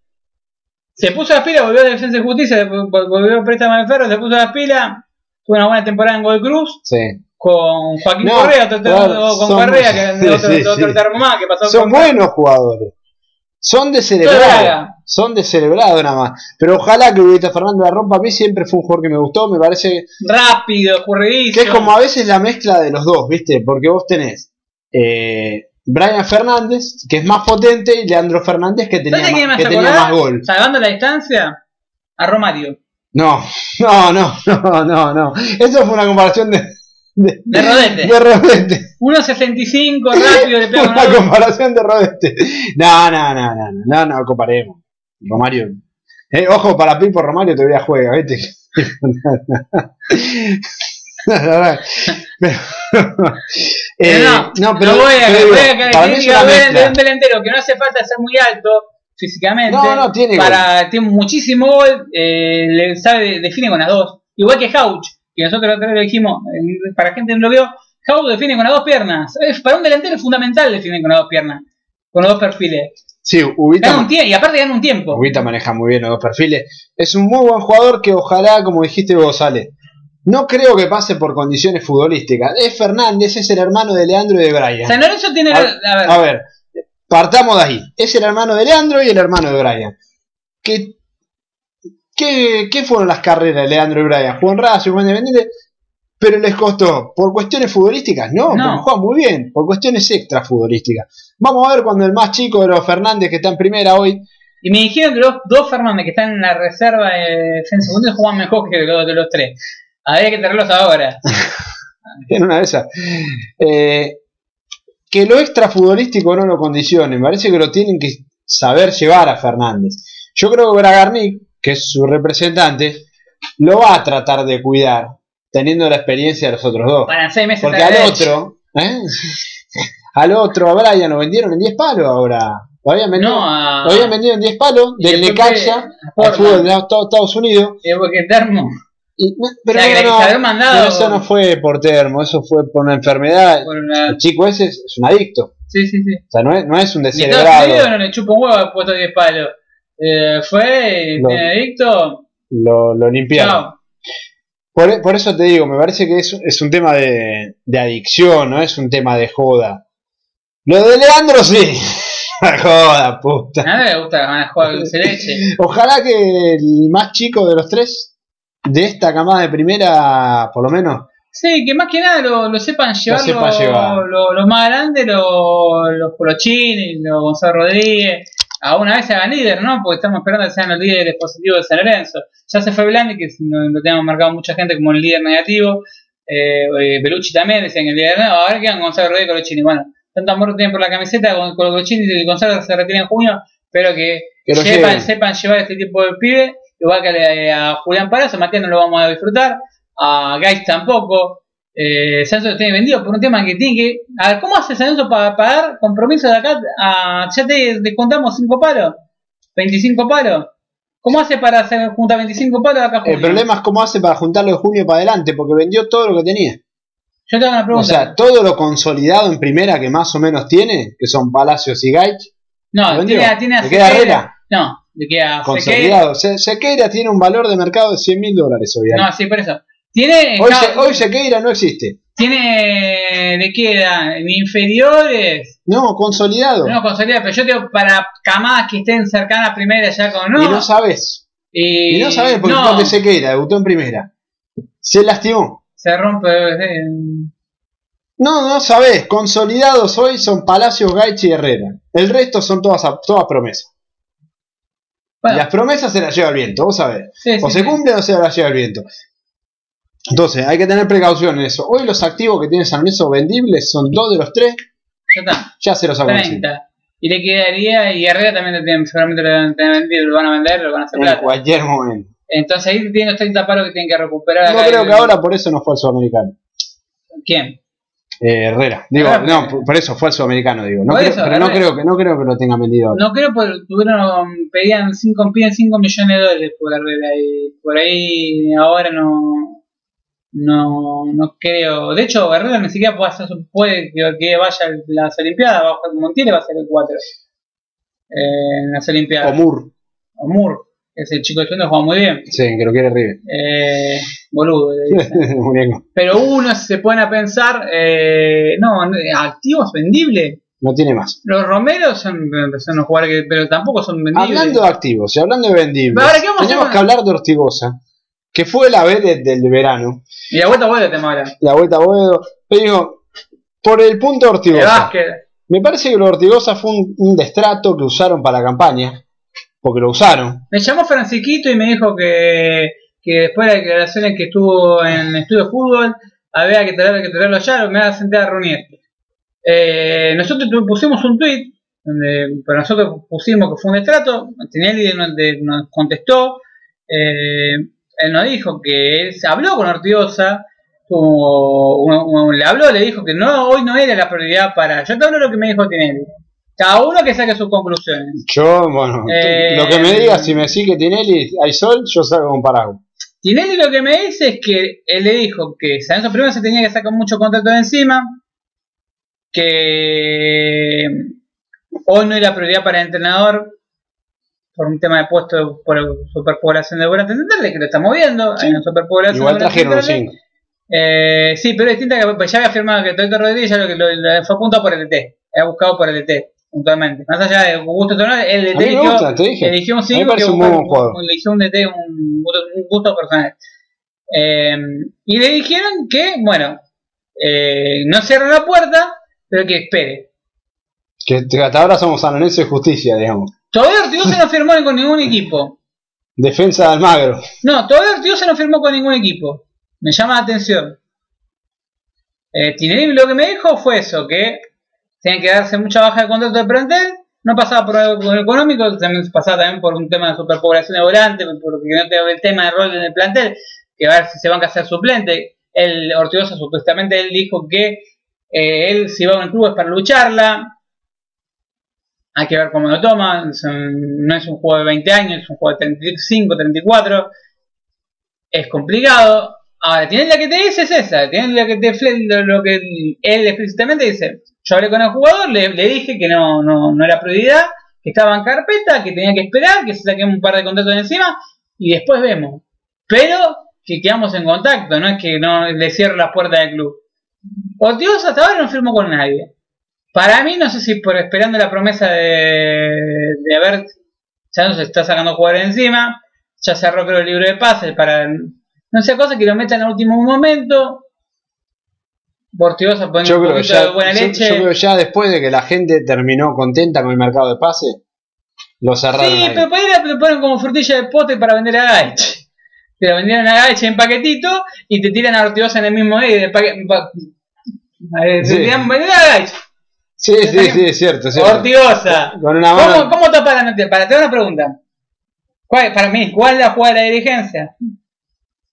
Se puso las pilas, volvió a Defensa y Justicia, volvió a préstamo al ferro, se puso las pilas, tuvo una buena temporada en Gold Cruz, Sí. con Joaquín No, Correa, otro, claro, con son- Correa, que sí, otro, sí, otro sí. termo más, que pasó Son buenos jugadores. Son descerebrados. Son descerebrados nada más. Pero ojalá que Ubita Fernández la rompa. A mí siempre fue un jugador que me gustó. Me parece rápido, escurridizo. que es como a veces la mezcla de los dos, ¿viste? Porque vos tenés eh, Brian Fernández, que es más potente, y Leandro Fernández, que tenía, ¿Sabes a quién me más, que tenía más gol. Salvando la distancia, a Romario. No, no, no, no, no, no. Eso fue una comparación de. De, De rodete. De rodete. 1.65, rápido, le pega Una una comparación de rodete. No, no, no, no, no, no, no comparemos. Romario. Eh, ojo, para Pipo Romario todavía juega, ¿viste? Pero- Eh, no, no, pero, no voy a, pero digo, voy a para mí es diga, una de, un delantero que no hace falta ser muy alto físicamente. No, no, tiene para, Tiene muchísimo gol, eh, le sabe, define con las dos. Igual que Hauch, que nosotros otra vez lo dijimos, para gente que no lo vio, Hauch define con las dos piernas. Para un delantero es fundamental definir con las dos piernas, con los dos perfiles. Sí, Ubita, un y aparte gana un tiempo. Ubita maneja muy bien los dos perfiles. Es un muy buen jugador que ojalá, como dijiste vos, sale. No creo que pase por condiciones futbolísticas. Es Fernández, es el hermano de Leandro y de Brian. San Lorenzo tiene. A, a ver, a ver, partamos de ahí. Es el hermano de Leandro y el hermano de Brian. ¿Qué, qué, qué fueron las carreras de Leandro y Brian? Juan Racing, Juan Independiente, pero les costó. ¿Por cuestiones futbolísticas? No, No. porque juegan muy bien. Por cuestiones extra futbolísticas. Vamos a ver cuando el más chico de los Fernández, que está en primera hoy, Y me dijeron que los dos Fernández que están en la reserva de defensa juegan mejor que los de los tres. Habría que tenerlos ahora. en una de esas. Eh, que lo extra futbolístico no lo condicione. Me parece que lo tienen que saber llevar a Fernández. Yo creo que Bragarnik, que es su representante, lo va a tratar de cuidar, teniendo la experiencia de los otros dos. Para seis meses Porque al otro, ¿eh? al otro, a Brian lo vendieron en 10 palos ahora. Lo habían vendido, No, a- lo habían vendido en 10 palos Y del Necaxa al fútbol de Estados Unidos. Eh, porque Termo. Y, no, pero O sea, que no, mandado- eso no fue por termo, eso fue por una enfermedad. Por una... El chico ese es, es un adicto. Sí, sí, sí. O sea, no es, no es un descerebrado. No le chupa un huevo ha puesto 10 palos. Eh, fue, No. tiene adicto. Lo, lo limpiaron. Chao. Por, por eso te digo, me parece que es, es un tema de, de adicción, no es un tema de joda. Lo de Leandro sí. joda, puta. A nadie le gusta ganar jugar dulce leche. Ojalá que el más chico de los tres, de esta camada de primera, por lo menos, Sí, que más que nada lo, lo sepan llevar, sepan los más grandes, los, los Colochini, los Gonzalo Rodríguez. A una vez se hagan líder, ¿no? Porque estamos esperando que sean los líderes positivos de San Lorenzo. Ya se fue Blandi, que lo, lo tenemos marcado mucha gente como el líder negativo. Eh, eh, Belucci también decían el líder negativo. Ahora quedan Gonzalo Rodríguez y Colochini. Bueno, tanto amor tienen por la camiseta con, con Colochini y Gonzalo se retira en junio. Pero que, Que lo sepan, lleven. sepan llevar este tipo de pibe. Igual que a, a Julián Parazo, Matías no lo vamos a disfrutar. A Gais tampoco. Eh, Sanso lo tiene vendido por un tema que tiene que. A ver, ¿cómo hace Sanso para pagar compromiso de acá? A, ya te descontamos 5 palos, 25 palos. ¿Cómo hace para hacer, juntar 25 palos de acá a El problema es cómo hace para juntarlo de junio para adelante, porque vendió todo lo que tenía. Yo tengo una O pregunta. sea, todo lo consolidado en primera que más o menos tiene, que son Palacios y Gaich, no, tiene, tiene a ¿Le queda Sequeira. Herrera? No, le queda Sequeira. consolidado. Se- Sequeira tiene un valor de mercado de 100 mil dólares hoy. No, sí, por eso. Tiene. hoy, Se- hoy Sequeira no existe. Tiene. Le queda en inferiores. No, consolidado. No, consolidado, pero yo tengo para camadas que estén cercanas a primera ya con. No, Y no sabes. y, Y no sabes porque no, fíjate Sequeira debutó en primera. Se lastimó. se rompe. eh, No, no sabes. Consolidados hoy son Palacios, Gaich y Herrera. El resto son todas, todas promesas. Bueno, Las promesas se las lleva el viento, vos sabés. sí, O sí, se sí. cumple o se las lleva el viento. Entonces, hay que tener precaución en eso. Hoy los activos que tiene San Lorenzo vendibles son dos de los tres, Ya está. ya se los. 30. Y le quedaría, y Herrera también lo tienen, seguramente lo van a vendido, lo van a vender, lo van a hacer En plata. cualquier momento. Entonces ahí tienen los 30 palos que tienen que recuperar. No acá creo el- que ahora por eso no fue al sudamericano. ¿Quién? Eh, Herrera. Digo, Ah, no, por, eso fue al sudamericano, digo. No creo, eso, pero no creo, que, no creo que lo tengan vendido. No creo porque tuvieron, pedían 5, piden 5 millones de dólares por Herrera y por ahí ahora no no no creo. De hecho, Herrera ni siquiera puede, hacer, puede que, vaya a las Olimpiadas, bajo Montiel va a ser el 4 eh, en las Olimpiadas. O Moore, ese chico de Chendo juega muy bien. Sí, que lo quiere River. Eh, boludo, le dicen. Muñeco. Pero uno se pone a pensar, eh, no, activos vendibles. No tiene más. Los Romeros son, los jugadores que, pero tampoco son vendibles. Hablando de activos y hablando de vendibles, Ahora, ¿qué vamos a tenemos que hablar de Ortigosa, que fue la B de- del verano. Y la vuelta vuelve el tema ahora. La vuelta a Boedo. Pero digo, por el punto de Ortigosa. Me parece que lo de Ortigosa fue un, un destrato que usaron para la campaña. Porque lo usaron. Me llamó Francisquito y me dijo que, que después de las declaraciones que estuvo en Estudio de Fútbol, había que traerlo, que traerlo ya, me a sentar a reunir. Eh, nosotros pusimos un tweet donde para nosotros pusimos que fue un destrato, Tinelli nos, nos contestó, eh, él nos dijo que él se habló con Ortigosa, tuvo- uno- uno le habló, le dijo que no hoy no era la prioridad para... Yo te hablo lo que me dijo Tinelli. Cada uno que saque sus conclusiones. Yo, bueno, Eh, lo que me digas, si me sigue Tinelli, hay sol, yo salgo con paraguas. Tinelli lo que me dice es que él le dijo que San Lorenzo primero se tenía que sacar mucho contrato de encima, que hoy no era prioridad para el entrenador por un tema de puesto por superpoblación de volantes centrales, que lo estamos viendo, Sí. hay una superpoblación Igual de trajeron cinco. Eh, sí, pero es distinta que pues ya había firmado que Toito Rodríguez ya lo que lo, lo fue apuntado por el DT, había buscado por el DT, puntualmente. Más allá de gusto el DT eligió, gusta, te dije. eligió un A mí me 5 que un muy buen jugador. eligió un DT, un, gusto- un gusto personal. Eh, y le dijeron que, bueno, eh, no cierra la puerta, pero que espere. Que, que hasta ahora somos San Lorenzo y Justicia, digamos. Todavía Ortigosa no firmó con ningún equipo. Defensa de Almagro. No, todavía Ortigosa no firmó con ningún equipo. Me llama la atención. Eh, Tinelli lo que me dijo fue eso, que tenían que darse mucha baja de contrato de plantel, no pasaba por algo económico, también pasaba también por un tema de superpoblación de volantes, porque no tengo el tema de rol en el plantel, que a ver si se van a hacer suplente. El Ortigosa supuestamente él dijo que eh, él si va a un club es para lucharla. Hay que ver cómo lo toma. no es un juego de 20 años, es un juego de 35, 34. Es complicado. Ahora, tiene la que te dice es esa. Tiene la que te lo que él explícitamente dice. Yo hablé con el jugador, le, dije que no, no, era prioridad, que estaba en carpeta, que tenía que esperar, que se saquen un par de contratos encima y después vemos. Pero que quedamos en contacto, no es que no le cierre las puertas del club. Ortigosa hasta ahora no firmó con nadie. Para mí, no sé si por esperando la promesa de, de haber, ya no se está sacando jugadores encima, ya cerró creo el libro de pases para, no sea cosa que lo metan al último momento, Poniendo Yo creo, ya, de buena yo- leche. yo creo que ya después de que la gente terminó contenta con el mercado de pase, lo cerraron. Sí, ahí. pero le ponen como frutilla de pote para vender a Gaich. Te la vendieron a Gaich en paquetito y te tiran a Ortigosa en el mismo día. pa- eh, te tiran a Gaich. Sí, sí, sí, es cierto. es cierto. Ortigosa. Con una mano. ¿Cómo, ¿Cómo tapas la noticia? Para, te una pregunta. ¿Cuál, para mí, ¿cuál es la jugada de la dirigencia?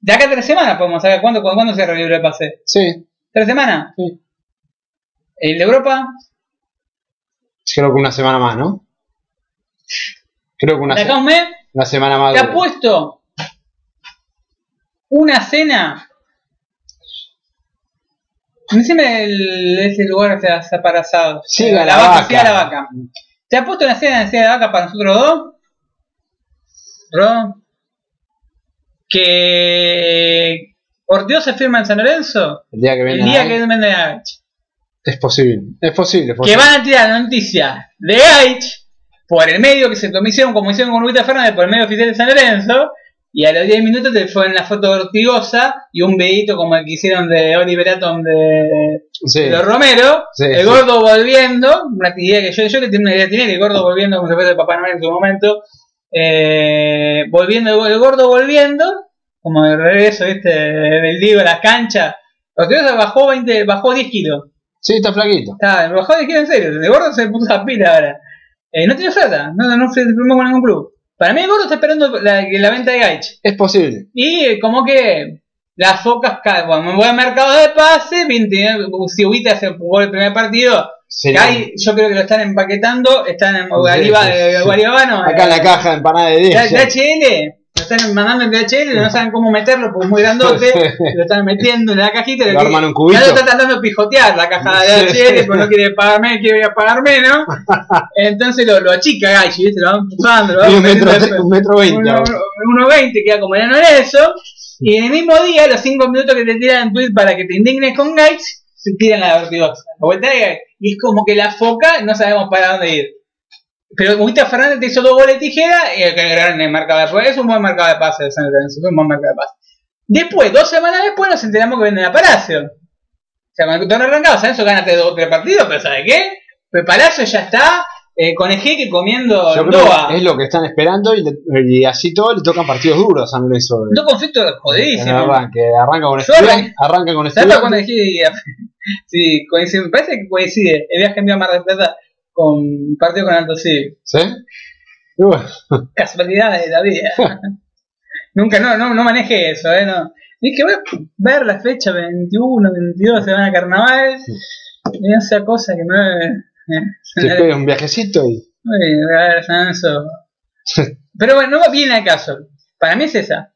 De acá a tres semanas podemos saber cuándo, cuándo, se libre el pase. Sí, ¿Tres semanas? Sí. ¿El de Europa? creo que una semana más, ¿no? Creo que una, ¿De se- acá a un mes? una semana más. Te dura. apuesto una cena. Decime el, ese lugar que está para asado. Siga la vaca. vaca. Siga la vaca. ¿Te apuesto una cena de la vaca para nosotros dos? ¿Ro? Que Ortigosa se firma en San Lorenzo El día que viene. el día que Gaich. Es posible. Es posible. es Que van a tirar la noticia de Gaich por el medio que se hicieron como hicieron con Rubita Fernández por el medio oficial de San Lorenzo y a los 10 minutos te fue en la foto Ortigosa y un videito como el que hicieron de Oliver Atom de, Sí. de los Romero Sí, el sí. gordo volviendo una idea que yo, yo que tenía una idea tenía que el gordo volviendo como se fue de Papá Noel en su momento eh, volviendo el gordo volviendo como de regreso viste del Diego a las canchas Ortigosa bajó 20 bajó 10 kilos Sí, está flaquito. Está, bajó de gira en serio. El gordo se puso a pila ahora. Eh, no tiene oferta, no, no se firmó con ningún club. Para mí el gordo está esperando la, la venta de Gaich. Es posible. Y eh, como que las focas caen. Bueno, me voy al mercado de pase, si Ubita se jugó el primer partido. Cae, yo creo que lo están empaquetando, están en Guariba, sí, sí. Guaribano, Acá en la eh, caja de empanada de de- 10. ya. DHL, lo están mandando en DHL, no saben cómo meterlo porque es muy grandote, lo están metiendo en la cajita. Lo que- arman un cubito. ya lo está tratando de pijotear la caja de DHL, porque no quiere pagarme, quiere pagar menos. Entonces lo, lo achica Gaichi, ¿viste? Lo va empujando, lo un metro, metiendo- un metro veinte. uno- 1.20, queda como enano en eso. Y en el mismo día, los 5 minutos que te tiran en tweet para que te indignes con Gaich, se tiran la Ortigosa. La Gaich. Y es como que la foca, no sabemos para dónde ir. Pero Ubita Fernández te hizo dos goles de tijera y el de pase. Es un buen mercado de pase de San Lorenzo, es un buen mercado de pase. Después, dos semanas después, nos enteramos que venden a Palacio. O sea, el torneo arrancado, San Lorenzo ganaste dos o tres partidos, pero ¿sabes qué? Pues Palacio ya está eh, con Ejeque comiendo Yo en creo Doha. que es lo que están esperando y, le- y así todo le tocan partidos duros a San Lorenzo. Dos conflictos jodidísimos. arranque. Arranca con estudiantes. Arranca con ¿Sabes para estudiantes. Sí, coincide, me parece que coincide el viaje mío a Mar del Plata con partido con Alto Civil. ¿Sí? Y bueno, Casualidades de la vida. Nunca, no, no, no maneje eso, ¿eh? No. Dije, voy a ver la fecha 21, 22, se van a carnaval. Y esa cosa que me. te pega un viajecito y. Uy, voy a ver San Lorenzo. Pero bueno, no viene al caso. Para mí es esa.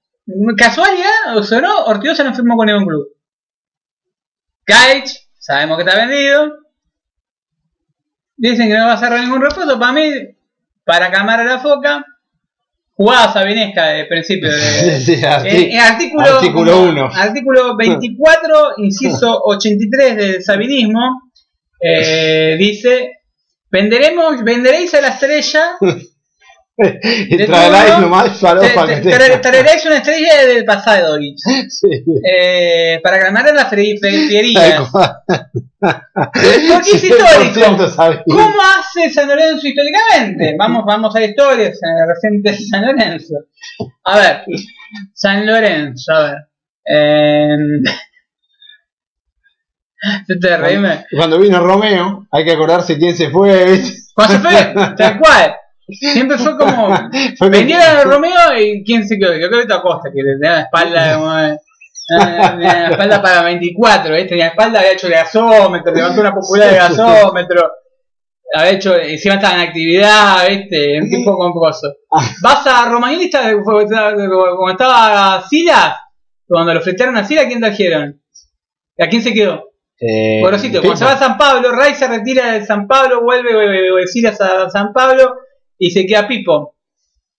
Casualidad, o sonó, Ortigosa no firmó con ningún club. Gaich, sabemos que está vendido. Dicen que no va a cerrar ningún refuerzo. Para mí, para calmar a la foca, jugada sabinesca de principio. De, Sí, arti- en, en artículo, artículo uno. Artículo 24, inciso 83 del sabinismo, eh, dice, venderemos, venderéis a la estrella, traeráis nomás tenga. traeréis una estrella del pasado, Sí. eh, para fierillas. Tal cual. Porque es 100% histórico. ¿Cómo hace San Lorenzo históricamente? Vamos, vamos a la historia eh, reciente de San Lorenzo. A ver, San Lorenzo, a ver. Eh, te reíme. Cuando vino Romeo, hay que acordarse quién se fue. Cuando se fue, tal cual. Siempre fue como. Fue como- Vendieron a Romeo y quién se quedó. Yo creo que Acosta, que tenía la espalda como. eh, tenía la espalda para 24, ¿eh? tenía la espalda, había hecho el gasómetro, levantó una popular de gasómetro, había hecho, encima estaba en actividad, ¿viste? Un tipo con coso. Vas a Romagnoli, como estaba Sila, cuando lo fletearon a Sila, ¿a quién trajeron? ¿A quién se quedó? Eh, Gorosito, cuando se va a San Pablo, Ray se retira de San Pablo, vuelve, vuelve, vuelve Silas a San Pablo y se queda Pipo.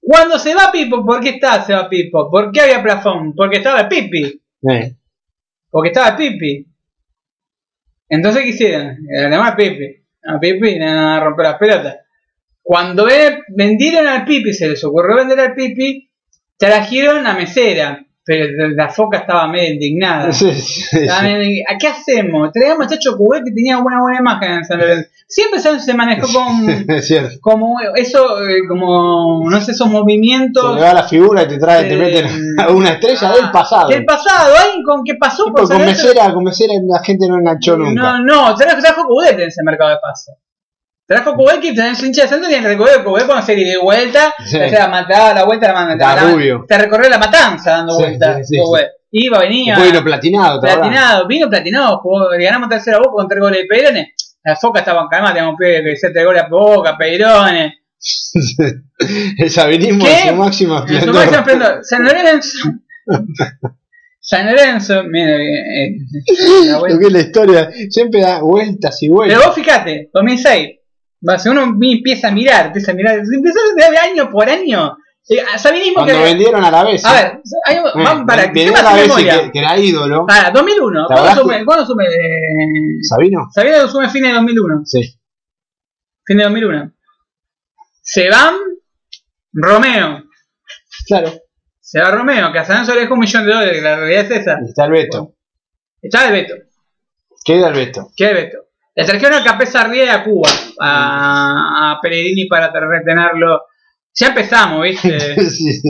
Cuando se va Pipo, ¿por qué está se va Pipo? ¿Por qué había plafón? Porque estaba el Pipi. Eh, Porque estaba el Pipi. Entonces, ¿qué hicieron? Llamar Pipi. A Pipi, a romper las pelotas. Cuando ve- vendieron al Pipi, se les ocurrió vender al Pipi, trajeron a Mesera. Pero la foca estaba medio indignada. Sí, sí, sí. Estaba medio indig- ¿A qué hacemos? Traíamos a Chacho Cubet que tenía una buena imagen en San Lorenzo. Siempre se, manejó con Es como eso, eh, como no sé, esos movimientos le va la figura y te trae, te Eh, meten a una estrella ah, del pasado. del pasado. ¿Alguien con qué pasó por San con mesera, con mesera la gente no enganchó nunca. No, no, trajo, trajo Cubet en ese mercado de paso. Trajo Cubet que tenés hincha de centro y el recorrido Cubet cuando se dio de vuelta, Sí. o sea, mataba la vuelta, la manda. Está la- rubio. Te recorrió la matanza dando Sí, vueltas. sí. Iba, venía. Vino platinado. Platinado, vino platinado, jugó, ganamos tercera boca con tres goles de Peirone. La foca estaba calmada, teníamos que hacer tres goles a boca, Peirone. El sabinismo en su máximo En su esplendor. máximo esplendor. San Lorenzo. San Lorenzo, mira, eh, eh, Lo que es la historia, siempre da vueltas y vueltas. Pero vos fíjate, 2006. Va, si uno empieza a mirar, empieza a mirar, empieza a mirar de año por año. Eh, Cuando que. vendieron a la vez. A ver, hay- vamos para que la memoria. que, que era ídolo. Para, 2001. ¿Te ¿Cuándo sume? ¿Cuándo sume? Eh, ¿Sabino? Sabino sume fin de 2001. Sí. Fin de 2001. Se van Romeo. Claro. Se va Romeo, que a San Lorenzo le dejó un millón de dólares, la realidad es esa. Y está el Beto. Está el Beto. Queda el Beto. ¿Qué es Beto? Le trajeron a Capesa Arrieta a Cuba, a, a Pellegrini para retenerlo. Ya empezamos, ¿viste? Sí.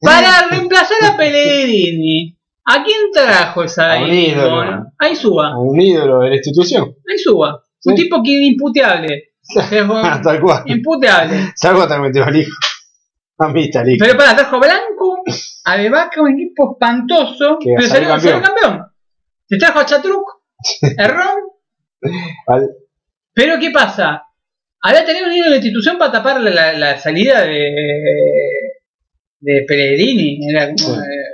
para reemplazar a Pellegrini. ¿A quién trajo esa A un ídolo. Ahí suba, Un ídolo de la institución. ahí suba. Un tipo que es imputeable. Es Tal cual. imputeable. Salvo te metió al hijo. A mí está el hijo. Pero para, trajo Blanco, a De Vaca, un equipo espantoso. Que pero salió salió, campeón. Se trajo a Chatruc, Errón. Al- Pero ¿qué pasa? Había tenido un hilo de la institución para tapar la, la- la salida de, de Pellegrini. Era como, Sí. eh,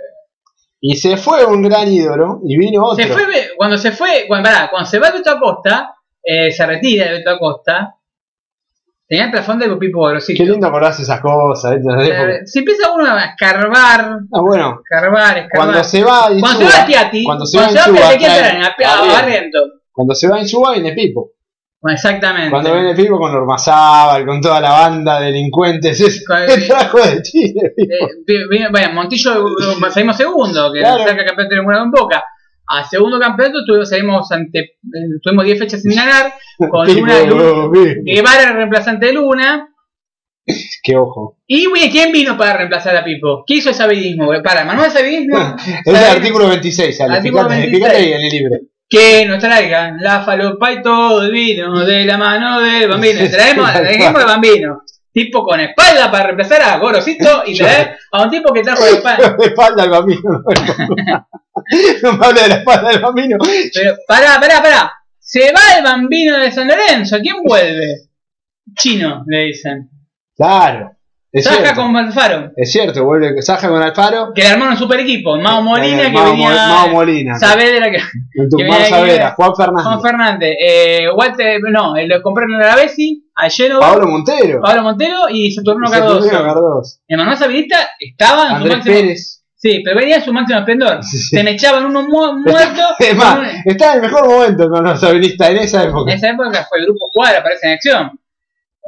Y se fue un gran ídolo y vino otro. se fue, cuando se fue, cuando, pará, cuando se va Beto Acosta, eh, se retira de Beto Acosta, tenía el plafón de Pipo Grosito. Qué lindo acordarse esas cosas. ¿eh? Si empieza uno a escarbar, Ah, bueno, escarbar, escarbar. cuando se va Cuando Insúa, se va Piatti, cuando se cuando va se va Piatti. A, a Barrientos. Barriento. Cuando se va Insúa viene Pipo. Bueno, exactamente. Cuando viene Pipo con Ormazábal, con toda la banda de delincuentes, es Con- el trajo de Chile, Pipo. Eh, Montillo eh, salimos segundo, que Claro. saca de ninguna en Boca. A segundo campeonato tuvimos, salimos ante, eh, tuvimos 10 fechas sin ganar, con Luna, Luna. Guevara reemplazante de Luna. Qué ojo. ¿Y güey, quién vino para reemplazar a Pipo? ¿Qué hizo el sabidismo? Para, Manuel Sabidismo, Es el artículo 26, Ale. Artículo Fíjate, 26. fíjate ahí en el libro. Que nos traigan la falopa y todo el vino de la mano del bambino. Y traemos, traemos al bambino. Tipo con espalda para reemplazar a Gorosito y traer a un tipo que trajo la espalda. de espalda al bambino. No me hable de la espalda del bambino. Pero, pará, pará, pará. Se va el bambino de San Lorenzo. ¿Quién vuelve? Chino, le dicen. Claro. Es cierto. con Alfaro. Es cierto, vuelve Saja con Alfaro. Que le armaron un super equipo. Mao Molina, Eh, que venía. Mao Molina. Saavedra, que. En venía- Saavedra, Juan Fernández. Juan Fernández. Eh, Walter, no, el lo compraron a la Bessi, a Pablo Montero. Pablo Montero y Saturno Y Saturnino Cardoso. Cardoso. Emanuel Sabinista estaba en su Andrés máximo. Pérez. Sí, pero venía en su máximo esplendor. Sí, sí. Se me echaban unos mu- muertos. Es más, un- está en el mejor momento con los en esa En época. esa época fue el grupo Cuadra, aparece en acción.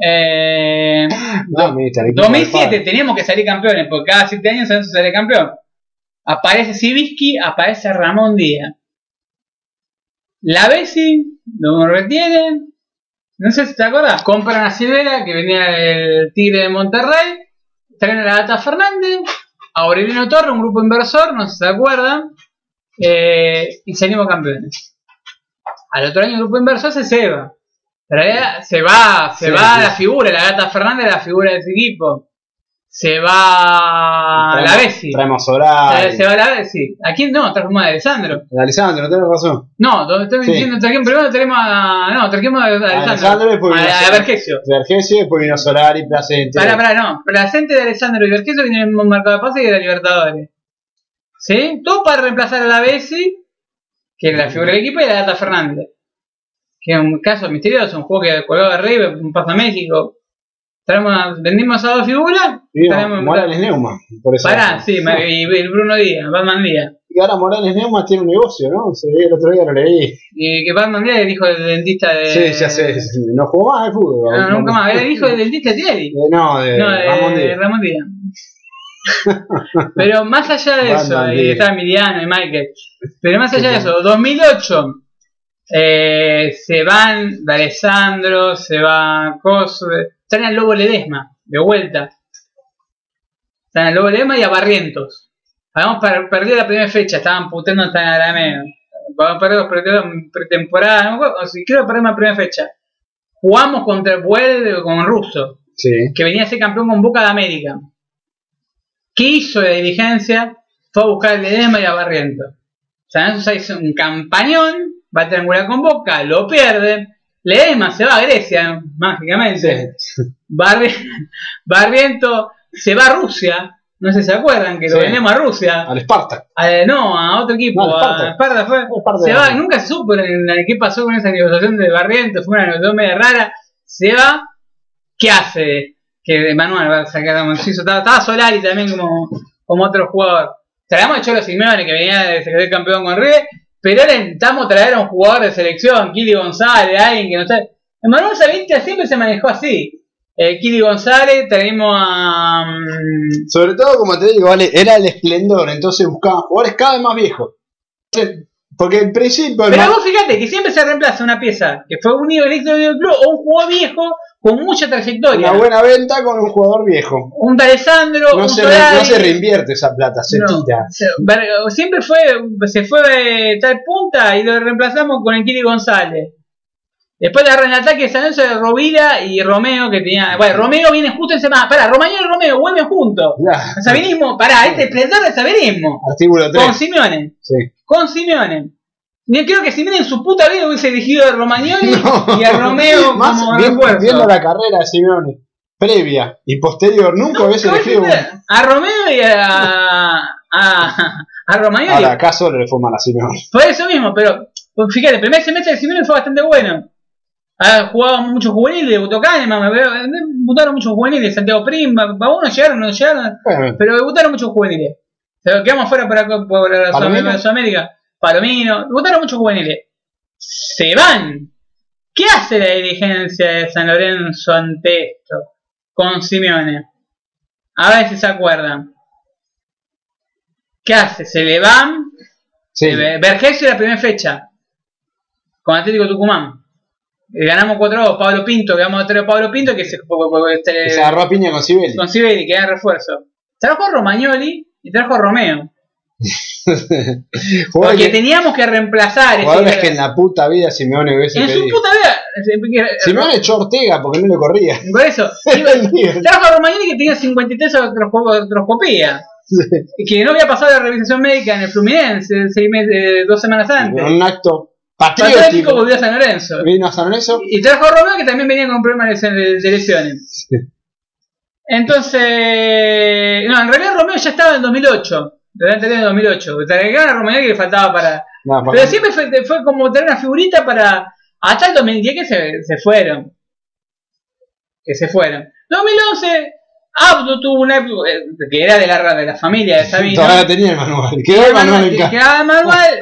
Eh, No, ministro, el equipo 2007 del teníamos que salir campeones, porque cada 7 años se sale campeón. Aparece Sibisky, aparece Ramón Díaz. La Bessi lo retiene. No sé si te acuerdas. Compran a Silvera, que venía del Tigre de Monterrey. Traen a la Gata Fernández. A Aurelino Torre, un grupo inversor, no sé si se acuerdan. Eh, y salimos campeones. Al otro año el grupo inversor se ceba. Pero ahora se va, se Sí, va sí. la figura, la Gata Fernández, la figura de ese equipo. Se va la Traemos- Bessi. Traemos Se, Solari. se va la Bessi. ¿A quién no? Trajimos a Alessandro. Alessandro, tenés razón. No, donde estoy Sí. diciendo, trajimos, primero tenemos a. No, trajimos a Alessandro. Alessandro y después a, a Solari. Vergesio. Vergesio, después vino Solari, Placente. Pará, pará, no. Placente de Alessandro y Vergesio vienen en un mercado de pase y de la Libertadores. ¿Sí? Todo para reemplazar a la Bessi, que es la figura del equipo, y a la Gata Fernández. Que es un caso misterioso, un juego que colgaba arriba, un paso a México. Traemos, vendimos a dos figuras. Traemos- Morales Neuma. Por eso. Pará, sí, y y Bruno Díaz, Batman Díaz. Y ahora Morales Neuma tiene un negocio, ¿no? Se el otro día, lo leí. Y que Batman Díaz es el hijo del dentista de. Sí, ya sé. No jugó más al fútbol. No, nunca más. Era el hijo del dentista de Thierry. Eh, no, de No, de Ramón Díaz. Ramón Díaz. Pero más allá de eso, Bandido. y está Emiliano y Michael, pero más allá de eso, 2008 eh, se van de Alessandro, se va Coso, están al Lobo Ledesma, de vuelta. Están al Lobo Ledesma y a Barrientos. Habíamos per- perdido la primera fecha, estaban puteando hasta en Arameo. Habíamos perdido pre- pretemporada, no o si quiero perder la primera fecha. Jugamos contra el Puebla con Russo Sí. que venía a ser campeón con Boca de América. ¿Qué hizo la dirigencia? Fue a buscar a Ledesma y a Barriento. San Lorenzo hizo un campañón, va a triangular con Boca, lo pierde. Ledesma se va a Grecia, mágicamente. Barri- Barriento se va a Rusia. No sé si se acuerdan que lo vendemos a Rusia. Al Spartak. A- no, a otro equipo, No, al Sparta. a Esparta fue. Esparta. Se va, nunca se supo en, qué pasó con esa negociación de Barriento, fue una negociación media rara. Se va, ¿qué hace? Que Manuel va a sacar a Monciso. Estaba, estaba Solari también como, como otro jugador. Traemos a Cholo Simeone que venía de ser campeón con River, pero ahora intentamos traer a un jugador de selección, Kili González, alguien que no está. Manuel Savintia siempre se manejó así. Eh, Kili González, traemos a. mm, Sobre todo, como te digo, vale, era el esplendor, entonces buscaban jugadores cada vez más viejos. Porque el principio. Pero vos fíjate que siempre se reemplaza una pieza que fue unido éxito del club o un jugador viejo con mucha trayectoria. una buena venta con un jugador viejo. Un D'Alessandro, No un se, no se reinvierte esa plata, se No, tira. se- siempre fue, se fue de tal punta y lo reemplazamos con el Kili González. Después agarran el ataque de San Lorenzo de Rovira y Romeo que tenía. Bueno, Romeo viene justo en semana. Pará, Romagnoli y Romeo vuelven juntos. Sabinismo, pará, este esplendor del sabinismo. Artículo 3. Con Simeone. Sí. Con Simeone. Ni creo que Simeone en su puta vida hubiese elegido a Romagnoli No. y a Romeo Más como bien- refuerzo. viendo la carrera de Simeone, previa y posterior, nunca hubiese ¿Qué elegido hubiese- uno. A Romeo y a. a, a Romagnoli. Ahora, acá solo le fue mal a Simeone. Por eso mismo, pero pues, fíjate, el primer semestre de Simeone fue bastante bueno. Ha jugado muchos juveniles, debutó Kahneman, me veo- debutaron muchos juveniles, Santiago Prima, a uno llegaron, no llegaron, Bueno, pero debutaron muchos juveniles. Pero quedamos fuera para, por ¿Palomino? Sudamérica. Palomino, debutaron muchos juveniles. Se van. ¿Qué hace la dirigencia de San Lorenzo ante esto? Con Simeone. A ver si se acuerdan. ¿Qué hace? Se le van sí. eh, Vergesio la primera fecha. Con Atlético Tucumán. Eh, ganamos 4-2. Pablo Pinto, ganamos 3 Pablo Pinto, que se, este, Se agarró a piña con Sibeli. con Sibeli, que era refuerzo. Trajo a Romagnoli y trajo a Romeo. Porque que, teníamos que reemplazar ese- jugadores que en la puta vida Simeone hubiese en su puta vida. eh, Simeone echó Ortega porque no le corría. Por eso. trajo a Romagnoli que tenía 53 artroscopía. Que no había pasado la revisación médica en el Fluminense seis meses, dos semanas antes. un acto Patriótico volvió a San Lorenzo. Vino a San Lorenzo. Y trajo a Romeo que también venía con problemas de, lesiones. Entonces, no, en realidad Romeo ya estaba en 2008. Lo habían tenido en 2008. Trajeron a Romeo que le faltaba para. No, Pero siempre fue, fue como tener una figurita para. Hasta el 2010 que se, se fueron. Que se fueron. 2011, Abdo tuvo una época, eh, que era de la, de la familia de Sabino. Todavía tenía el manual. Quedó el manual en que casa. quedaba manual.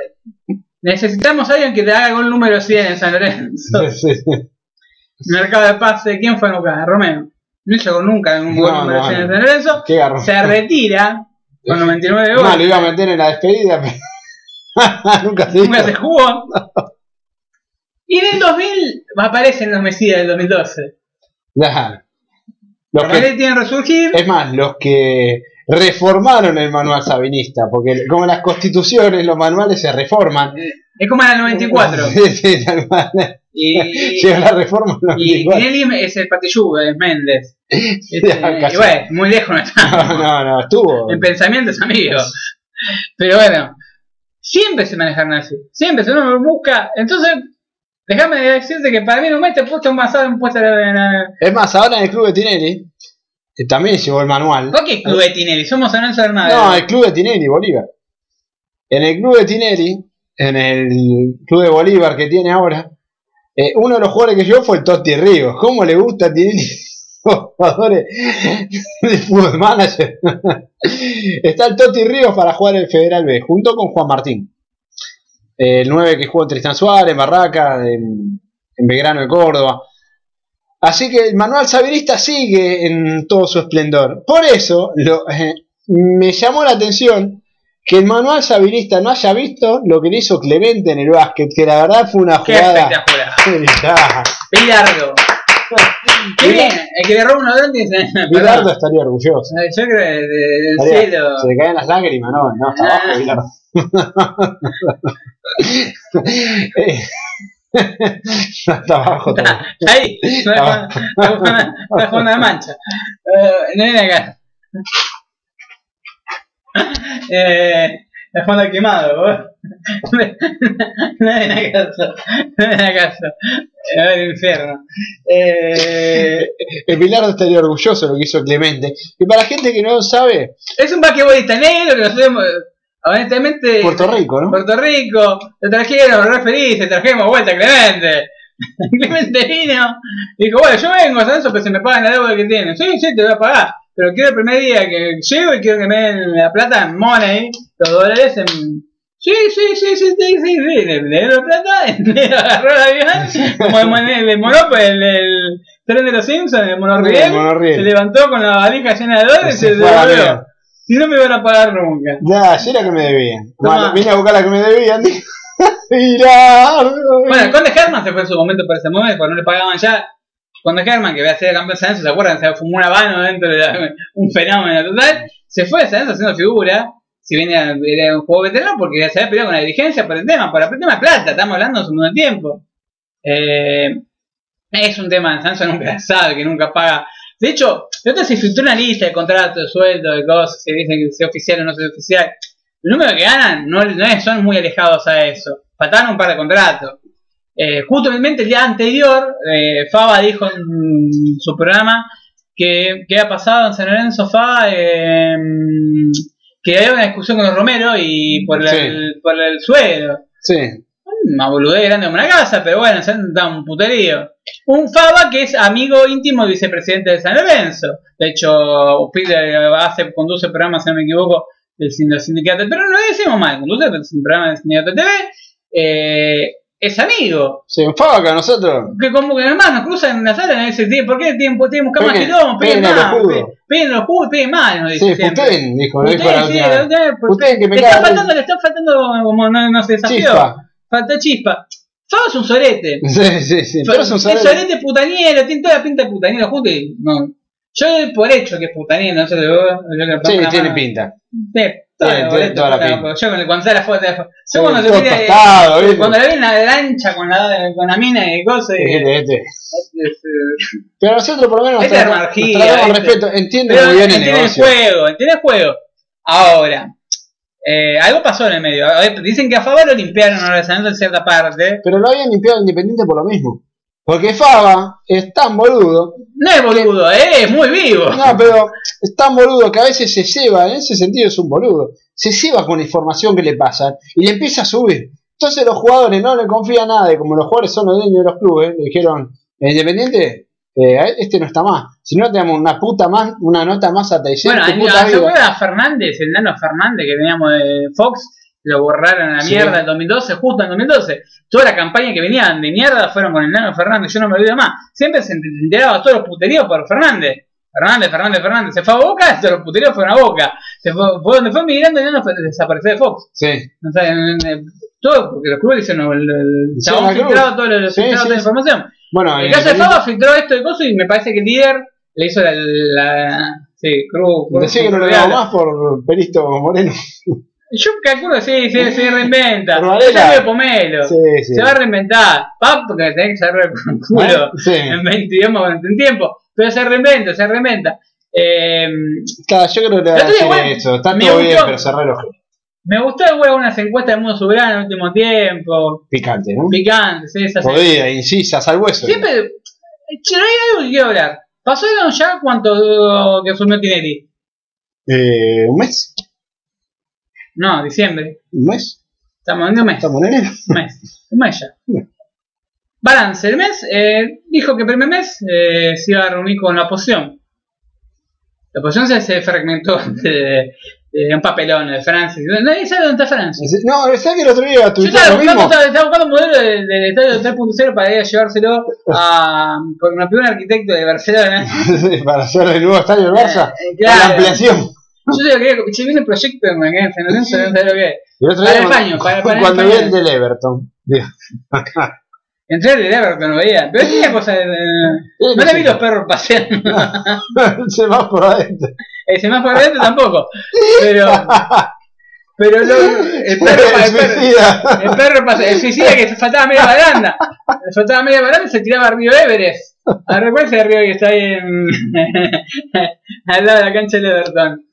Necesitamos a alguien que te haga un número 100 en San Lorenzo. Sí, sí. Mercado de pase, ¿quién fue nunca? Romeo. No hizo nunca un No, gol número no, 100 en no. San Lorenzo. Se retira con 99 No, goles. lo iba a meter en la despedida, pero nunca se Nunca se jugó. Y en el 2000 aparecen los Mesías del 2012. Claro. Los Los que- que tienen resurgir. es más, los que reformaron el manual sabinista, porque como las constituciones, los manuales se reforman. Es como en el 94. Sí, sí, tal cual. Y, Llega la reforma el y 94. Tinelli es el patillú, es Méndez. Este, y bueno, muy lejos no está. No, no, no, estuvo. En pensamientos amigos. Pero bueno, siempre se manejaron así. Siempre se uno busca. Entonces, déjame decirte que para mí no mete puesto un basado en puesto la- Es más, ahora en el club de Tinelli también llegó el manual. ¿Por qué club de Tinelli? Somos de Armada. No, el club de Tinelli, Bolívar. En el club de Tinelli, en el club de Bolívar que tiene ahora, eh, uno de los jugadores que llegó fue el Totti Ríos. ¿Cómo le gusta a Tinelli? Jugadores de fútbol manager. Está el Totti Ríos para jugar el Federal B, junto con Juan Martín. El 9 que jugó en Tristan Suárez, en Barraca, en, en Belgrano de Córdoba. Así que el manual sabirista sigue en todo su esplendor. Por eso, lo- eh, me llamó la atención que el manual sabilista no haya visto lo que le hizo Clemente en el básquet, que la verdad fue una Qué jugada. espectacular. Bilardo. Qué bien. El que le roba unos dentes. Bilardo Perdón. estaría orgulloso. Eh, Yo creo que de- del Estaría- cielo. Se le caen las lágrimas, no, no, está Ah. abajo Bilardo. No, está abajo todo. Está ahí. No es Ah. una- una- no es una mancha. Eh, no viene acá. Eh, la fondo quemado, vos. No viene acaso. No viene acaso. Va al infierno. Eh, El Bilardo estaría orgulloso de lo que hizo Clemente. Y para la gente que no lo sabe, es un basquetbolista negro que nosotros, honestamente. Puerto Rico, ¿no? Puerto Rico, lo trajeron, re felices, trajimos vuelta a Clemente. Clemente vino, dijo, bueno, yo vengo, ¿sabes eso? Que se me pagan la deuda que tienen. Sí, sí, te voy a pagar. Pero quiero el primer día que llego y quiero que me den la plata en money, los dólares en... Sí, sí, sí, sí, sí, sí, sí, le, dio la plata, le agarró el avión, como el, mon- el Monopoly, el, el tren de los Simpsons, el monorriel, El se levantó con la valija llena de dólares y Se a devolvió. Si no me iban a pagar nunca. ya, ayer era que me debían. Bueno, vine a buscar la que me debían. Bueno, el Conde Herman se fue en su momento por ese momento, cuando no le pagaban ya. Conde Herman, que había sido campeón de San ¿se acuerdan? Se fumó un habano dentro de la- un fenómeno total. Se fue de San Lorenzo haciendo figura. Si bien era, era un juego veterano, porque ya se había peleado con la dirigencia por el tema, por el tema de plata, estamos hablando de su segundo tiempo. Eh, es un tema de San Lorenzo nunca sabe, que nunca paga. De hecho, otra se filtró una lista de contratos, de sueldo, de cosas, se dicen que sea oficial o no sea oficial. El número que ganan no, no es- son muy alejados a eso. Faltaron un par de contratos. Eh, justamente el día anterior, eh, Fava dijo en su programa que, que había pasado en San Lorenzo Fava eh, que había una discusión con los Romero y por el, por el sueldo. Sí. Una boludez grande como una casa, pero bueno, se da un puterío. Un Fava que es amigo íntimo del vicepresidente de San Lorenzo. De hecho, pide- hace, conduce programas, si no me equivoco, del sin- del sindicato. Pero no lo decimos mal, conduce el programa del sindicato TV. eh, es amigo. Se enfoca nosotros. Que como que además nos cruzan en la sala y nos dicen, "Tío, ¿por qué Peguen- quilombo? Peguen peguen a los más, peguen los judos, peguen más, nos Sí, dice siempre. Putén, dijo, no dijo la sí, última que me le está faltando, le está faltando como no, no se desafió. Chispa. Falta chispa. Faba es un sorete. Sí, sí, sí. Pero es un es sorete. sorete putaniero, tiene toda la pinta de putaniero junto y no. Yo doy por hecho que es putaniero, no sé, yo, yo Sí, tiene pinta. Sí, todo Tiene- tiene toda la pinta. Yo cuando, cuando la foto, yo Sí, cuando se mira, tostado, ¿viste? cuando la vi en la lancha con la, con la mina y cosas, y- Este, este. es, eh, Pero nosotros por lo menos Es tratamos, energía, nos tratamos con ¿viste? respeto. Entiende muy bien el entiende el negocio. juego, entiende el juego. Ahora, eh, algo pasó en el medio. Dicen que a favor lo limpiaron ahora en cierta parte. Pero lo habían limpiado Independiente por lo mismo. Porque Fava es tan boludo. No es boludo, eh, es muy vivo. No, pero es tan boludo que a veces se lleva, en ese sentido es un boludo. Se lleva con la información que le pasan y le empieza a subir. Entonces los jugadores no le confían nada. Y como los jugadores son los dueños de los clubes, le dijeron, "El Independiente, eh, este no está más. Si no te damos una puta más, una nota más a Taller, Bueno, tu ¿se puta vida. acuerdan a Fernández, el nano Fernández que teníamos de Fox? Lo borraron a la Sí. mierda en 2012, justo en 2012. Toda la campaña que venían de mierda fueron con el nano Fernández, yo no me olvido más. Siempre se enteraba todos los puteríos por Fernández. Fernández, Fernández, Fernández. Se fue a Boca, todos los puteríos fueron a Boca. Se fue, fue donde fue migrando el nano fue- desapareció de Fox. Sí. O sea, en- en- todo, porque los clubes hicieron el, el chabón cruz. filtrado Sí, toda la información. Bueno, En el caso de Fava filtró esto de cosas y me parece que el líder le hizo la, la sí, cruz. cruz- Decí que no damos real. más por Perito Moreno. Yo calculo sí, sí, se reinventa. Veo pomelo. Sí, sí. Se va a reinventar. Va porque tenés que saber con culo Sí. en 20 idiomas en tiempo. Pero se reinventa, se reinventa. Eh, Claro, yo creo que le va a decir eso. Está todo bien, pero cerrar los me gustó el huevo unas encuestas del mundo soberano en el último tiempo. Picante, ¿no? Picantes, esas. Jodida, incisas al hueso. Siempre. Che, no hay algo que quiero hablar. ¿Pasaron ya cuánto que asumió Tinelli? Eh, ¿Un mes? No, diciembre. ¿Un mes? Estamos en un mes. ¿Estamos en enero? Un mes. Un mes ya. Balance. El mes eh, dijo que el primer mes eh, se iba a reunir con la oposición. La oposición se, se fragmentó de, de un papelón de Francia. Nadie sabe dónde está Francia. No, ¿sabes que el otro día Yo estaba buscando, estaba, estaba buscando un modelo de- del estadio 3.0 para ir a llevárselo a. Un arquitecto de Barcelona. Para hacer el nuevo estadio del Barça. Eh, Para la claro. ampliación. Yo digo que che, viene el proyecto de Lorenzo, no sé lo que es. El otro Para día, el cuando- baño, para- para el cuando baño. vi el del Everton. digo, Entré al Everton, lo veía. Pero tenía cosas de. No le vi los perros paseando. el semáforo adentro. El semáforo adentro tampoco. Pero. Pero lo, el perro. El El perro, suicida. el perro el suicida que se faltaba media baranda. Faltaba media baranda y se tiraba a Río Everest. A recuerda ese río que está ahí en, al lado de la cancha del Everton.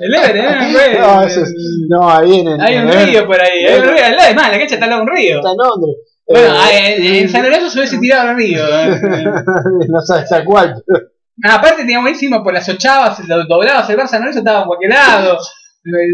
El Everest, ¿eh? No, eso es- no, ahí en el. Hay un río por ahí. Hay un río al lado. Es más, la cancha está al lado de un río. Está en Londres. Bueno, Eh, en San Lorenzo se hubiese tirado al río. eh. no sabes a cuál. pero- Ah, aparte tenía buenísimo por las ochavas, los doblados, el Barça San Lorenzo estaba en cualquier lado.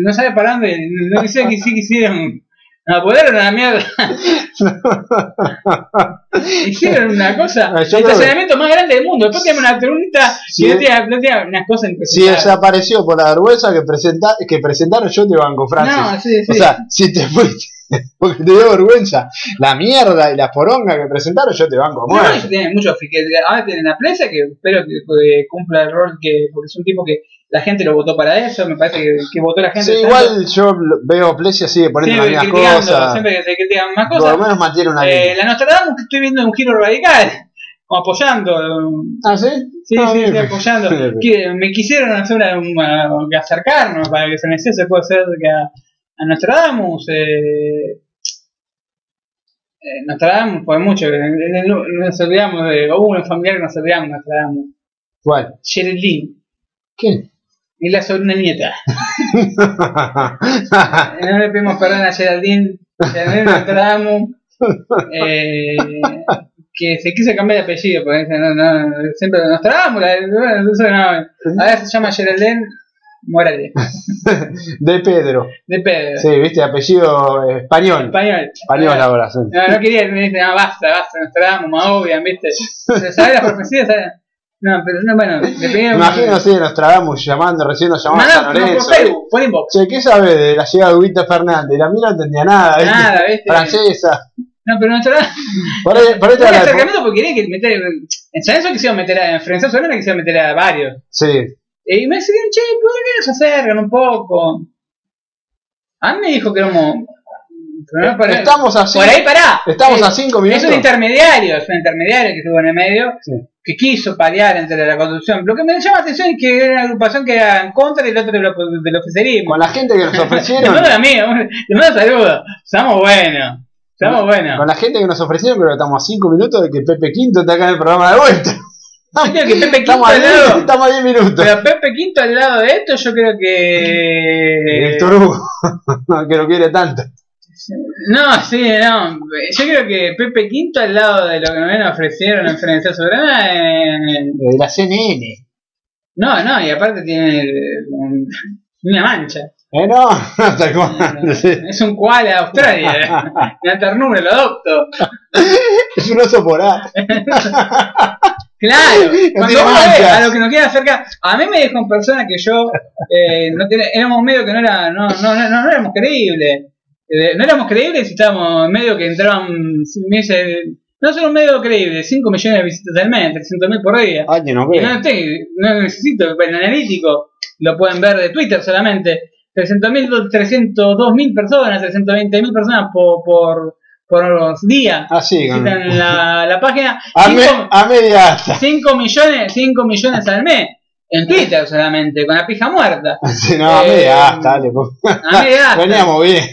No sabe para dónde, no sé qué sí quisieron. Apoderaron a la mierda. Hicieron una cosa, Ah, el que- estacionamiento más grande del mundo. Después teníamos una tribunita Sí, y no tenía, no tenía unas cosas Si desapareció por la vergüenza que, presenta, que presentaron, yo te banco, Francis. No, sí, sí. O sea, si te fuiste porque te dio vergüenza la mierda y la poronga que presentaron, yo te banco a No, ellos tienen que ahora tienen la presa que espero que cumpla el rol que porque es un tipo que la gente lo votó para eso, me parece que, que votó la gente Sí, igual yo veo Plesia sigue poniendo las mismas cosas. siempre que se critican más Por cosas. lo menos mantiene una Eh, la Nostradamus que estoy viendo un giro radical, como apoyando. ¿Ah, sí? Sí, Ah, sí, estoy apoyando. Que me quisieron hacer una, una- acercarnos para que se necesite se pueda hacer que a, a Nostradamus. Eh, eh, Nostradamus fue mucho. eh, eh, no- Nos olvidamos de. Hubo un familiar que nos olvidamos de Nostradamus. ¿Cuál? Geraldine. ¿Quién? Y la sobrina nieta. No le pedimos perdón a Geraldine. Geraldine Nostradamus. Eh, que se quiso cambiar de apellido, porque no, no, siempre Nostradamus, la, no, ahora se llama Geraldine Morales, de Pedro. de Pedro, Sí, viste, apellido español. español. Español ahora, sí. No, no quería, me dice, no, basta, basta, Nostradamus, más obvia, viste. ¿Sabes las profecías? ¿Sabes? No, pero no, bueno, Me imagino de Nostradamus llamando, recién nos no, por Lorenzo. Facebook, por inbox. Che, ¿qué sabe de la llegada de Huguito Fernández? La mía no entendía nada, ¿viste? Nada, viste. Francesa. No, pero Nostradamus. Por ahí, por ahí te acercamiento porque querían que meter. En San Lorenzo quisieron meter a. En Francesa Solana quisieron meter a varios. Sí. Y me decían, che, ¿por qué se acercan un poco? A mí me dijo que éramos. por, Estamos así. por ahí pará. Estamos Es- a cinco Es minutos. un intermediario, es un intermediario que estuvo en el medio, Sí. que quiso paliar entre la conducción. Lo que me llama la atención es que era una agrupación que era en contra y el otro del, del oficialismo. Con la gente que nos ofrecieron. mando la mía, le mando saludos. Estamos buenos. Estamos buenos. Con la gente que nos ofrecieron, creo que estamos a 5 minutos de que Pepe Quinto está acá en el programa de vuelta. Yo creo que Pepe Quinto al 10, lado. estamos a 10 minutos. Pero Pepe Quinto al lado de esto, yo creo que. Director Hugo, que lo quiere tanto. No, sí, no. Yo creo que Pepe Quinto al lado de lo que me ofrecieron en Francia Soberana. eh, De la CNN. no, no, y aparte tiene un- una mancha. Eh, no, tal cual. Sí. Es un koala de Australia. Una ternura, lo adopto. Es un oso polar. Claro, cuando vos ves a lo que nos quieren acercar, a mí me dijo en persona que yo eh, no tiene- éramos medio que no era, no, no, no, no éramos creíbles. Eh, no éramos creíbles si estábamos medio que entraban, no solo medio creíbles, 5 millones de visitas al mes, 300 mil por día. Ay, que no Y no, no necesito el analítico, lo pueden ver de Twitter solamente. 300 mil, 302 mil personas, 320 mil personas por, por, por día Así, con- visitan la, la página. a, me- a media asta. 5 millones, 5 millones al mes. En Twitter solamente, con la pija muerta. Sí, no, a Eh, media asta, dale. po. A media asta. Veníamos bien.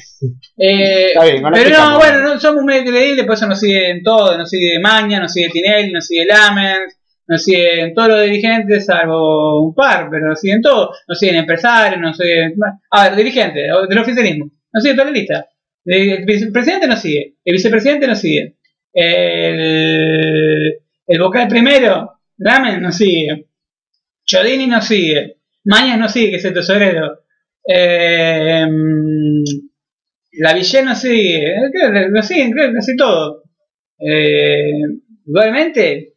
Eh, Está bien, con pero no, muerta. bueno, no somos medio creíbles, por eso nos siguen todo. Nos sigue Maña, nos sigue Tinelli, nos sigue Lamens, nos siguen todos los dirigentes, salvo un par, pero nos siguen todos. Nos siguen empresarios, nos siguen. A ver, dirigentes del oficialismo. Nos sigue toda la lista. El vicepresidente nos sigue, el vicepresidente nos sigue. El, el vocal primero, Lamen nos sigue. Chodini nos sigue. Mañas nos sigue, que es el tesorero. Eh, la Villé nos sigue. Eh, Nos siguen, creo casi todo. Eh, igualmente,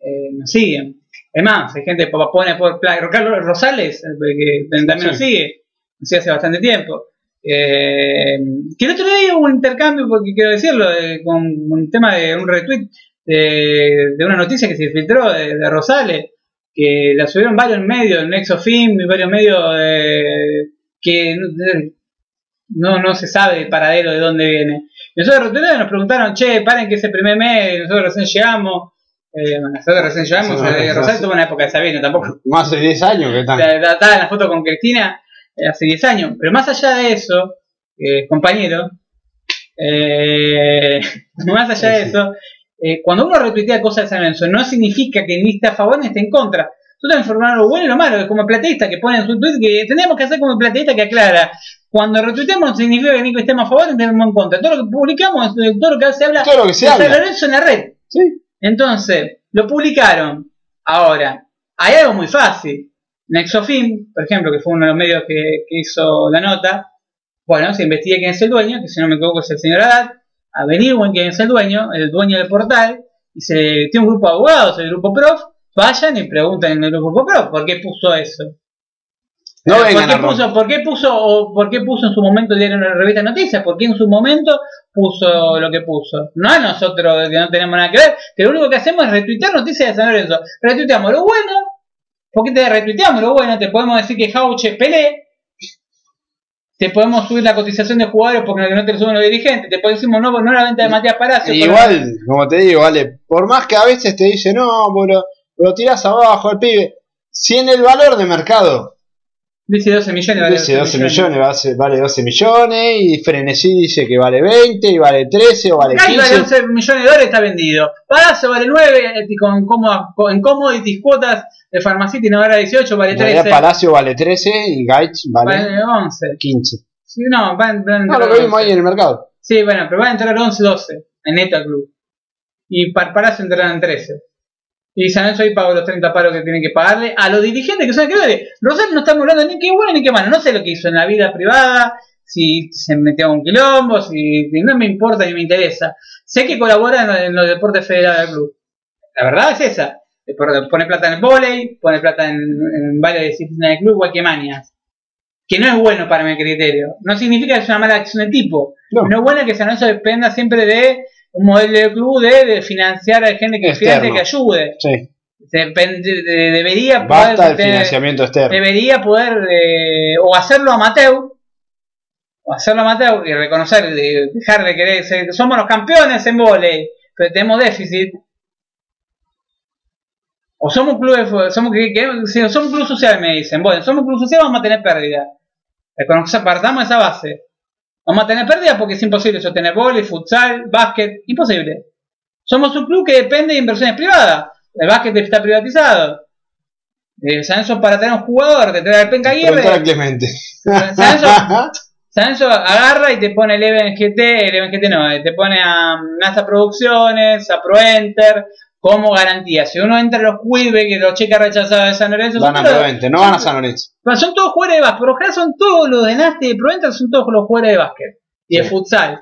eh, nos siguen. Es más, hay gente que pone por. Carlos Rosales, eh, que también nos sigue. Nos sigue hace bastante tiempo. Eh, que el otro día hubo un intercambio, porque quiero decirlo, eh, con un tema de un retweet de, de una noticia que se filtró de, de Rosales, que la subieron varios medios, el Nexofilm y varios medios eh, que no, no, se sabe el paradero de dónde viene. Y nosotros nos preguntaron, che, paren que ese primer mes, nosotros recién llegamos. Eh, bueno, nosotros recién llegamos, no, eh, no, no. tuvo una época de Sabino, tampoco Más de 10 años que están. estaba en la foto con Cristina hace 10 años. Pero más allá de eso, eh, compañero, eh, más allá de Sí. eso, eh, cuando uno retuitea cosas de San Lorenzo, no significa que ni esté a favor ni esté en contra. Nosotros informar lo bueno y lo malo, es como plateísta que pone en su tweet que tenemos que hacer como plateísta que aclara. Cuando retuiteamos no significa que ni que estemos a favor ni estemos en contra. Todo lo que publicamos, todo lo que se habla Todo lo que se de San habla. Lorenzo en la red. Sí. Entonces, lo publicaron. Ahora, hay algo muy fácil. Nexofilm, por ejemplo, que fue uno de los medios que, que hizo la nota, bueno, se investiga quién es el dueño, que si no me equivoco es el señor Haddad, a venir quién es el dueño, el dueño del portal, y se tiene un grupo de abogados, el grupo Prof, vayan y pregunten en el grupo Prof, ¿por qué puso eso? No ¿Por vengan qué puso, ¿Por qué puso o por qué puso en su momento el diario una revista de noticias? ¿Por qué en su momento puso lo que puso? No a nosotros que no tenemos nada que ver, que lo único que hacemos es retuitear noticias de San Lorenzo. Retuiteamos lo bueno, ¿por qué te retuiteamos lo bueno? Te podemos decir que Jauche pelé, te podemos subir la cotización de jugadores porque no te lo suben los dirigentes, te podemos decir no, no la venta de Matías Palacio. Igual, como te digo, vale, por más que a veces te dicen, no, pero lo tirás abajo al pibe. Si en el valor de mercado Dice 12 millones. vale dice 12 millones, vale- vale 12 millones, y Frenesí dice que vale 20, y vale 13 o vale Ahí vale 15. 11 millones de dólares, está vendido. Palacio vale 9, y con, con- en commodities cuotas de Pharmacity no vale 18, vale En realidad 13. Palacio vale 13 y Gaich vale Vale 11. 15. Sí, no, van a No, entrar lo que vimos 11. ahí en el mercado. Sí, bueno, pero van a entrar 11, 12 en Neta Club. Y para Palacio entrarán 13. Y San Lorenzo ahí pagó los 30 palos que tienen que pagarle a los dirigentes que son acreedores. Rosario no estamos hablando ni qué bueno ni qué malo. No sé lo que hizo en la vida privada, si se metió a un quilombo, si si no me importa ni me interesa. Sé que colabora en, lo- en los deportes federados del club. La verdad es esa. Eh, Pone plata en el volei, pone plata en, en varias disciplinas del club, guaquemanias. Que no es bueno para mi criterio. No significa que es una mala acción de tipo. No. No, es bueno que San Lorenzo dependa siempre de un modelo de club de, de financiar a gente que Externo. que ayude. Sí. Depende, de- debería Basta poder tener- financiamiento externo. debería poder eh, o hacerlo amateur o hacerlo amateur y reconocer de- dejar de querer ser, somos los campeones en volei pero tenemos déficit o somos un club de fu- somos que, que- si somos club social me dicen bueno somos club social vamos a tener pérdida Reconocer- partamos esa base vamos a tener pérdida porque es imposible sostener volei futsal básquet imposible. Somos un club que depende de inversiones privadas. El básquet está privatizado. Eh, San Lorenzo para tener un jugador, de tener al Penca Aguirre, Clemente. San Lorenzo, San Lorenzo agarra y te pone el Even GT, el Even GT no, eh, te pone a NASA Producciones, a ProEnter, como garantía. Si uno entra a los Quibe, que los cheques rechazados de San Lorenzo, Van a Provente, no van a San Lorenzo. son todos jugadores de básquet, por lo general son todos los de Nasti y de ProEnter, son todos los jugadores de básquet y de futsal.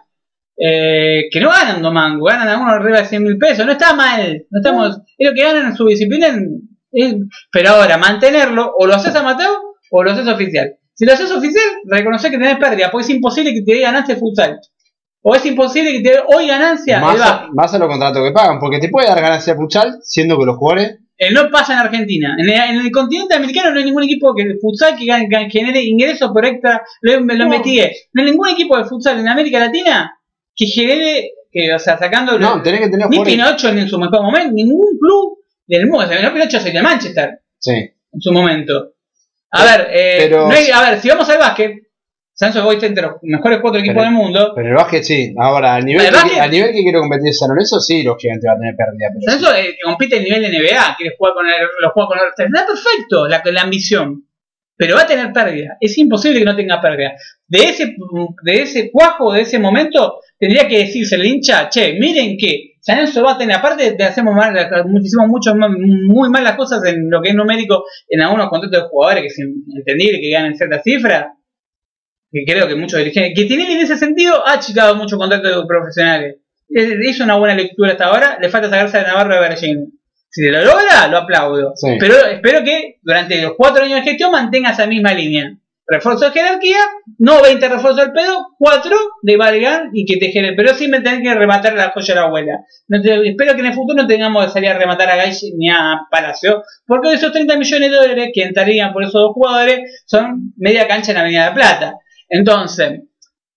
Eh, que no ganan domango, ganan algunos arriba de 100 mil pesos, no está mal, no estamos, es lo que ganan en su disciplina, en- es- pero ahora mantenerlo, o lo haces amateur o lo haces oficial. Si lo haces oficial, reconocer que tenés pérdida, porque es imposible que te el futsal, o es imposible que te dé hoy ganancia Más, a, más a los contratos que pagan, porque te puede dar ganancia futsal, siendo que los jugadores Eh, no pasa en Argentina. En el, en el continente americano no hay ningún equipo que de futsal que, gane- que genere ingresos por extra. Lo, lo No. investigué. No hay ningún equipo de futsal en América Latina que genere, que, o sea, sacando No, tenés que tener ni jugadores. Pinocho en su mejor momento, ningún club del mundo. O sea, no Pinocho es el de Manchester Sí. en su momento. A Pero- ver, eh, pero- no hay- a ver, si vamos al básquet, Sancho Boy está entre los mejores cuatro equipos Pero- del mundo. Pero el básquet sí. Ahora, al nivel, ¿El que, al nivel que quiero competir San Lorenzo, sí, los gigantes van a tener pérdida. Sí. Sancho eh, compite el nivel de NBA, quiere jugar con el, lo juega con el Está perfecto la, la ambición. Pero va a tener pérdida. Es imposible que no tenga pérdida. De ese, de ese cuajo, de ese momento, tendría que decirse el hincha, che, miren que San Lorenzo va a tener, aparte de hacemos mal, muchísimo, mucho, muy mal las cosas en lo que es numérico en algunos contratos de jugadores que es entendible que ganen cierta cifra, que creo que muchos dirigentes, que tienen en ese sentido ha achicado muchos contratos de profesionales. Hizo una buena lectura hasta ahora, le falta sacarse de Navarro de Bergin. Si lo logra, lo aplaudo. Sí. Pero espero que durante los cuatro años de gestión mantenga esa misma línea. refuerzo de jerarquía, no 20 refuerzos al pedo, 4 de valgan y que te generen, pero sí me tenés que rematar la joya de la abuela. No te- espero que en el futuro no tengamos que salir a rematar a Gaich ni a Palacio, porque esos 30 millones de dólares que entrarían por esos dos jugadores son media cancha en Avenida de la Plata. Entonces,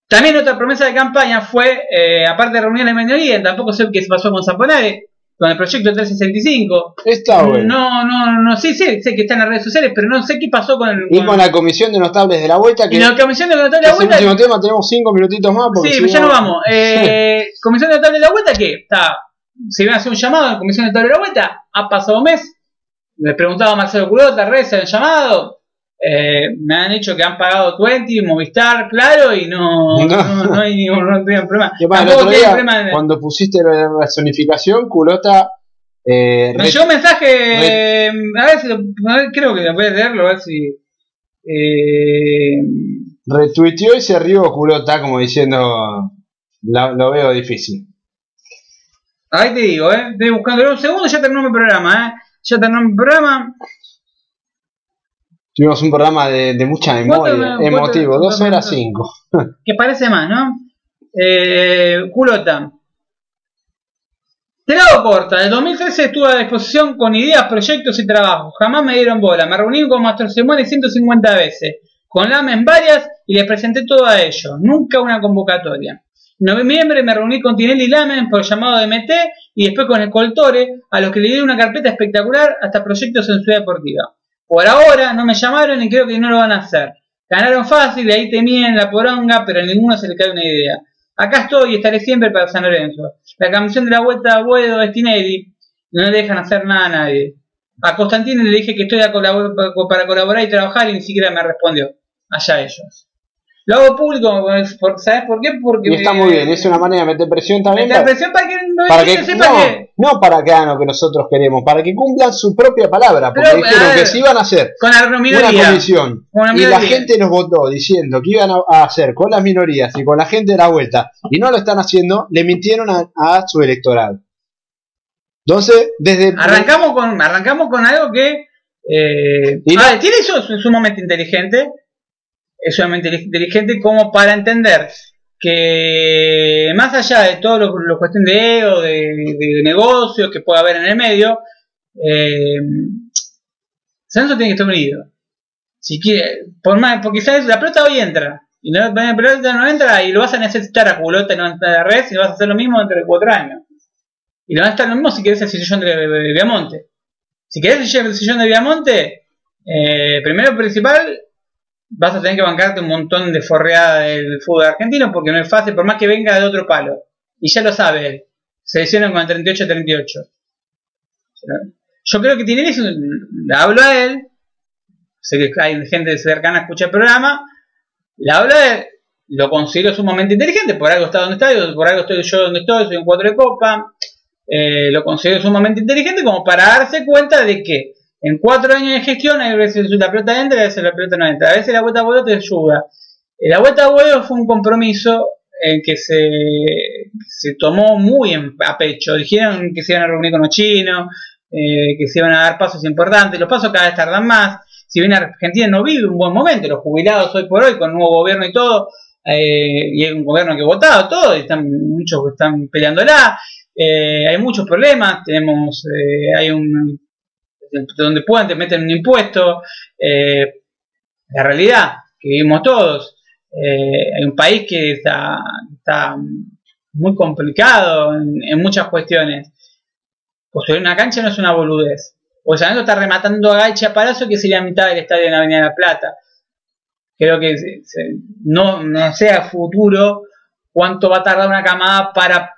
también otra promesa de campaña fue, eh, aparte de reunir a la minoría, tampoco sé qué se pasó con Zamponare, con el proyecto 365. Está bueno. No, no, no, sí, sí, sé que está en las redes sociales, pero no sé qué pasó con, Y con- con la comisión de notables de la vuelta, que y la comisión de notable de es la el vuelta. último tema, tenemos 5 minutitos más. Porque Sí, si ya no- no vamos. Eh, comisión de notable de la vuelta, ¿qué? Está, se iba a hacer un llamado a la comisión de notable de la vuelta. Ha pasado un mes. Le preguntaba a Marcelo Culota, redes se han llamado. Eh, me han dicho que han pagado 20, Movistar, claro, y no, No. no. no hay ningún no problema. Que más, el otro día, problema cuando pusiste la zonificación, Culota eh, Me llegó un mensaje, eh, a ver si lo, a ver, creo que voy a leerlo, a ver si... Eh, retuiteó y se rió Culota como diciendo, "La- lo veo difícil. ahí te digo, eh, estoy buscando un segundo, ya terminó mi programa, eh. Ya terminó mi programa. Tuvimos un programa de, de mucha memoria, ¿Cuánto- emotivo, 2 horas 5. que parece más, ¿no? Eh, culota. Te la hago corta. En el 2013 estuve a disposición con ideas, proyectos y trabajos. Jamás me dieron bola. Me reuní con Mastro Simone 150 veces. Con Lamen varias y les presenté todo a ellos. Nunca una convocatoria. En noviembre me reuní con Tinelli Lamen por llamado de MT y después con Escoltore, a los que le di una carpeta espectacular hasta proyectos en Ciudad Deportiva. Por ahora no me llamaron y creo que no lo van a hacer. Ganaron fácil, ahí tenían la poronga, pero a ninguno se le cae una idea. Acá estoy y estaré siempre para San Lorenzo. La canción de la vuelta a Buedo es Tinelli. No le dejan hacer nada a nadie. A Constantino le dije que estoy para colaborar y trabajar y ni siquiera me respondió. Allá ellos. Lo hago público, ¿sabes por qué? Porque Y está muy bien, es una manera de meter presión también. meter para- presión para que no para que, sepa no, que no para que hagan lo que nosotros queremos, para que cumplan su propia palabra, porque Pero, dijeron ver, que si iban a hacer con la una minoría. comisión Con la y la gente nos votó diciendo que iban a hacer con las minorías y con la gente de la vuelta y no lo están haciendo, le mintieron a, a su electorado. Entonces, desde Arrancamos con, arrancamos con algo que eh, Y no- tiene eso su- sumamente inteligente, es sumamente inteligente como para entender que más allá de todo lo, lo cuestión de ego, de, de negocios que pueda haber en el medio, eh, tiene que estar unido. Si quiere, por más, porque sabes, la pelota hoy entra. Y no, la pelota no entra y lo vas a necesitar a culota no entra de red y vas a hacer lo mismo dentro de cuatro años. Y lo vas a estar lo mismo si querés el sillón de, de- Viamonte. Si querés el sillón de Viamonte, eh, primero principal, vas a tener que bancarte un montón de forreada del fútbol argentino porque no es fácil, por más que venga de otro palo. Y ya lo sabe él. Se lesionan con el 38-38. Yo creo que Tinelli es un- le hablo a él, sé que hay gente cercana a escuchar el programa, le hablo a él, lo considero sumamente inteligente, por algo está donde está, por algo estoy yo donde estoy, soy un cuatro de copa, eh, lo considero sumamente inteligente como para darse cuenta de que en cuatro años de gestión, a veces la pelota entra y a veces la pelota no entra, a veces la vuelta a vuelo te ayuda. Eh, La vuelta a vuelo fue un compromiso en que se, se tomó muy en- a pecho, dijeron que se iban a reunir con los chinos, eh, que se iban a dar pasos importantes, los pasos cada vez tardan más, si bien Argentina no vive un buen momento, los jubilados hoy por hoy con nuevo gobierno y todo, eh, y hay un gobierno que ha votado todo, y están muchos están peleándola, eh, hay muchos problemas, tenemos, eh, hay un, donde puedan te meten un impuesto, eh, la realidad que vivimos todos, eh, hay un país que está, está muy complicado en, muchas cuestiones. Construir una cancha no es una boludez. O sea, no está rematando a Gaicha Palacio, que sería mitad del estadio en la Avenida de la Plata. Creo que se- no, no sé a futuro cuánto va a tardar una camada para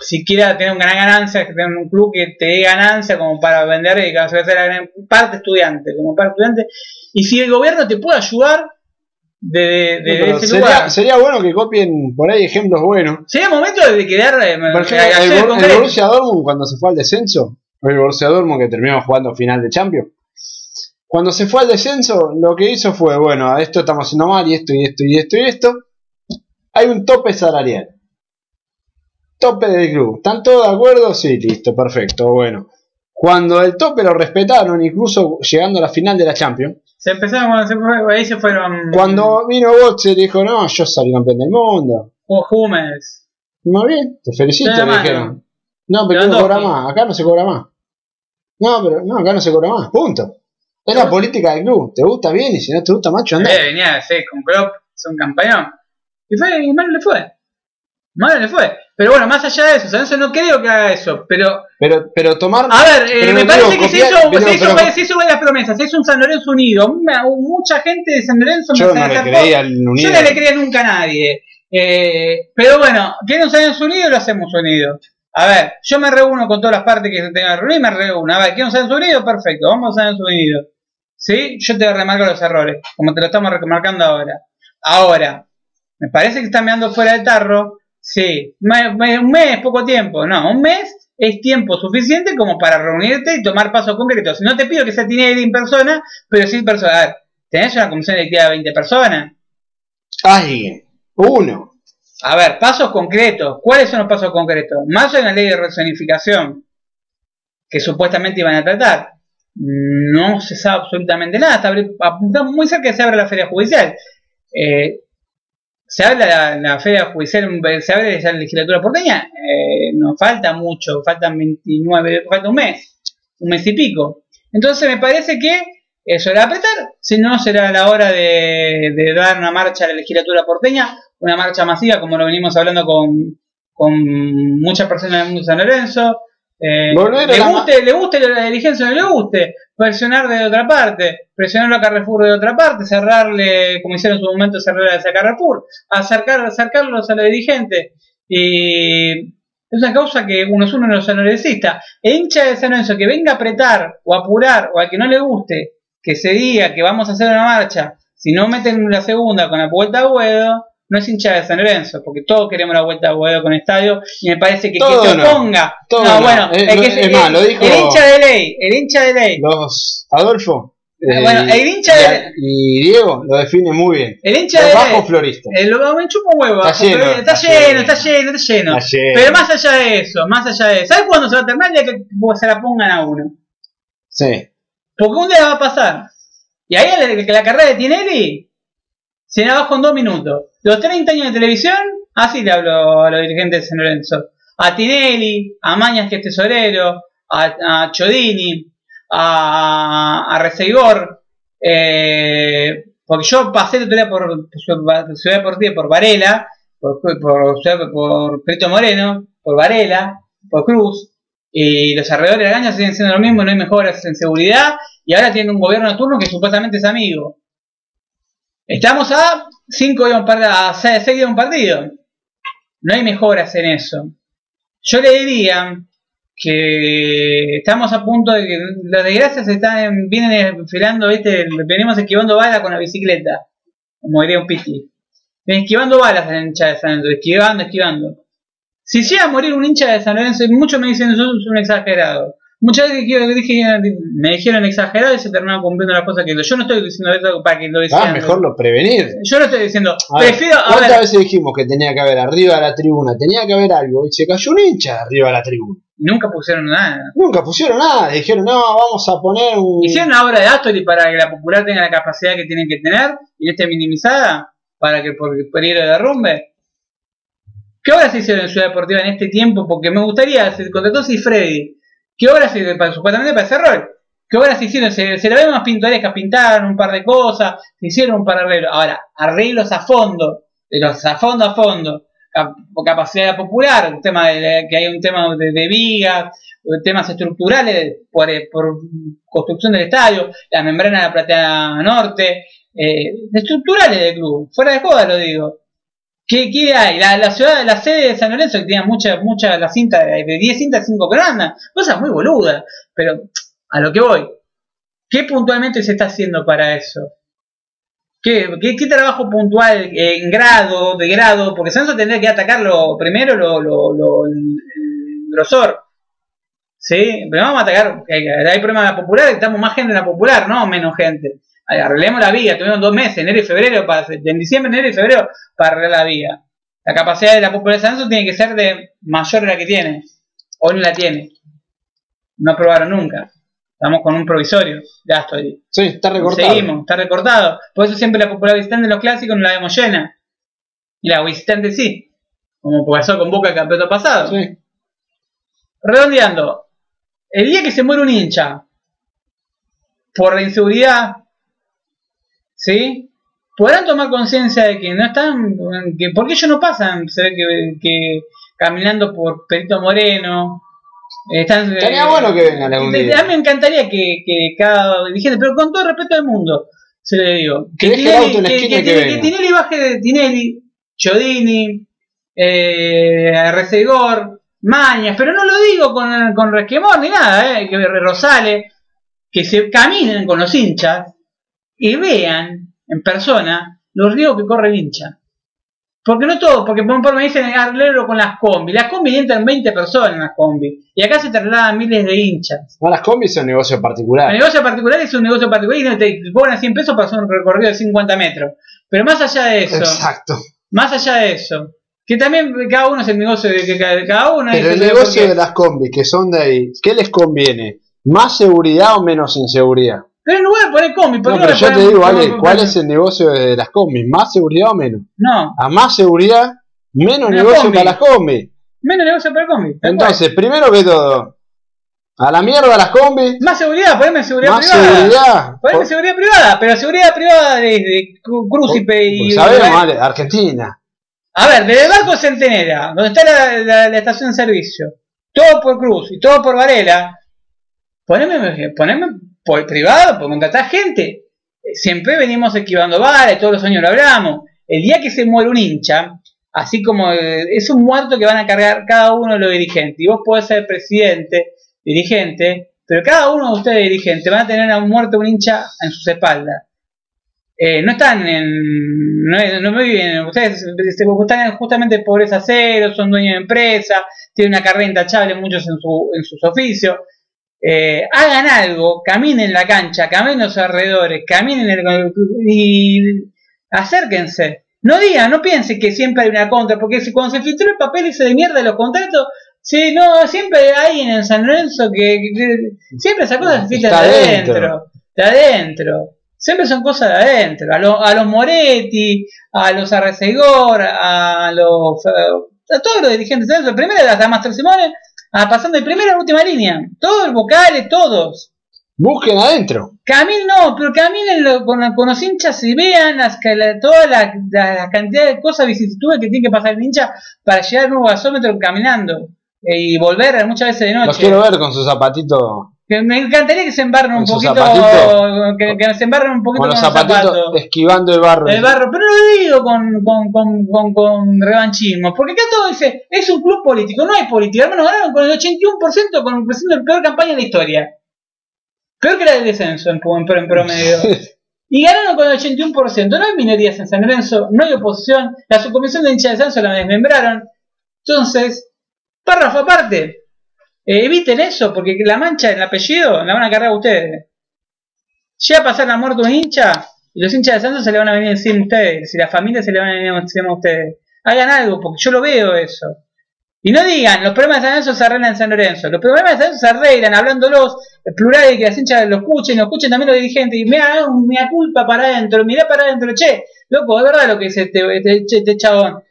siquiera tener una gran ganancia, tener un club que te dé ganancia como para vender y que va a la gran parte estudiante, como parte estudiante. Y si el gobierno te puede ayudar de, de- de Pero ese sería, lugar, sería bueno que copien por ahí ejemplos buenos. sería momento de quedar eh, Por ejemplo, hacer el, el el. Borussia Dortmund cuando se fue al descenso, el Borussia Dortmund que terminó jugando final de Champions, cuando se fue al descenso, lo que hizo fue, bueno, esto estamos haciendo mal y esto y esto y esto y esto. Hay un tope salarial. Tope del club. ¿Están todos de acuerdo? Sí, listo, perfecto, bueno. Cuando el tope lo respetaron, incluso llegando a la final de la Champions, Se empezaron, se fue- ahí se fueron. Cuando vino Boxer dijo, no, yo salí campeón del mundo. Hubo Hummels. Muy bien, te felicito, le dijeron. No, pero no cobra más, acá no se cobra más. No, pero no, acá no se cobra más, punto. Es la política del club, te gusta bien y si no te gusta macho, anda. Eh, venía sí, con Klopp, es un campeón. Y fue, y mal le fue. Mal le fue. Pero bueno, más allá de eso, San Lorenzo no creo que haga eso. Pero, Pero, pero tomar. a ver, eh, me parece digo que se copiar, hizo, pero- se, hizo, pero- se hizo varias promesas. Se hizo un San Lorenzo unido. Una- mucha gente de San Lorenzo yo me no le creía al Yo unido. no le creía nunca a nadie. Eh, pero bueno, ¿quieren un San Lorenzo unido? Lo hacemos unido. A ver, yo me reúno con todas las partes que se tengan que reunir, me reúno. A ver, ¿quieren un San Lorenzo unido? Perfecto, vamos a San Lorenzo unido. ¿Sí? Yo te remarco los errores, como te lo estamos remarcando ahora. Ahora, me parece que están mirando fuera del tarro. Sí, un mes, poco tiempo. No, un mes es tiempo suficiente como para reunirte y tomar pasos concretos. No te pido que sea Tinelli en persona, pero sí en persona. A ver, tenés una comisión directiva de 20 personas. Alguien, uno. A ver, pasos concretos. ¿Cuáles son los pasos concretos? Más en la ley de rezonificación que supuestamente iban a tratar. No se sabe absolutamente nada. Está muy cerca que se abre la feria judicial. Eh, se habla la, la feria judicial, se abre ya la legislatura porteña. Eh, nos falta mucho, faltan 29, falta un mes, un mes y pico. Entonces me parece que eso era apretar, si no será la hora de, de dar una marcha a la legislatura porteña, una marcha masiva como lo venimos hablando con, con muchas personas del mundo de San Lorenzo. Eh, le, la guste, le guste la dirigencia o no le guste, presionar de otra parte, presionar a Carrefour de otra parte, cerrarle, como hicieron en su momento, cerrar a Carrefour, acercar, acercarlos a los dirigentes. Y es una causa que uno es uno de los sanlorencistas. El hincha de San Lorenzo que venga a apretar o apurar o al que no le guste, que se diga que vamos a hacer una marcha, si no meten la segunda con la vuelta a Buedo, no es hincha de San Lorenzo, porque todos queremos la vuelta a Buedo con estadio y me parece que Todo que se oponga. No, no. bueno, el, no, que es se- más, el- lo dijo- el hincha de ley, el hincha de ley, Los Adolfo. eh, Bueno, el hincha de- y Diego lo define muy bien. el hincha de bajos ley. floristas. Eh, me chupa un huevo. Está bajo, lleno, está, lleno, está lleno, está lleno. Pero más allá de eso, más allá de eso. ¿Sabes cuándo se va a terminar? El día que se la pongan a uno. Sí. Porque un día va a pasar. Y ahí la, la carrera de Tinelli se la bajo en dos minutos. Los 30 años de televisión, así le hablo a los dirigentes de San Lorenzo. A Tinelli, a Mañas que es tesorero, a, a Chodini, a, a eh, porque yo pasé día por, Ciudad Deportiva, por Varela, por, por, por Perito Moreno, por Varela, por Cruz, y los alrededores de la cancha siguen siendo lo mismo, no hay mejoras en seguridad, y ahora tiene un gobierno de turno que supuestamente es amigo. Estamos a 5 días de un partido, a 6 días de un partido. No hay mejoras en eso. Yo le diría que estamos a punto de que las desgracias están, vienen enfilando, ¿viste? venimos esquivando balas con la bicicleta, como diría un piti. Vienen esquivando balas en el hincha de San Lorenzo, esquivando, esquivando. Si llega a morir un hincha de San Lorenzo, muchos me dicen eso es un exagerado. Muchas veces que dije, me dijeron exagerado y se terminaron cumpliendo las cosas que yo no estoy diciendo esto para que lo Ah, decían. mejor lo prevenir. Yo no estoy diciendo, A ver, prefiero, a ¿Cuántas ver, veces dijimos que tenía que haber arriba de la tribuna? Tenía que haber algo y se cayó un hincha arriba de la tribuna. nunca pusieron nada. Nunca pusieron nada, dijeron, no, vamos a poner un. Hicieron una obra de Astori para que la popular tenga la capacidad que tienen que tener y no esté minimizada para que por el peligro de derrumbe. ¿Qué obras se hicieron en Ciudad Deportiva en este tiempo? Porque me gustaría, se contrató Freddy. ¿Qué obras supuestamente para ese rol? ¿Qué obras hicieron? Se, se la ven más pintorescas, pintaron un par de cosas, se hicieron un par de arreglos. Ahora, arreglos a fondo, de los a fondo a fondo, cap- capacidad popular, un tema de, que hay un tema de, de vigas, temas estructurales por, eh, por construcción del estadio, la membrana de la platea norte, eh, estructurales del club, fuera de joda lo digo. ¿Qué, hay? La, la ciudad, la sede de San Lorenzo que tenía mucha, mucha, la cinta de, de 10 cintas, 5 que no andan, cosas muy boludas, pero a lo que voy, ¿qué puntualmente se está haciendo para eso? ¿Qué, qué, qué trabajo puntual en grado, de grado? Porque San Lorenzo tendría que atacarlo primero lo, lo, lo- el, grosor. ¿Sí? Pero vamos a atacar, eh, hay problemas popular, estamos más gente en la popular, no menos gente. Arreglemos la vía, tuvimos dos meses, enero y febrero, para, en diciembre, enero y febrero, para arreglar la vía. La capacidad de la popular de Lorenzo tiene que ser de mayor de la que tiene. Hoy no la tiene. No aprobaron nunca. Estamos con un provisorio de Astori. Sí, está recortado. Seguimos, está recortado. Por eso siempre la popular visitante de los clásicos no la vemos llena. Y la visitante sí. Como pasó con Boca el campeonato pasado. Sí. Redondeando. El día que se muere un hincha por la inseguridad, ¿sí? Podrán tomar conciencia de que no están, que porque ellos no pasan, se ve que, que caminando por Perito Moreno, están... Estaría eh, bueno que vengan algún de- de- día. A mí me encantaría que, que cada dirigente, pero con todo el respeto del mundo, se le digo, Que y que. Tinelli baje de Tinelli, Chodini, eh, Resegor, Mañas, pero no lo digo con, con resquemor ni nada, eh, que Rosales, que se caminen con los hinchas y vean en persona los riesgos que corre el hincha. Porque no todo, porque por me dicen arreglo con las combi. Las combi entran 20 personas en las combi. Y acá se trasladan miles de hinchas. No, las combis son negocios El particulares. negocio particular es un negocio particular y te cobran 100 pesos para hacer un recorrido de 50 metros. Pero más allá de eso, Exacto. más allá de eso, que también cada uno es el negocio de que cada, cada uno. Pero es el el negocio porque- de las combis que son de ahí, ¿qué les conviene? ¿Más seguridad o menos inseguridad? Pero en lugar de poner combi, ¿por No, pero yo te digo, Ale, ¿cuál es el negocio de las combis? ¿Más seguridad o menos? No, A más seguridad, menos Una negocio combi. para las combis. menos negocio para el combi. tal cual. Entonces, primero que todo, a la mierda las combis, Más seguridad, poneme seguridad más privada. seguridad. Poneme seguridad privada, pero seguridad privada desde Cru- Crucipe y. sabemos, Ale, Argentina. A ver, desde el barco Centenera, donde está la, la- la estación de servicio, todo por Cruz y todo por Varela, poneme, poneme por privado, por contratar gente. Siempre venimos esquivando balas, todos los años lo hablamos. El día que se muere un hincha, así como eh, es un muerto que van a cargar cada uno de los dirigentes, y vos podés ser presidente, dirigente, pero cada uno de ustedes dirigentes van a tener a un muerto un hincha en sus espaldas. Eh, no están en. No, no viven. Ustedes están en justamente en pobreza cero, son dueños de empresa, tienen una carrera intachable, muchos en, su, en sus oficios. Eh, hagan algo, caminen la cancha, caminen los alrededores, caminen el, y acérquense. No digan, no piensen que siempre hay una contra, porque si cuando se filtró el papel ese de mierda de los contratos, sí, no, siempre hay en San Lorenzo que, que- siempre esas cosas se filtran Está de adentro. de adentro. Siempre son cosas de adentro. A, lo- a los Moretti, a los Arrecegor, a los. a todos los dirigentes de adentro. Primero hasta Master Simone, a- pasando de primera a última línea. Todos los vocales, todos. Busquen adentro. Caminen, no, pero caminen lo- con, con los hinchas y vean las, la- toda la, la- la cantidad de cosas, vicisitudes que tiene que pasar el hincha para llegar al nuevo gasómetro caminando. eh, y volver muchas veces de Los noche. quiero ver con sus zapatitos, me encantaría que se embarren un poquito. zapatitos. Que, que se embarren un poquito con los con zapatitos zapatos. esquivando el barro. El barro, pero no lo digo con, con, con, con, con revanchismo, porque acá todo dice, es un club político, no hay política, hermano, ganaron con el 81% con la peor campaña de la historia. Peor que la del descenso en, en, en promedio. Y ganaron con el 81%. No hay minorías en San Lorenzo, no hay oposición. La subcomisión de hincha de descenso la desmembraron. Entonces, párrafo aparte. Eh, eviten eso, porque la mancha en el apellido la van a cargar ustedes. Llega a pasar la muerte un hincha y los hinchas de Santos se le van a venir encima a ustedes. Y las familias se le van a venir encima a ustedes. Hagan algo, porque yo lo veo eso. Y no digan, los problemas de San Lorenzo se arreglan en San Lorenzo. Los problemas de San Lorenzo se arreglan hablándolos, eh, plural, que las hinchas lo escuchen, lo escuchen también los dirigentes. Y me hagan mea culpa para adentro, mirá para adentro, che, loco, es verdad lo que dice este, este, este chabón.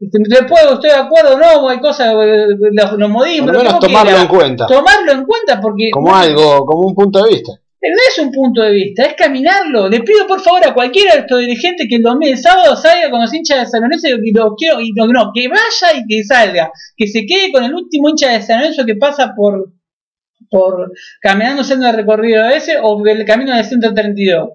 Este, Después estoy de acuerdo o no, hay cosas, eh, los, los modismos, Por lo menos tomarlo en cuenta. Tomarlo en cuenta porque Como algo, como un punto de vista. no es un punto de vista, es caminarlo. Le pido por favor a cualquiera de estos dirigentes que el domingo, el sábado salga con los hinchas de San Lorenzo y lo quiero, y no, no, que vaya y que salga, que se quede con el último hincha de San Lorenzo que pasa por, por caminando haciendo el recorrido ese o el camino del 132.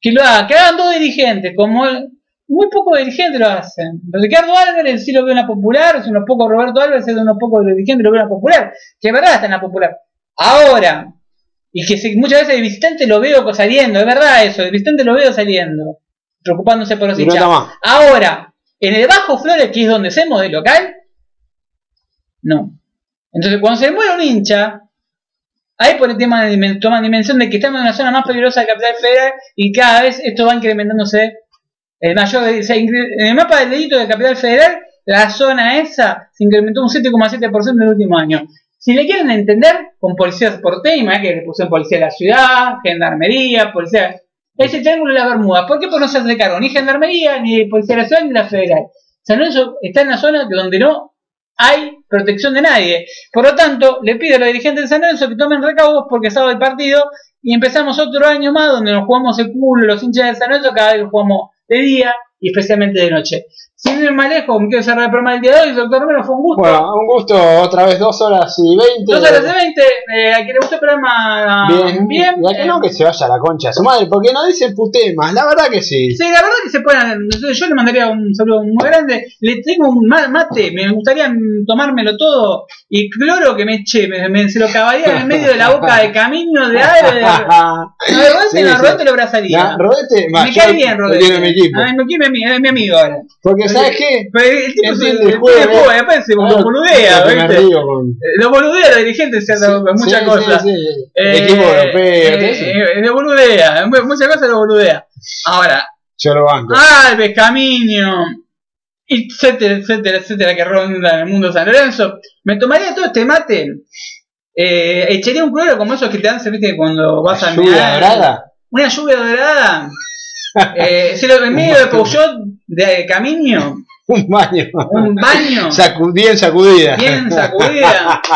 Que lo haga, que hagan dos dirigentes, como el- muy pocos dirigentes lo hacen. Ricardo Álvarez sí lo veo en la popular, es unos pocos Roberto Álvarez es unos pocos dirigentes lo veo en la popular, que es verdad está en la popular. Ahora, y que se- muchas veces de visitante lo veo saliendo, es verdad eso, de visitante lo veo saliendo, preocupándose por los no hinchas. Ahora, en el Bajo Flores, que es donde hacemos de local, no. Entonces, cuando se muere un hincha, ahí por el tema de dimen- toma dimensión de que estamos en una zona más peligrosa de Capital Federal y cada vez esto va incrementándose. El mayor, se en el mapa del delito de Capital Federal, la zona esa se incrementó un 7,7% en el último año. Si le quieren entender, con policías porteña, que le pusieron policía de la ciudad, gendarmería, policía. Es el triángulo de la Bermuda. ¿Por qué? Porque no se hace cargo ni gendarmería, ni policía de la ciudad, ni la federal. San Lorenzo está en una zona donde no hay protección de nadie. Por lo tanto, le pido a los dirigentes de San Lorenzo que tomen recaudos porque sábado el partido y empezamos otro año más donde nos jugamos el culo los hinchas de San Lorenzo cada vez jugamos de día y especialmente de noche. Sin ir más lejos, me quiero cerrar el programa del día de hoy, doctor Romero, fue un gusto. Bueno, un gusto, otra vez dos horas y veinte. Dos horas de 20, eh, a quien le gustó el programa Bien, bien. Y a que eh, no que se vaya a la concha de su madre, porque no dice putemas, la verdad que sí. Sí, la verdad que se pueden. Yo le mandaría un saludo muy grande. Le tengo un ma- mate, me gustaría tomármelo todo. Y cloro que me eche, me, me- se lo cavaría en el medio de la boca de camino de aire. A Rodete, Sí, no, sí. Rodete lo abrazaría. Ya, Rodete, me cae bien, lo Rodete. en mi equipo. Ay, me mi, es mi amigo ahora. Porque, ¿sabes qué? Pero el tipo se el el juega, después se lo boludea, Porque me ¿viste? con- Eh, Lo boludea los dirigentes, se hacen muchas Sí, cosas. sí, sí. Eh, El equipo europeo, eh, lo boludea, mu- muchas cosas lo boludea. Ahora, Yo lo banco. Alves, Camino, etcétera, etcétera, etcétera, que ronda el mundo San Lorenzo. Me tomaría todo este mate, eh, echaría un cloro como esos que te dan, se viste, cuando vas a Lluvia mear. dorada. Una lluvia dorada. eh, se lo en medio de Peugeot de Camino, Un baño. un baño Sacu- bien sacudida. bien sacudida.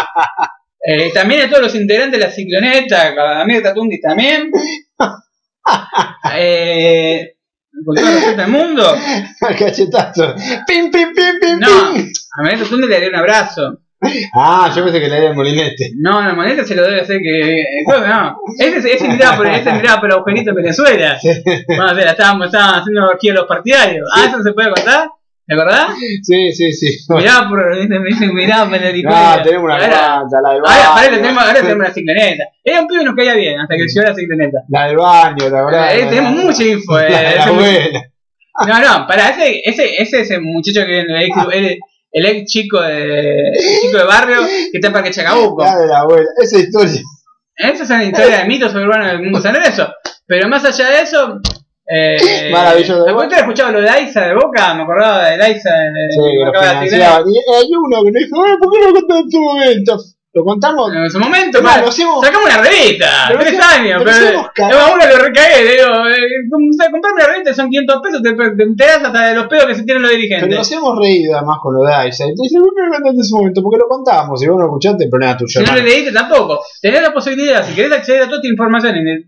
Eh, también a todos los integrantes de la cicloneta, a Amir Tatundi también. Eh, con todo el respeto del mundo. Cachetazo. Pim, pim, pim, pim, No, a María Tatundi le daría un abrazo. Ah, yo pensé que le haría el molinete. No, la moneda se lo debe hacer que. Que no. Ese, ese miraba por, ese miraba por el agujerito en Venezuela. Vamos a ver, estábamos, estaban haciendo aquí a los partidarios. Ah, eso se puede contar. ¿Te acordás? Sí, sí, sí. Miraba por. Me dicen, el No, agujerito. tenemos una Ahora- planta, la del baño. Ahora, ahora tenemos, ahora tenemos una cicloneta. Era un pibe y nos caía bien hasta que llegó la cicloneta. La del baño, la verdad. Eh, tenemos mucha info. eh, La de la ese- abuela. no, no, para ese, ese, ese es el muchacho que el ex, el, el ex chico de el chico de barrio que está en Parque Chacabuco. La de la abuela. Esa historia. Esa es una historia de mitos urbanos del mundo San Lorenzo. Pero más allá de eso, eh, Maravilloso. ¿Te acuerdas escuchado lo de Aiza de Boca? Me acordaba de Aiza de, Sí, que de lo de financiaba. Y hay uno que nos dijo, "Eh, ¿por qué no lo contás en tu momento? ¿Lo contamos? En su momento, No, mal, lo hacemos- sacamos una revista, Pero tres hacemos- años, pero pero, pero a uno lo recagué, le digo, eh, com- o sea, comprarme una revista son 500 pesos, te, te enterás hasta de los pedos que se tienen los Pero dirigentes. nos hemos reído además con lo de Aiza. Y te dice, ¿por qué no lo en su momento? Porque lo contamos. Si vos no escuchaste, el problema es tuyo. Si no lo hermano. leíste tampoco. Tenés la posibilidad, si querés acceder a toda esta información, en el-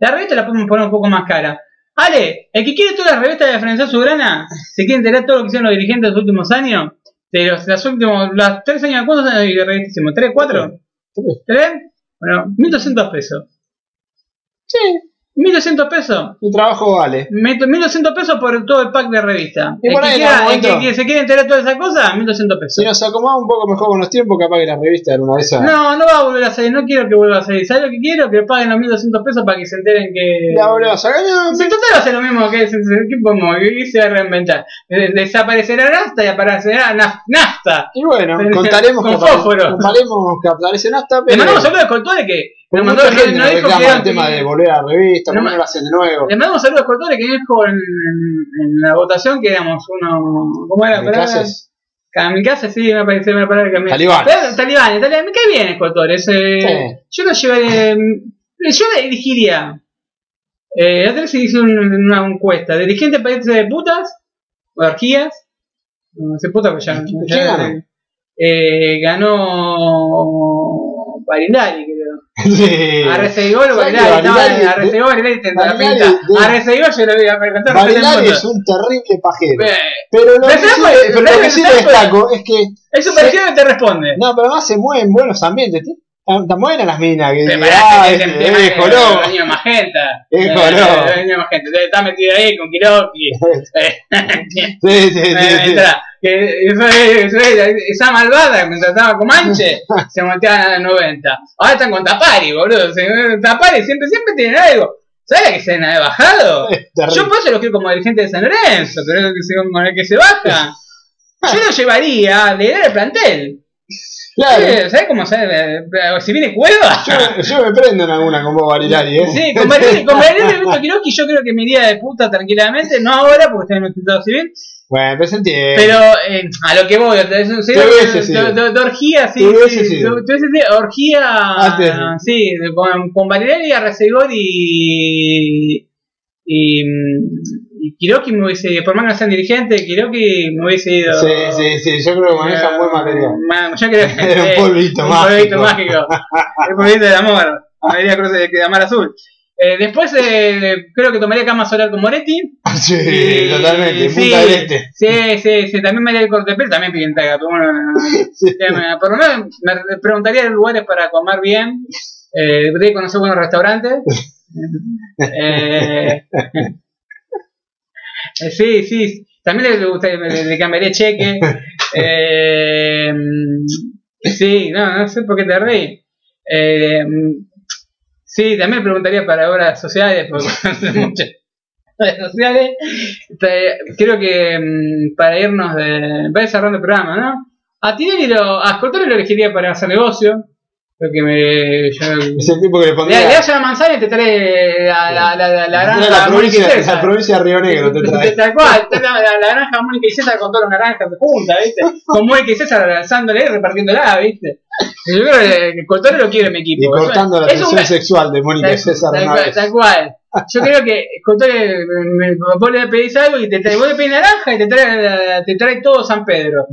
la revista la podemos poner un poco más cara. Ale, el que quiere toda la revista de Francés Sugrana, se quiere enterar todo lo que hicieron los dirigentes de los últimos años, de los, los últimos, los tres años, ¿cuántos años hicimos? ¿Tres, cuatro? Tres. ¿Tres? Bueno, 1200 pesos. Sí, 1200 pesos. mi trabajo vale. Meto 1200 pesos por todo el pack de revista. Y El por que, ahí en quiera- el que- momento- que se quiere enterar de toda esa cosa, 1200 pesos. Si nos acomodamos un poco mejor con los tiempos, capaz que la revista era una de esas. No, no va a volver a salir, no quiero que vuelva a salir. ¿Sabes lo que quiero? Que paguen los 1200 pesos para que se enteren que. La volvemos a ganar. Si total va a ser lo mismo que ese, ¿qué podemos? ¿Qué se va a reinventar? Eh, Desaparecerá Nafta y aparecerá Naf- Nafta. Y bueno, Con contaremos que, apare- fósforo. contaremos que aparece Nasta, Le pero. mandamos saludos a Coltore que. Pero mandó, mucha gente no dijo que era el tema de volver a la revista, No ¿por me- qué no lo hacen de nuevo? Le mandamos saludos a Coltore que dijo en, en, en la votación que éramos uno. ¿Cómo era? Kamikazes. Kamikaze, sí, me parece una palabra que me. Talibanes. Pero, Talibanes, talibanes, me cae bien Escoltor. Ese, Yo lo llevaré. Yo le elegiría. Eh, otra vez se hizo un- una encuesta. ¿Dirigente países de putas? ¿O orgías? No sé puta, pues ya. ¿Quién ya- ganó? Eh, ganó. Barindari. Sí. Arrecegol o ¿Sabes que. No, Barilari- Arrecegol, Barilari te la pinta. yo lo voy a preguntar. Barilari es un terrible pajero. Pero lo Pero que sí, ¿sabes pero lo que sí ¿sabes cuál- destaco es que. Es un parecido que te responde. No, pero además se mueven buenos ambientes. Están tan buenas las minas que pará, ah, es el es los niños magenta. Es Eh, color. los niños magenta. Está metido ahí con Kiroki. Eh, Sí, sí, sí. que eso es- eso es- esa malvada, mientras estaba con Manche, se monteaban a los 90. Ahora están con Tapari, boludo. Tapari siempre, siempre tienen algo. ¿Sabes la que se han bajado? Es. Yo por eso lo quiero como dirigente de San Lorenzo, creo que se, con el que se baja. Yo lo llevaría a liderar el plantel. Claro. ¿Sabes cómo sabe? Si viene Cueva. Yo, yo me prendo en alguna con vos, Barilari, ¿eh? Sí, con Mariano con Mariano y Beto Quiroski yo creo que me iría de puta tranquilamente, no ahora porque estoy en un estado civil. Bueno, pero se entiende. Pero eh, a lo que voy, un- Te hubiese de, sido. de- orgía, sí, Te hubiese sí, sido. orgía, sí, de- con, con Valeriani, Arrecegor y, y, y Kiroki me hubiese ido, por más que no sean dirigentes, Kiroki me hubiese ido. Sí, sí, sí, yo creo que manejan buen material. Ma- Yo creo que un sí, polvito un mágico. polvito mágico. El polvito del amor. María Cruz de Amar Azul. Eh, después eh, creo que tomaría cama solar con Moretti. Sí, Y- totalmente, sí, Punta del Este. Sí, sí, sí, también me haría el corte de también Piquentaga, pero bueno, Sí. me- por lo menos me preguntaría de lugares para comer bien, eh, de conocer buenos restaurantes. Eh, eh, sí, sí, también le, gustaría- le, le cambiaría cheque. Eh, sí, no, no sé por qué te reí. Sí, también preguntaría para obras sociales, porque muchas obras sociales. Este, Creo que mm, para irnos de. Va cerrando el programa, ¿no? A Tinelli lo. A Scortore lo elegiría para hacer negocio. Creo que me. yo- Es el tipo que le pondría le das una manzana y te trae la, la, la, la, la granja la, provincia, la provincia de Río Negro te trae. Tal cual, te trae la, la granja Mónica y César con todas las naranjas juntas, ¿viste? Con Mónica y César alzándole y repartiéndola, ¿viste? Yo creo que el Cotore lo quiere en mi equipo. Y cortando la tensión sexual de Mónica y César tal tal cual. Yo creo que me- vos le pedís algo y te trae, vos le pedís naranja y te trae, te trae todo San Pedro.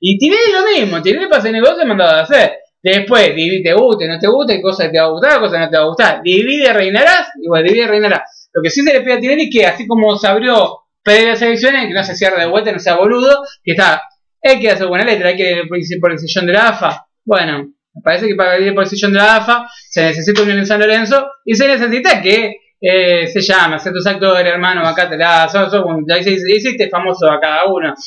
Y Tinelli lo mismo, Tinelli para hacer negocio mandado a hacer. Después, divide, te guste, no te guste, cosas que te va a gustar, cosas que no te va a gustar. Divide, reinarás, igual divide, reinarás. Lo que sí se le pide a Tinelli es que, así como se abrió previas elecciones, que no se cierre de vuelta, no sea boludo, que está, hay que hacer buena letra, hay que ir por el sillón de la AFA. Bueno, me parece que para ir por el sillón de la AFA se necesita un en San Lorenzo y se necesita que eh, se llama, hacer tus actores, hermano, acá te la, sos, sos un- ya hiciste, hiciste famoso a cada uno.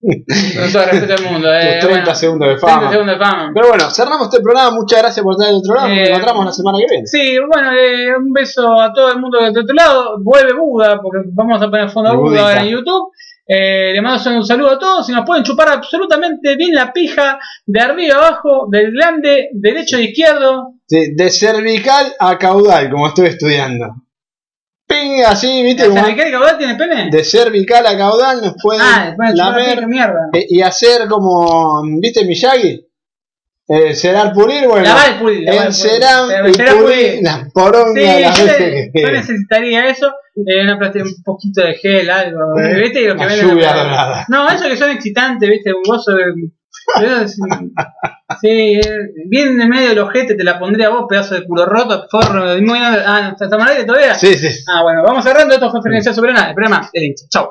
Con todo el respeto del mundo. Eh, Tus 30 bueno, segundos de 30 fama. segundos de fama. Pero bueno, cerramos este programa. Muchas gracias por estar del otro lado. Nos Eh, encontramos la semana que viene. Sí, bueno, eh, un beso a todo el mundo del otro lado. Vuelve Buda, porque vamos a poner fondo a Buda ahora en YouTube. Eh, le mando un saludo a todos y nos pueden chupar absolutamente bien la pija de arriba abajo, del glande, derecho e izquierdo. Sí, de cervical a caudal, como estoy estudiando. Ping, así, ¿viste? ¿La Como cervical y caudal tiene pene? de cervical a caudal nos pueden Ah, la lamer pija, mierda. eh, y hacer como, ¿viste Miyagi? Eh, cerar pulir, bueno, Lavar el pulir, lavar el pulir. y Encerar, pulir pulir. las porongas Sí, las yo, que yo necesitaría eso, eh, una plástica, un poquito de gel, algo, eh, ¿viste? Y lo que Una venden- lluvia dorada. No, eso que son excitantes, ¿viste? Un gozo de... de- es- Sí, bien en medio del ojete te la pondría vos, pedazo de culo roto, forro, muy... Ah, ¿estamos al aire todavía? Sí, sí. Ah, bueno, vamos cerrando, esto fue Frecuencia Soberana, el programa hincha. Chau.